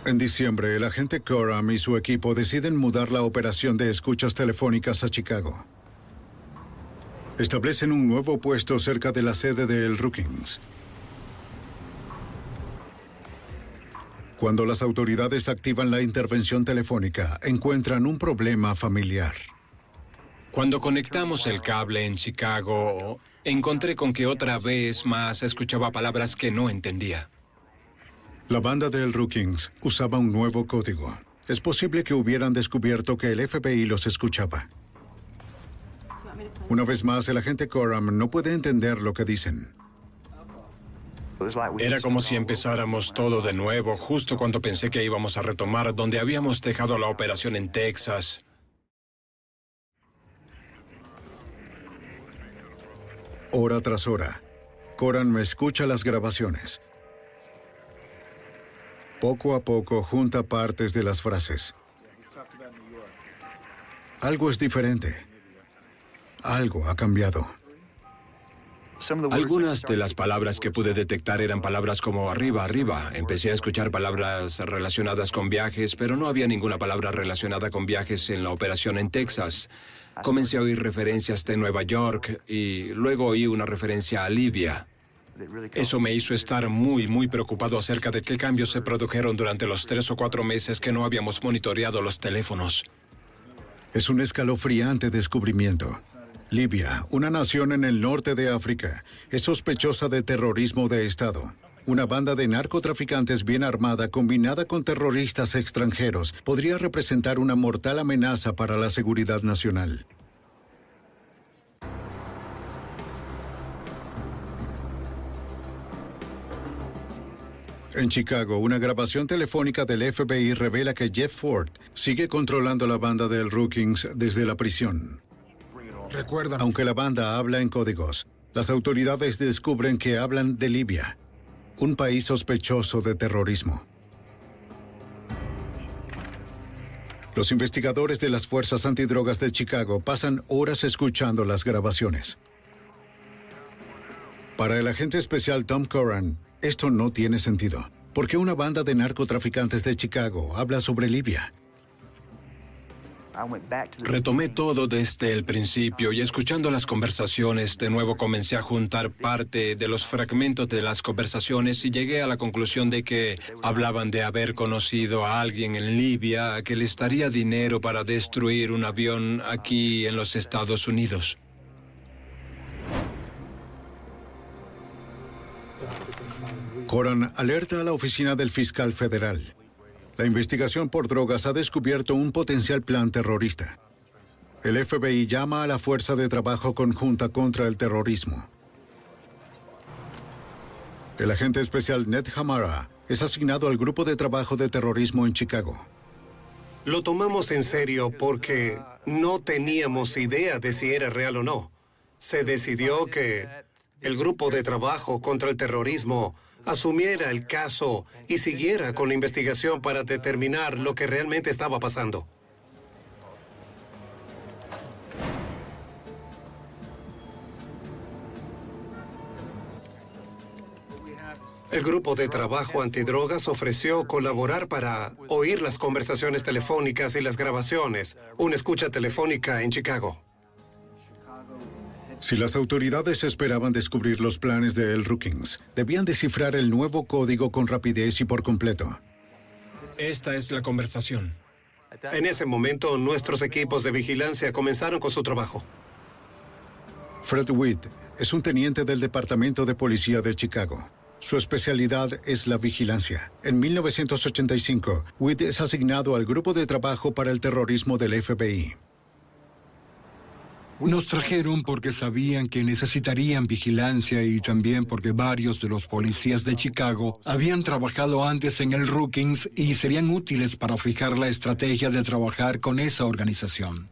En diciembre, el agente Coram y su equipo deciden mudar la operación de escuchas telefónicas a Chicago. Establecen un nuevo puesto cerca de la sede de El Rookings. Cuando las autoridades activan la intervención telefónica, encuentran un problema familiar. Cuando conectamos el cable en Chicago, encontré con que otra vez más escuchaba palabras que no entendía. La banda de El Rookings usaba un nuevo código. Es posible que hubieran descubierto que el FBI los escuchaba. Una vez más, el agente Coram no puede entender lo que dicen. Era como si empezáramos todo de nuevo, justo cuando pensé que íbamos a retomar donde habíamos dejado la operación en Texas. Hora tras hora, Coram me escucha las grabaciones. Poco a poco junta partes de las frases. Algo es diferente. Algo ha cambiado. Algunas de las palabras que pude detectar eran palabras como arriba, arriba. Empecé a escuchar palabras relacionadas con viajes, pero no había ninguna palabra relacionada con viajes en la operación en Texas. Comencé a oír referencias de Nueva York y luego oí una referencia a Libia. Eso me hizo estar muy, muy preocupado acerca de qué cambios se produjeron durante los tres o cuatro meses que no habíamos monitoreado los teléfonos. Es un escalofriante descubrimiento. Libia, una nación en el norte de África, es sospechosa de terrorismo de Estado. Una banda de narcotraficantes bien armada combinada con terroristas extranjeros podría representar una mortal amenaza para la seguridad nacional. En Chicago, una grabación telefónica del FBI revela que Jeff Ford sigue controlando la banda del Rookings desde la prisión. Recuerda. Aunque la banda habla en códigos, las autoridades descubren que hablan de Libia, un país sospechoso de terrorismo. Los investigadores de las fuerzas antidrogas de Chicago pasan horas escuchando las grabaciones. Para el agente especial Tom Curran, esto no tiene sentido. ¿Por qué una banda de narcotraficantes de Chicago habla sobre Libia? Retomé todo desde el principio y escuchando las conversaciones de nuevo comencé a juntar parte de los fragmentos de las conversaciones y llegué a la conclusión de que hablaban de haber conocido a alguien en Libia que les daría dinero para destruir un avión aquí en los Estados Unidos. Coran alerta a la oficina del fiscal federal. La investigación por drogas ha descubierto un potencial plan terrorista. El FBI llama a la Fuerza de Trabajo Conjunta contra el Terrorismo. El agente especial Ned Hamara es asignado al grupo de trabajo de terrorismo en Chicago. Lo tomamos en serio porque no teníamos idea de si era real o no. Se decidió que el grupo de trabajo contra el terrorismo asumiera el caso y siguiera con la investigación para determinar lo que realmente estaba pasando. El grupo de trabajo antidrogas ofreció colaborar para oír las conversaciones telefónicas y las grabaciones, una escucha telefónica en Chicago. Si las autoridades esperaban descubrir los planes de El Rookings, debían descifrar el nuevo código con rapidez y por completo. Esta es la conversación. En ese momento, nuestros equipos de vigilancia comenzaron con su trabajo. Fred Witt es un teniente del Departamento de Policía de Chicago. Su especialidad es la vigilancia. En 1985, Witt es asignado al Grupo de Trabajo para el Terrorismo del FBI. Nos trajeron porque sabían que necesitarían vigilancia y también porque varios de los policías de Chicago habían trabajado antes en el Rookings y serían útiles para fijar la estrategia de trabajar con esa organización.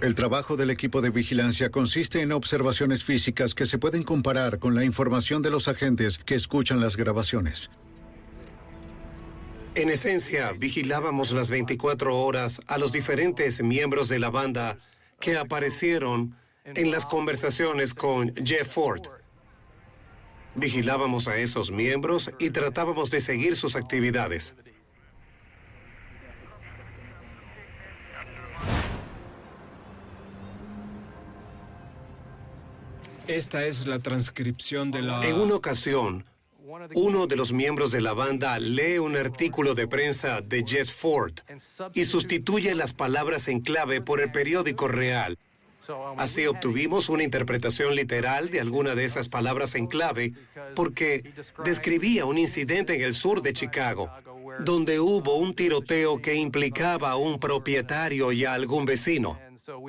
El trabajo del equipo de vigilancia consiste en observaciones físicas que se pueden comparar con la información de los agentes que escuchan las grabaciones. En esencia, vigilábamos las 24 horas a los diferentes miembros de la banda que aparecieron en las conversaciones con Jeff Ford. Vigilábamos a esos miembros y tratábamos de seguir sus actividades. Esta es la transcripción de la... En una ocasión, uno de los miembros de la banda lee un artículo de prensa de Jess Ford y sustituye las palabras en clave por el periódico real. Así obtuvimos una interpretación literal de alguna de esas palabras en clave porque describía un incidente en el sur de Chicago, donde hubo un tiroteo que implicaba a un propietario y a algún vecino.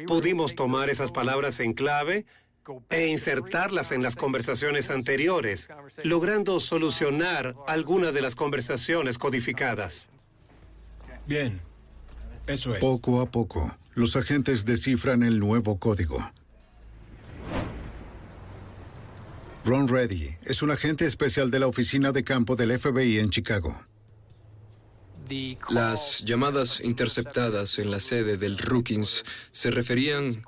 Pudimos tomar esas palabras en clave e insertarlas en las conversaciones anteriores, logrando solucionar algunas de las conversaciones codificadas. Bien, eso es. Poco a poco, los agentes descifran el nuevo código. Ron Reddy es un agente especial de la oficina de campo del FBI en Chicago. Las llamadas interceptadas en la sede del Rookings se referían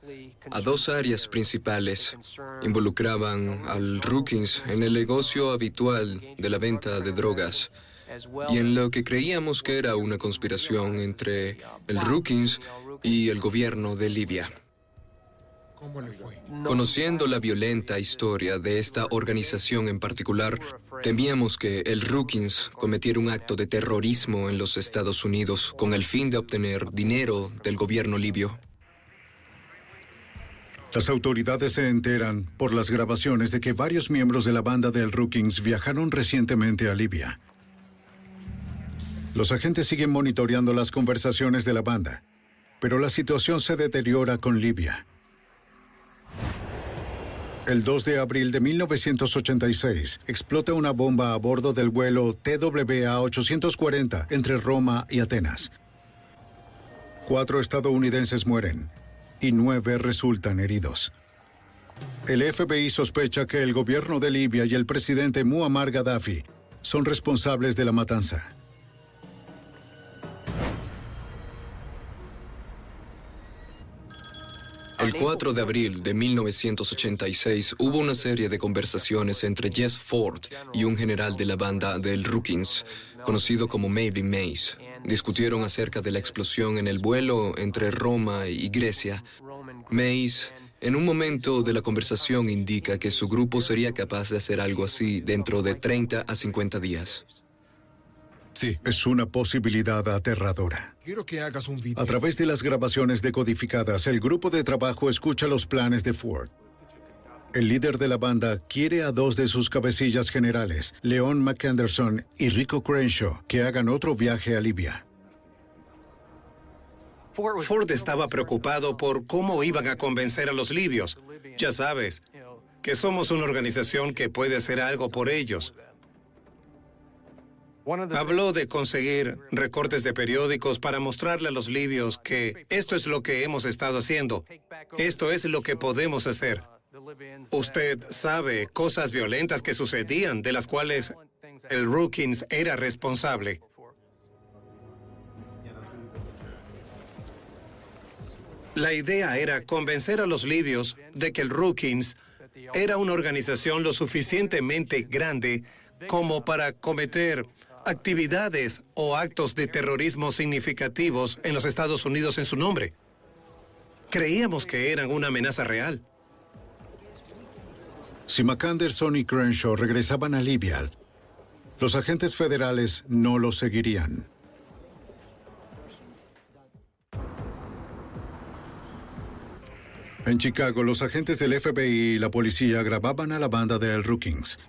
a dos áreas principales. Involucraban al Rookings en el negocio habitual de la venta de drogas y en lo que creíamos que era una conspiración entre el Rookings y el gobierno de Libia. Conociendo la violenta historia de esta organización en particular, temíamos que el Rookings cometiera un acto de terrorismo en los Estados Unidos con el fin de obtener dinero del gobierno libio. Las autoridades se enteran por las grabaciones de que varios miembros de la banda del Rookings viajaron recientemente a Libia. Los agentes siguen monitoreando las conversaciones de la banda, pero la situación se deteriora con Libia. El 2 de abril de 1986 explota una bomba a bordo del vuelo TWA-840 entre Roma y Atenas. Cuatro estadounidenses mueren y nueve resultan heridos. El FBI sospecha que el gobierno de Libia y el presidente Muammar Gaddafi son responsables de la matanza. El 4 de abril de 1986 hubo una serie de conversaciones entre Jess Ford y un general de la banda del Rookings, conocido como Maybe Mays. Discutieron acerca de la explosión en el vuelo entre Roma y Grecia. Mays, en un momento de la conversación, indica que su grupo sería capaz de hacer algo así dentro de 30 a 50 días. Sí. Es una posibilidad aterradora. Quiero que hagas un video. A través de las grabaciones decodificadas, el grupo de trabajo escucha los planes de Ford. El líder de la banda quiere a dos de sus cabecillas generales, Leon McAnderson y Rico Crenshaw, que hagan otro viaje a Libia. Ford estaba preocupado por cómo iban a convencer a los libios. Ya sabes, que somos una organización que puede hacer algo por ellos. Habló de conseguir recortes de periódicos para mostrarle a los libios que esto es lo que hemos estado haciendo, esto es lo que podemos hacer. Usted sabe cosas violentas que sucedían, de las cuales el Rookings era responsable. La idea era convencer a los libios de que el Rookings era una organización lo suficientemente grande como para cometer actividades o actos de terrorismo significativos en los Estados Unidos en su nombre. Creíamos que eran una amenaza real. Si McAnderson y Crenshaw regresaban a Libia, los agentes federales no los seguirían. En Chicago, los agentes del FBI y la policía grababan a la banda de El Rookings.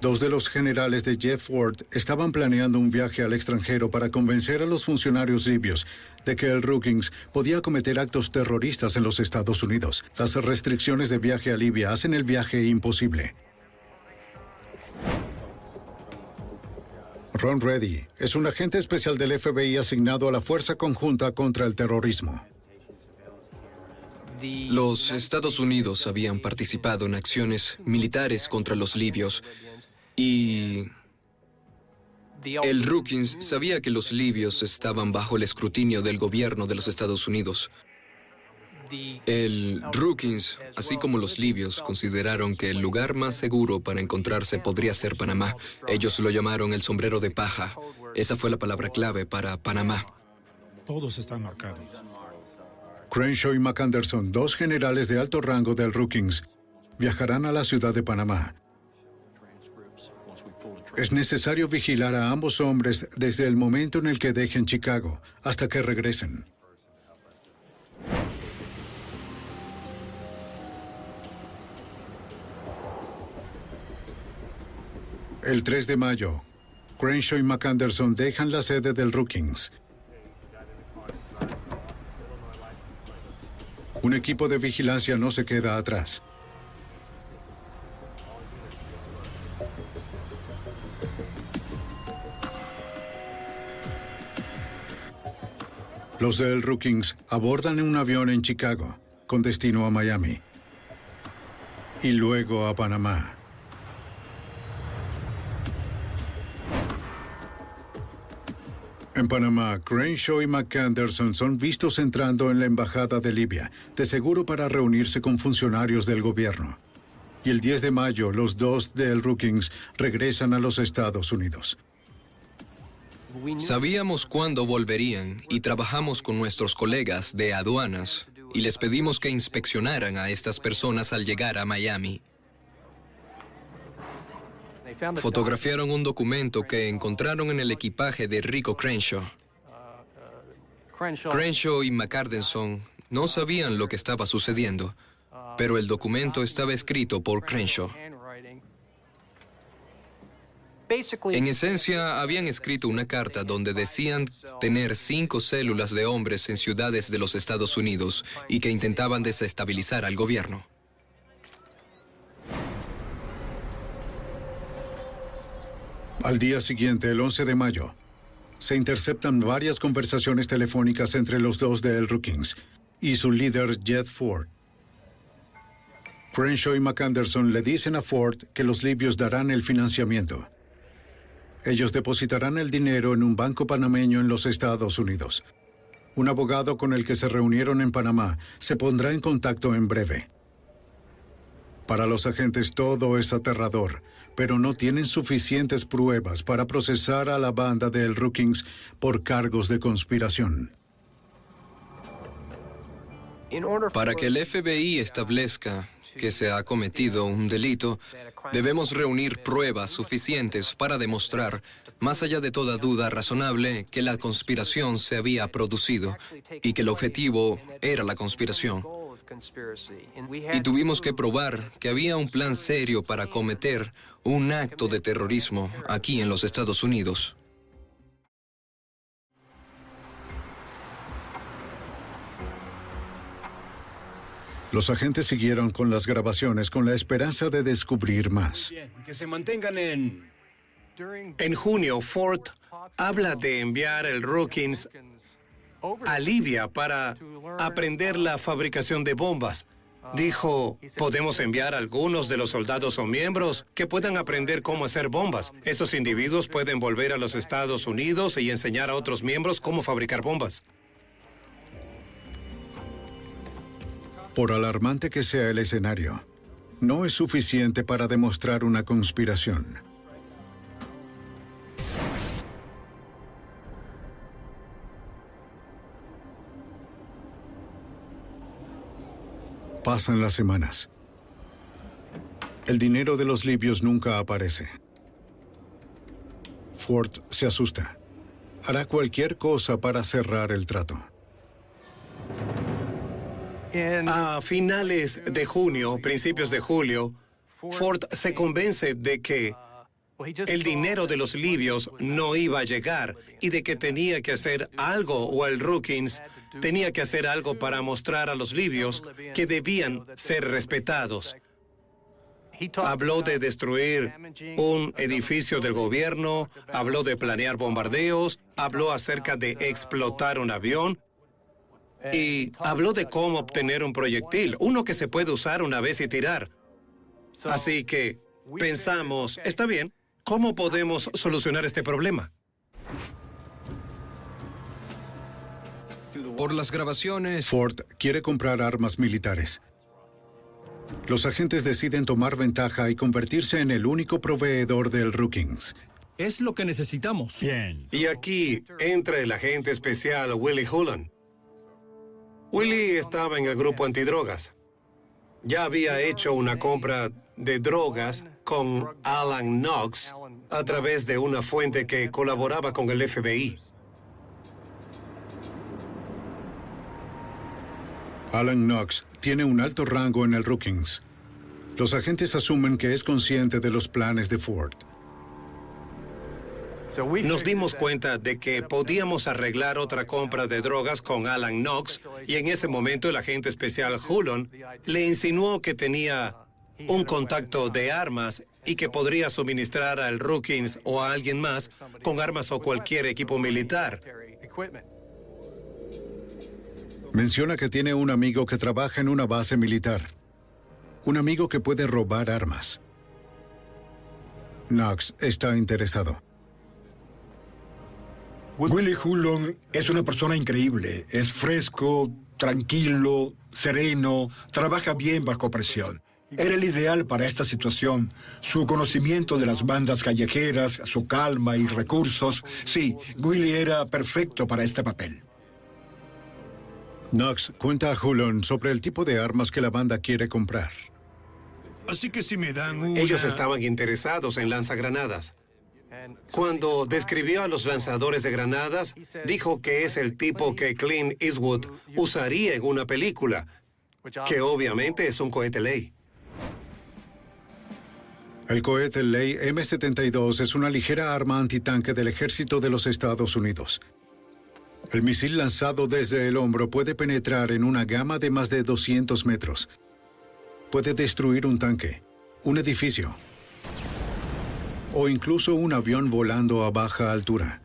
Dos de los generales de Jeff Ford estaban planeando un viaje al extranjero para convencer a los funcionarios libios de que el Rookings podía cometer actos terroristas en los Estados Unidos. Las restricciones de viaje a Libia hacen el viaje imposible. Ron Reddy es un agente especial del FBI asignado a la Fuerza Conjunta contra el Terrorismo. Los Estados Unidos habían participado en acciones militares contra los libios y el Rookings sabía que los libios estaban bajo el escrutinio del gobierno de los Estados Unidos. El Rookings, así como los libios, consideraron que el lugar más seguro para encontrarse podría ser Panamá. Ellos lo llamaron el sombrero de paja. Esa fue la palabra clave para Panamá. Todos están marcados. Crenshaw y McAnderson, dos generales de alto rango del Rookings, viajarán a la ciudad de Panamá. Es necesario vigilar a ambos hombres desde el momento en el que dejen Chicago hasta que regresen. El 3 de mayo, Crenshaw y McAnderson dejan la sede del Rookings Un equipo de vigilancia no se queda atrás. Los del Rookings abordan un avión en Chicago, con destino a Miami, y luego a Panamá. En Panamá, Crenshaw y McAnderson son vistos entrando en la embajada de Libia, de seguro para reunirse con funcionarios del gobierno. Y el 10 de mayo, los dos del Rookings regresan a los Estados Unidos. Sabíamos cuándo volverían y trabajamos con nuestros colegas de aduanas y les pedimos que inspeccionaran a estas personas al llegar a Miami. Fotografiaron un documento que encontraron en el equipaje de Rico Crenshaw. Crenshaw y McCardenson no sabían lo que estaba sucediendo, pero el documento estaba escrito por Crenshaw. En esencia, habían escrito una carta donde decían tener cinco células de hombres en ciudades de los Estados Unidos y que intentaban desestabilizar al gobierno. Al día siguiente, el 11 de mayo, se interceptan varias conversaciones telefónicas entre los dos de El Rookings y su líder, Jet Ford. Crenshaw y McAnderson le dicen a Ford que los libios darán el financiamiento. Ellos depositarán el dinero en un banco panameño en los Estados Unidos. Un abogado con el que se reunieron en Panamá se pondrá en contacto en breve. Para los agentes todo es aterrador pero no tienen suficientes pruebas para procesar a la banda de El Rookings por cargos de conspiración. Para que el FBI establezca que se ha cometido un delito, debemos reunir pruebas suficientes para demostrar, más allá de toda duda razonable, que la conspiración se había producido y que el objetivo era la conspiración. Y tuvimos que probar que había un plan serio para cometer un acto de terrorismo aquí en los Estados Unidos. Los agentes siguieron con las grabaciones con la esperanza de descubrir más. Que se mantengan en... En junio, Ford habla de enviar el Rookins a Libia para aprender la fabricación de bombas. Dijo, podemos enviar a algunos de los soldados o miembros que puedan aprender cómo hacer bombas. Estos individuos pueden volver a los Estados Unidos y enseñar a otros miembros cómo fabricar bombas. Por alarmante que sea el escenario, no es suficiente para demostrar una conspiración. Pasan las semanas. El dinero de los libios nunca aparece. Ford se asusta. Hará cualquier cosa para cerrar el trato. A finales de junio, principios de julio, Ford se convence de que el dinero de los libios no iba a llegar y de que tenía que hacer algo, o el Rookins tenía que hacer algo para mostrar a los libios que debían ser respetados. Habló de destruir un edificio del gobierno, habló de planear bombardeos, habló acerca de explotar un avión y habló de cómo obtener un proyectil, uno que se puede usar una vez y tirar. Así que pensamos, está bien, ¿cómo podemos solucionar este problema? Por las grabaciones... Ford quiere comprar armas militares. Los agentes deciden tomar ventaja y convertirse en el único proveedor del Rookings. Es lo que necesitamos. Bien. Y aquí entra el agente especial Willie Hulan. Willie estaba en el grupo antidrogas. Ya había hecho una compra de drogas con Alan Knox a través de una fuente que colaboraba con el FBI. Alan Knox tiene un alto rango en el Rookings. Los agentes asumen que es consciente de los planes de Ford. Nos dimos cuenta de que podíamos arreglar otra compra de drogas con Alan Knox y en ese momento el agente especial Hulon le insinuó que tenía un contacto de armas y que podría suministrar al Rookins o a alguien más con armas o cualquier equipo militar. Menciona que tiene un amigo que trabaja en una base militar. Un amigo que puede robar armas. Knox está interesado. Willie Hullon es una persona increíble. Es fresco, tranquilo, sereno, trabaja bien bajo presión. Era el ideal para esta situación. Su conocimiento de las bandas callejeras, su calma y recursos. Sí, Willie era perfecto para este papel. Knox cuenta a Hullon sobre el tipo de armas que la banda quiere comprar. Así que si me dan una... Ellos estaban interesados en lanzagranadas. Cuando describió a los lanzadores de granadas, dijo que es el tipo que Clint Eastwood usaría en una película, que obviamente es un cohete ley. El cohete ley M-72 es una ligera arma antitanque del ejército de los Estados Unidos. El misil lanzado desde el hombro puede penetrar en una gama de más de 200 metros. Puede destruir un tanque, un edificio, o incluso un avión volando a baja altura.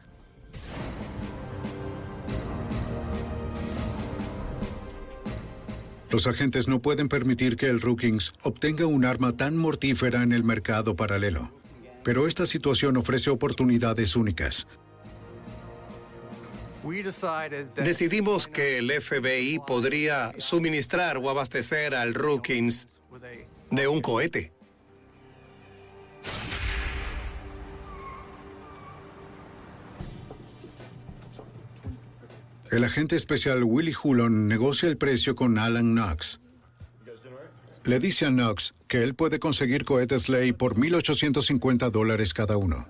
Los agentes no pueden permitir que el Rookings obtenga un arma tan mortífera en el mercado paralelo. Pero esta situación ofrece oportunidades únicas. Decidimos que el FBI podría suministrar o abastecer al Rookings de un cohete. El agente especial Willie Hullon negocia el precio con Alan Knox. Le dice a Knox que él puede conseguir cohetes Ley por 1.850 dólares cada uno.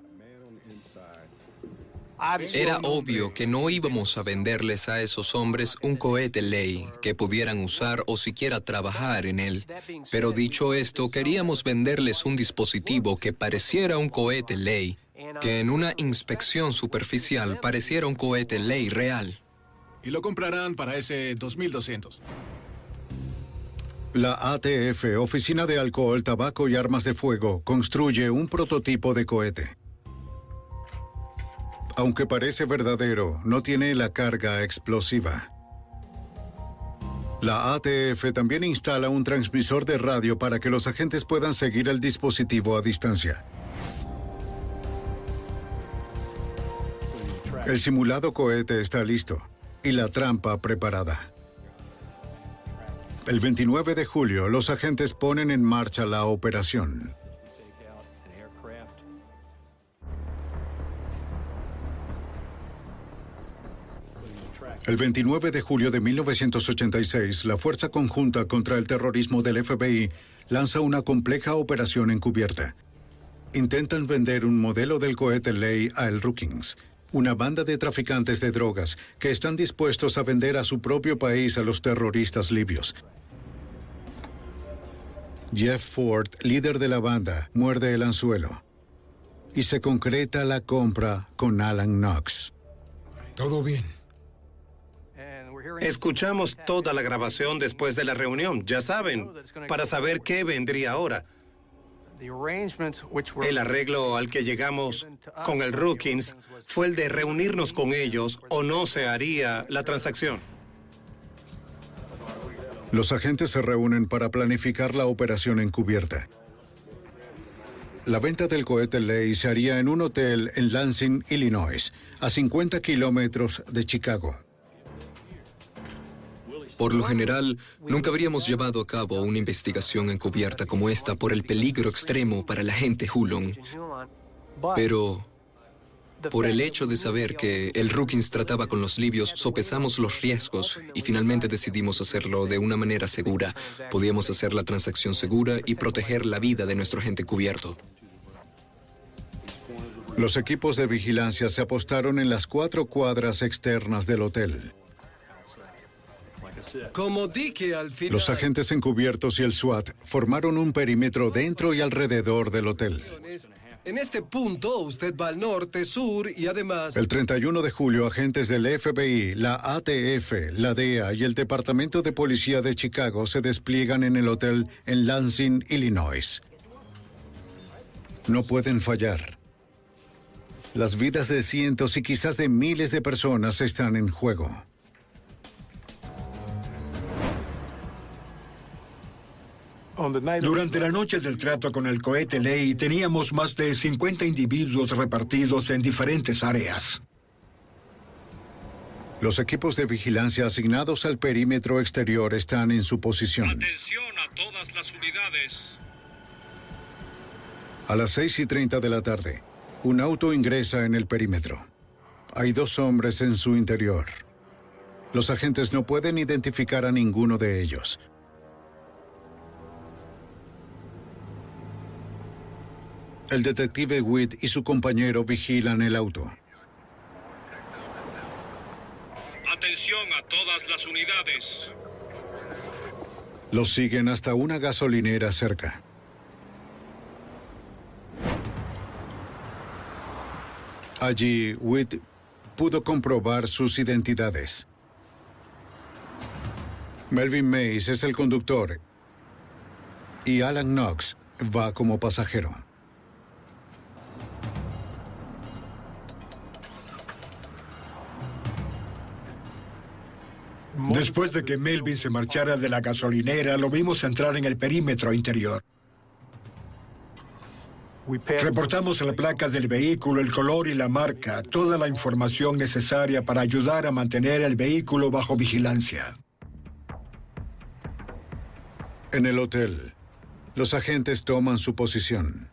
Era obvio que no íbamos a venderles a esos hombres un cohete ley que pudieran usar o siquiera trabajar en él. Pero dicho esto, queríamos venderles un dispositivo que pareciera un cohete ley, que en una inspección superficial pareciera un cohete ley real. Y lo comprarán para ese 2200. La ATF, Oficina de Alcohol, Tabaco y Armas de Fuego, construye un prototipo de cohete. Aunque parece verdadero, no tiene la carga explosiva. La ATF también instala un transmisor de radio para que los agentes puedan seguir el dispositivo a distancia. El simulado cohete está listo y la trampa preparada. El 29 de julio, los agentes ponen en marcha la operación. El 29 de julio de 1986, la Fuerza Conjunta contra el Terrorismo del FBI lanza una compleja operación encubierta. Intentan vender un modelo del cohete Ley a el Rookings, una banda de traficantes de drogas que están dispuestos a vender a su propio país a los terroristas libios. Jeff Ford, líder de la banda, muerde el anzuelo. Y se concreta la compra con Alan Knox. Todo bien. Escuchamos toda la grabación después de la reunión, ya saben, para saber qué vendría ahora. El arreglo al que llegamos con el Rookings fue el de reunirnos con ellos o no se haría la transacción. Los agentes se reúnen para planificar la operación encubierta. La venta del cohete Ley se haría en un hotel en Lansing, Illinois, a 50 kilómetros de Chicago. Por lo general, nunca habríamos llevado a cabo una investigación encubierta como esta por el peligro extremo para la gente Hulon. Pero por el hecho de saber que el Rookins trataba con los libios, sopesamos los riesgos y finalmente decidimos hacerlo de una manera segura. Podíamos hacer la transacción segura y proteger la vida de nuestro agente cubierto. Los equipos de vigilancia se apostaron en las cuatro cuadras externas del hotel. Como dije al final... Los agentes encubiertos y el SWAT formaron un perímetro dentro y alrededor del hotel. En este punto, usted va al norte, sur y además... El 31 de julio, agentes del FBI, la ATF, la DEA y el Departamento de Policía de Chicago se despliegan en el hotel en Lansing, Illinois. No pueden fallar. Las vidas de cientos y quizás de miles de personas están en juego. Durante la noche del trato con el cohete Ley teníamos más de 50 individuos repartidos en diferentes áreas. Los equipos de vigilancia asignados al perímetro exterior están en su posición. Atención a todas las unidades. A las 6 y 30 de la tarde, un auto ingresa en el perímetro. Hay dos hombres en su interior. Los agentes no pueden identificar a ninguno de ellos. El detective Witt y su compañero vigilan el auto. Atención a todas las unidades. Los siguen hasta una gasolinera cerca. Allí, Witt pudo comprobar sus identidades. Melvin Mays es el conductor y Alan Knox va como pasajero. Después de que Melvin se marchara de la gasolinera, lo vimos entrar en el perímetro interior. Reportamos la placa del vehículo, el color y la marca, toda la información necesaria para ayudar a mantener el vehículo bajo vigilancia. En el hotel, los agentes toman su posición.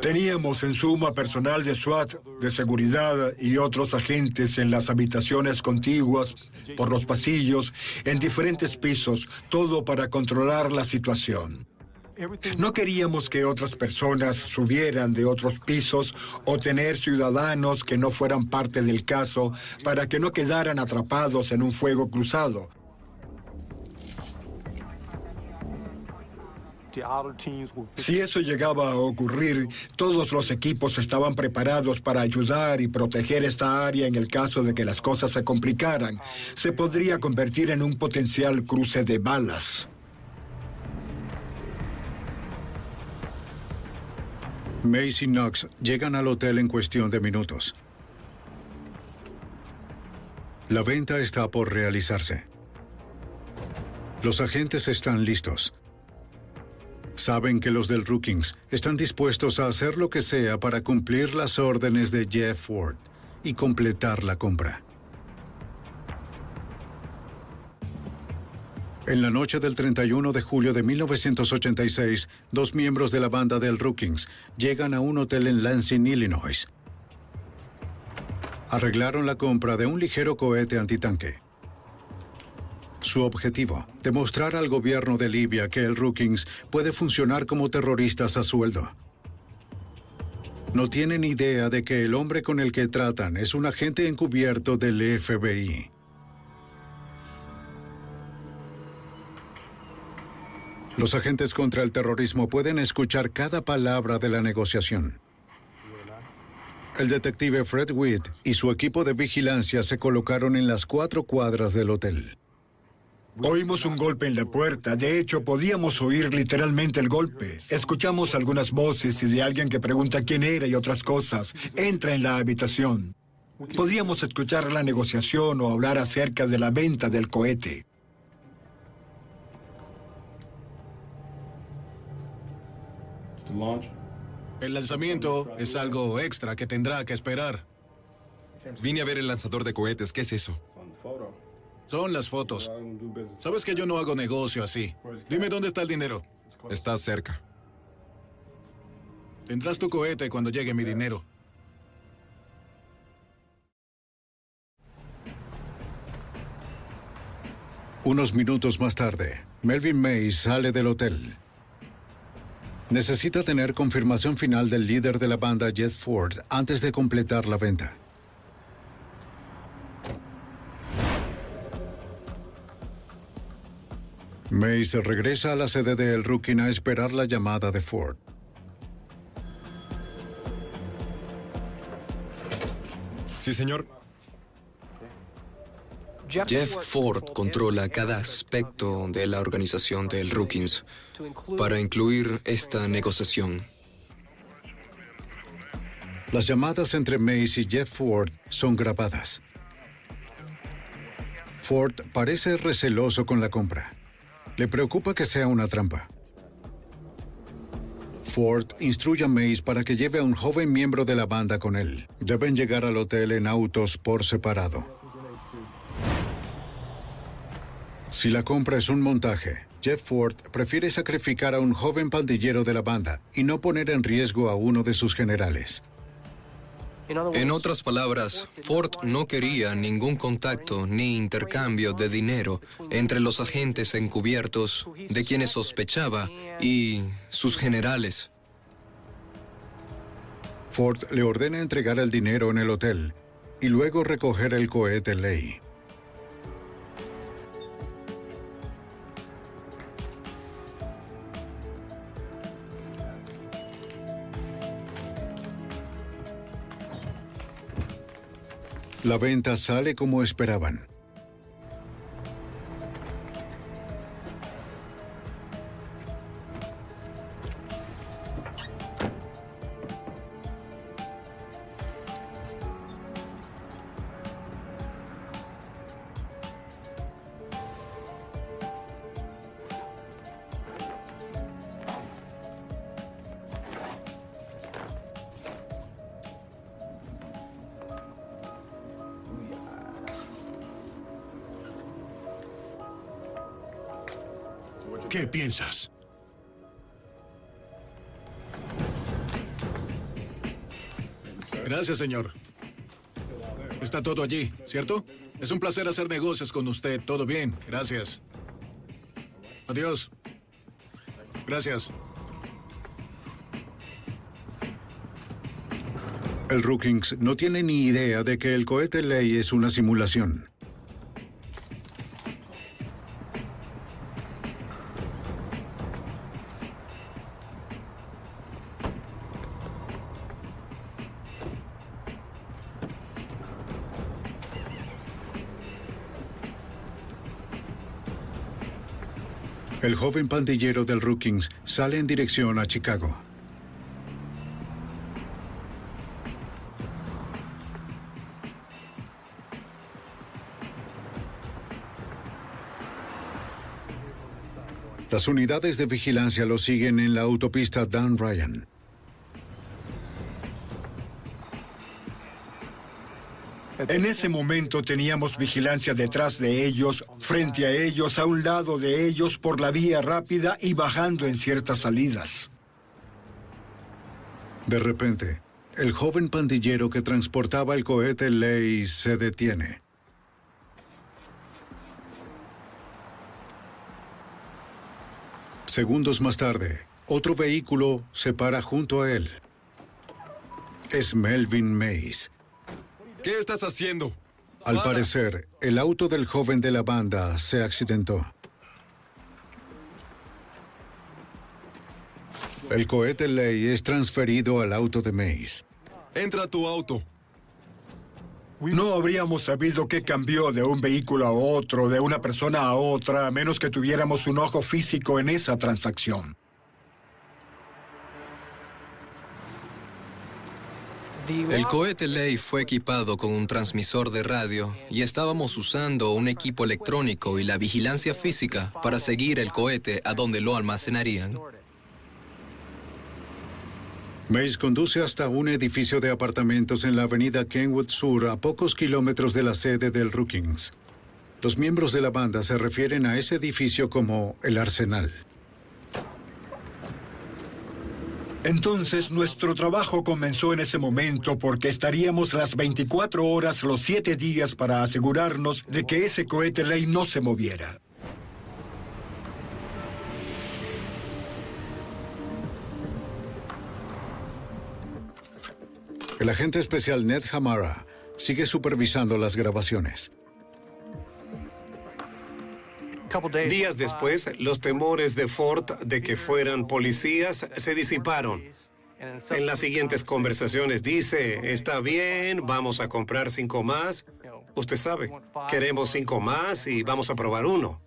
Teníamos en suma personal de SWAT, de seguridad y otros agentes en las habitaciones contiguas, por los pasillos, en diferentes pisos, todo para controlar la situación. No queríamos que otras personas subieran de otros pisos o tener ciudadanos que no fueran parte del caso para que no quedaran atrapados en un fuego cruzado. Si eso llegaba a ocurrir, todos los equipos estaban preparados para ayudar y proteger esta área en el caso de que las cosas se complicaran. Se podría convertir en un potencial cruce de balas. Mace y Knox llegan al hotel en cuestión de minutos. La venta está por realizarse. Los agentes están listos. Saben que los del Rookings están dispuestos a hacer lo que sea para cumplir las órdenes de Jeff Ford y completar la compra. En la noche del 31 de julio de 1986, dos miembros de la banda del Rookings llegan a un hotel en Lansing, Illinois. Arreglaron la compra de un ligero cohete antitanque. Su objetivo, demostrar al gobierno de Libia que el Rookings puede funcionar como terroristas a sueldo. No tienen idea de que el hombre con el que tratan es un agente encubierto del FBI. Los agentes contra el terrorismo pueden escuchar cada palabra de la negociación. El detective Fred Witt y su equipo de vigilancia se colocaron en las cuatro cuadras del hotel. Oímos un golpe en la puerta. De hecho, podíamos oír literalmente el golpe. Escuchamos algunas voces y de alguien que pregunta quién era y otras cosas. Entra en la habitación. Podíamos escuchar la negociación o hablar acerca de la venta del cohete. El lanzamiento es algo extra que tendrá que esperar. Vine a ver el lanzador de cohetes. ¿Qué es eso? Son las fotos. Sabes que yo no hago negocio así. Dime dónde está el dinero. Está cerca. Tendrás tu cohete cuando llegue mi dinero. Unos minutos más tarde, Melvin Mays sale del hotel. Necesita tener confirmación final del líder de la banda, Jet Ford, antes de completar la venta. Mays regresa a la sede de El Rookin a esperar la llamada de Ford. Sí, señor. Jeff Ford controla cada aspecto de la organización del Rookings para incluir esta negociación. Las llamadas entre Mace y Jeff Ford son grabadas. Ford parece receloso con la compra. Le preocupa que sea una trampa. Ford instruye a Mace para que lleve a un joven miembro de la banda con él. Deben llegar al hotel en autos por separado. Si la compra es un montaje, Jeff Ford prefiere sacrificar a un joven pandillero de la banda y no poner en riesgo a uno de sus generales. En otras palabras, Ford no quería ningún contacto ni intercambio de dinero entre los agentes encubiertos de quienes sospechaba y sus generales. Ford le ordena entregar el dinero en el hotel y luego recoger el cohete Ley. La venta sale como esperaban. Señor. Está todo allí, ¿cierto? Es un placer hacer negocios con usted. Todo bien, gracias. Adiós. Gracias. El Rookings no tiene ni idea de que el cohete Ley es una simulación. Joven pandillero del Rookings sale en dirección a Chicago. Las unidades de vigilancia lo siguen en la autopista Dan Ryan. En ese momento teníamos vigilancia detrás de ellos, frente a ellos, a un lado de ellos, por la vía rápida y bajando en ciertas salidas. De repente, el joven pandillero que transportaba el cohete Ley se detiene. Segundos más tarde, otro vehículo se para junto a él. Es Melvin Mays. ¿Qué estás haciendo? Al parecer, el auto del joven de la banda se accidentó. El cohete Ley es transferido al auto de Mays. Entra a tu auto. No habríamos sabido qué cambió de un vehículo a otro, de una persona a otra, a menos que tuviéramos un ojo físico en esa transacción. El cohete Ley fue equipado con un transmisor de radio y estábamos usando un equipo electrónico y la vigilancia física para seguir el cohete a donde lo almacenarían. Mays conduce hasta un edificio de apartamentos en la avenida Kenwood Sur, a pocos kilómetros de la sede del Rookings. Los miembros de la banda se refieren a ese edificio como el Arsenal. Entonces nuestro trabajo comenzó en ese momento porque estaríamos las 24 horas los 7 días para asegurarnos de que ese cohete ley no se moviera. El agente especial Ned Hamara sigue supervisando las grabaciones. Días después, los temores de Ford de que fueran policías se disiparon. En las siguientes conversaciones dice, está bien, vamos a comprar cinco más. Usted sabe, queremos cinco más y vamos a probar uno.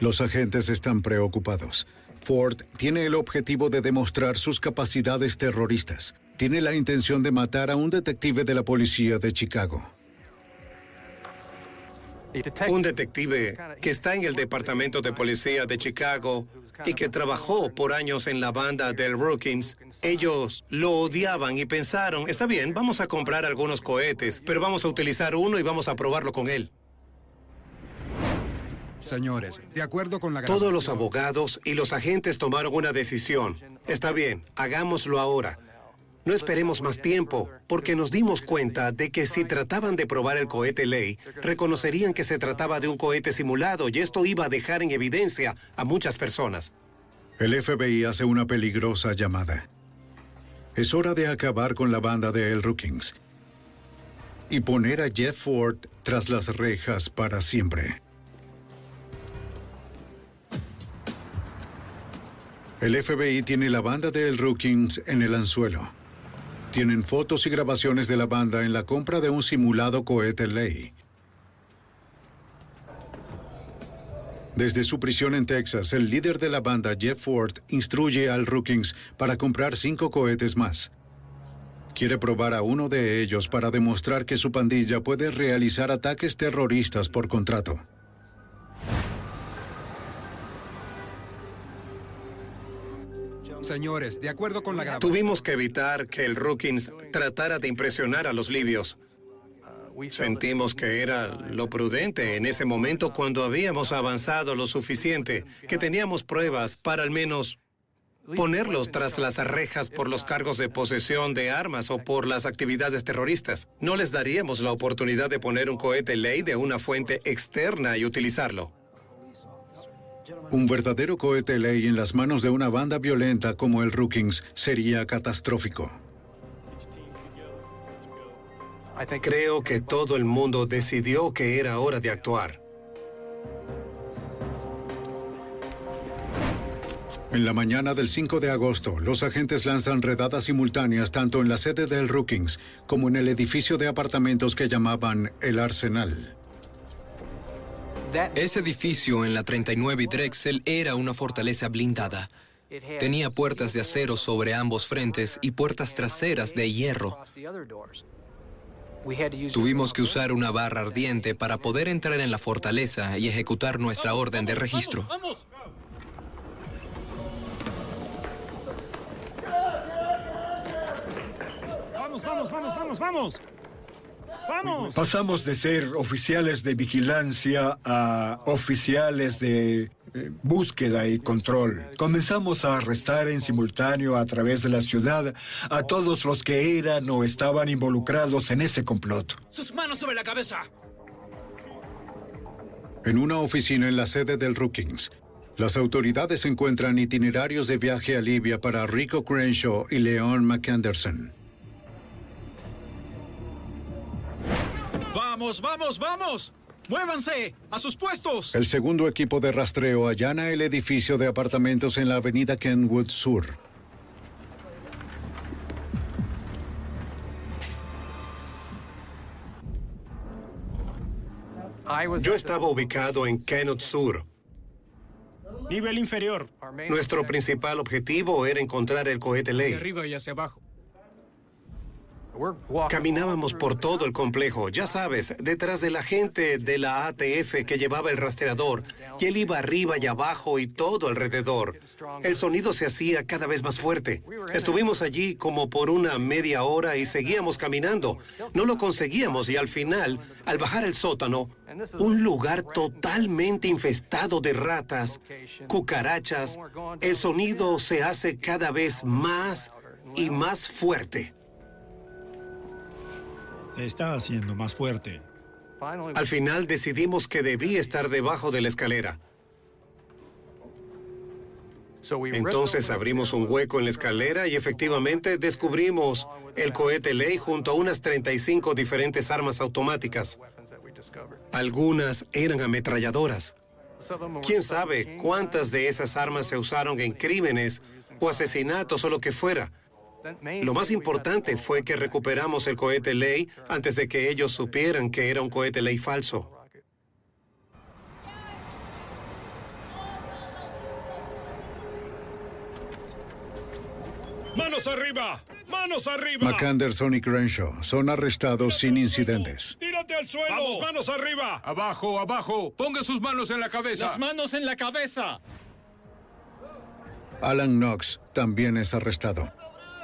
Los agentes están preocupados. Ford tiene el objetivo de demostrar sus capacidades terroristas. Tiene la intención de matar a un detective de la policía de Chicago. Un detective que está en el Departamento de Policía de Chicago y que trabajó por años en la banda del Rookings. Ellos lo odiaban y pensaron, está bien, vamos a comprar algunos cohetes, pero vamos a utilizar uno y vamos a probarlo con él. Señores, de acuerdo con la Todos los abogados y los agentes tomaron una decisión. Está bien, hagámoslo ahora. No esperemos más tiempo, porque nos dimos cuenta de que si trataban de probar el cohete ley, reconocerían que se trataba de un cohete simulado y esto iba a dejar en evidencia a muchas personas. El FBI hace una peligrosa llamada. Es hora de acabar con la banda de El Rookings y poner a Jeff Ford tras las rejas para siempre. El FBI tiene la banda de El Rookings en el anzuelo. Tienen fotos y grabaciones de la banda en la compra de un simulado cohete Ley. Desde su prisión en Texas, el líder de la banda, Jeff Ford, instruye al Rookings para comprar cinco cohetes más. Quiere probar a uno de ellos para demostrar que su pandilla puede realizar ataques terroristas por contrato. Señores, de acuerdo con la grabación... Tuvimos que evitar que el Rookings tratara de impresionar a los libios. Sentimos que era lo prudente en ese momento cuando habíamos avanzado lo suficiente, que teníamos pruebas para al menos ponerlos tras las rejas por los cargos de posesión de armas o por las actividades terroristas. No les daríamos la oportunidad de poner un cohete ley de una fuente externa y utilizarlo. Un verdadero cohete ley en las manos de una banda violenta como el Rookings sería catastrófico. Creo que todo el mundo decidió que era hora de actuar. En la mañana del 5 de agosto, los agentes lanzan redadas simultáneas tanto en la sede del Rookings como en el edificio de apartamentos que llamaban el Arsenal. Ese edificio en la 39 y Drexel era una fortaleza blindada. Tenía puertas de acero sobre ambos frentes y puertas traseras de hierro. Tuvimos que usar una barra ardiente para poder entrar en la fortaleza y ejecutar nuestra orden de registro. Vamos, vamos, vamos, vamos, vamos. ¡Vamos! Pasamos de ser oficiales de vigilancia a oficiales de eh, búsqueda y control. Comenzamos a arrestar en simultáneo a través de la ciudad a todos los que eran o estaban involucrados en ese complot. ¡Sus manos sobre la cabeza! En una oficina en la sede del Rookings, las autoridades encuentran itinerarios de viaje a Libia para Rico Crenshaw y Leon McAnderson. ¡Vamos, vamos, vamos! ¡Muévanse! ¡A sus puestos! El segundo equipo de rastreo allana el edificio de apartamentos en la avenida Kenwood Sur. Yo estaba ubicado en Kenwood Sur. Nivel inferior. Nuestro principal objetivo era encontrar el cohete Hacia ley. arriba y hacia abajo. Caminábamos por todo el complejo, ya sabes, detrás de la gente de la ATF que llevaba el rastreador, y él iba arriba y abajo y todo alrededor. El sonido se hacía cada vez más fuerte. Estuvimos allí como por una media hora y seguíamos caminando. No lo conseguíamos y al final, al bajar el sótano, un lugar totalmente infestado de ratas, cucarachas, el sonido se hace cada vez más y más fuerte. Se está haciendo más fuerte. Al final decidimos que debía estar debajo de la escalera. Entonces abrimos un hueco en la escalera y efectivamente descubrimos el cohete ley junto a unas 35 diferentes armas automáticas. Algunas eran ametralladoras. ¿Quién sabe cuántas de esas armas se usaron en crímenes o asesinatos o lo que fuera? Lo más importante fue que recuperamos el cohete ley antes de que ellos supieran que era un cohete ley falso. ¡Manos arriba! ¡Manos arriba! McAnderson y Crenshaw son arrestados sin incidentes. ¡Tírate al suelo! ¡Vamos, manos arriba! Abajo, abajo. Ponga sus manos en la cabeza. ¡Las manos en la cabeza! Alan Knox también es arrestado.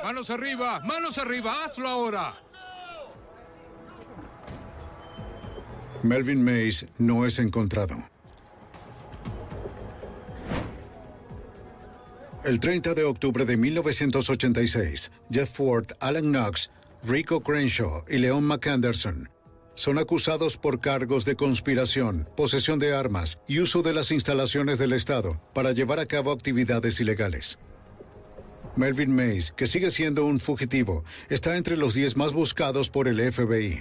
Manos arriba, manos arriba. Hazlo ahora. Melvin Mays no es encontrado. El 30 de octubre de 1986, Jeff Ford, Alan Knox, Rico Crenshaw y Leon McAnderson son acusados por cargos de conspiración, posesión de armas y uso de las instalaciones del Estado para llevar a cabo actividades ilegales. Melvin Mays, que sigue siendo un fugitivo, está entre los 10 más buscados por el FBI.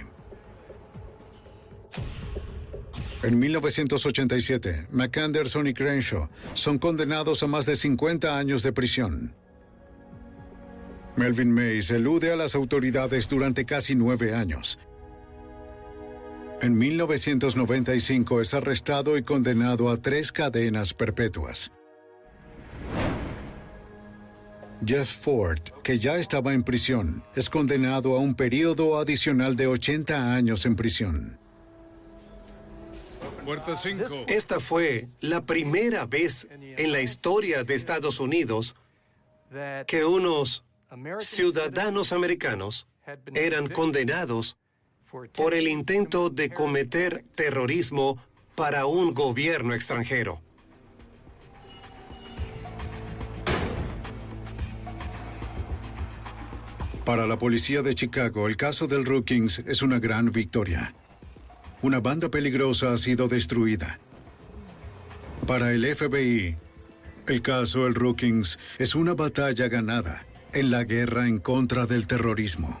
En 1987, McAnderson y Crenshaw son condenados a más de 50 años de prisión. Melvin Mays elude a las autoridades durante casi nueve años. En 1995 es arrestado y condenado a tres cadenas perpetuas. Jeff Ford, que ya estaba en prisión, es condenado a un periodo adicional de 80 años en prisión. Puerta 5. Esta fue la primera vez en la historia de Estados Unidos que unos ciudadanos americanos eran condenados por el intento de cometer terrorismo para un gobierno extranjero. Para la policía de Chicago, el caso del Rookings es una gran victoria. Una banda peligrosa ha sido destruida. Para el FBI, el caso El Rookings es una batalla ganada en la guerra en contra del terrorismo.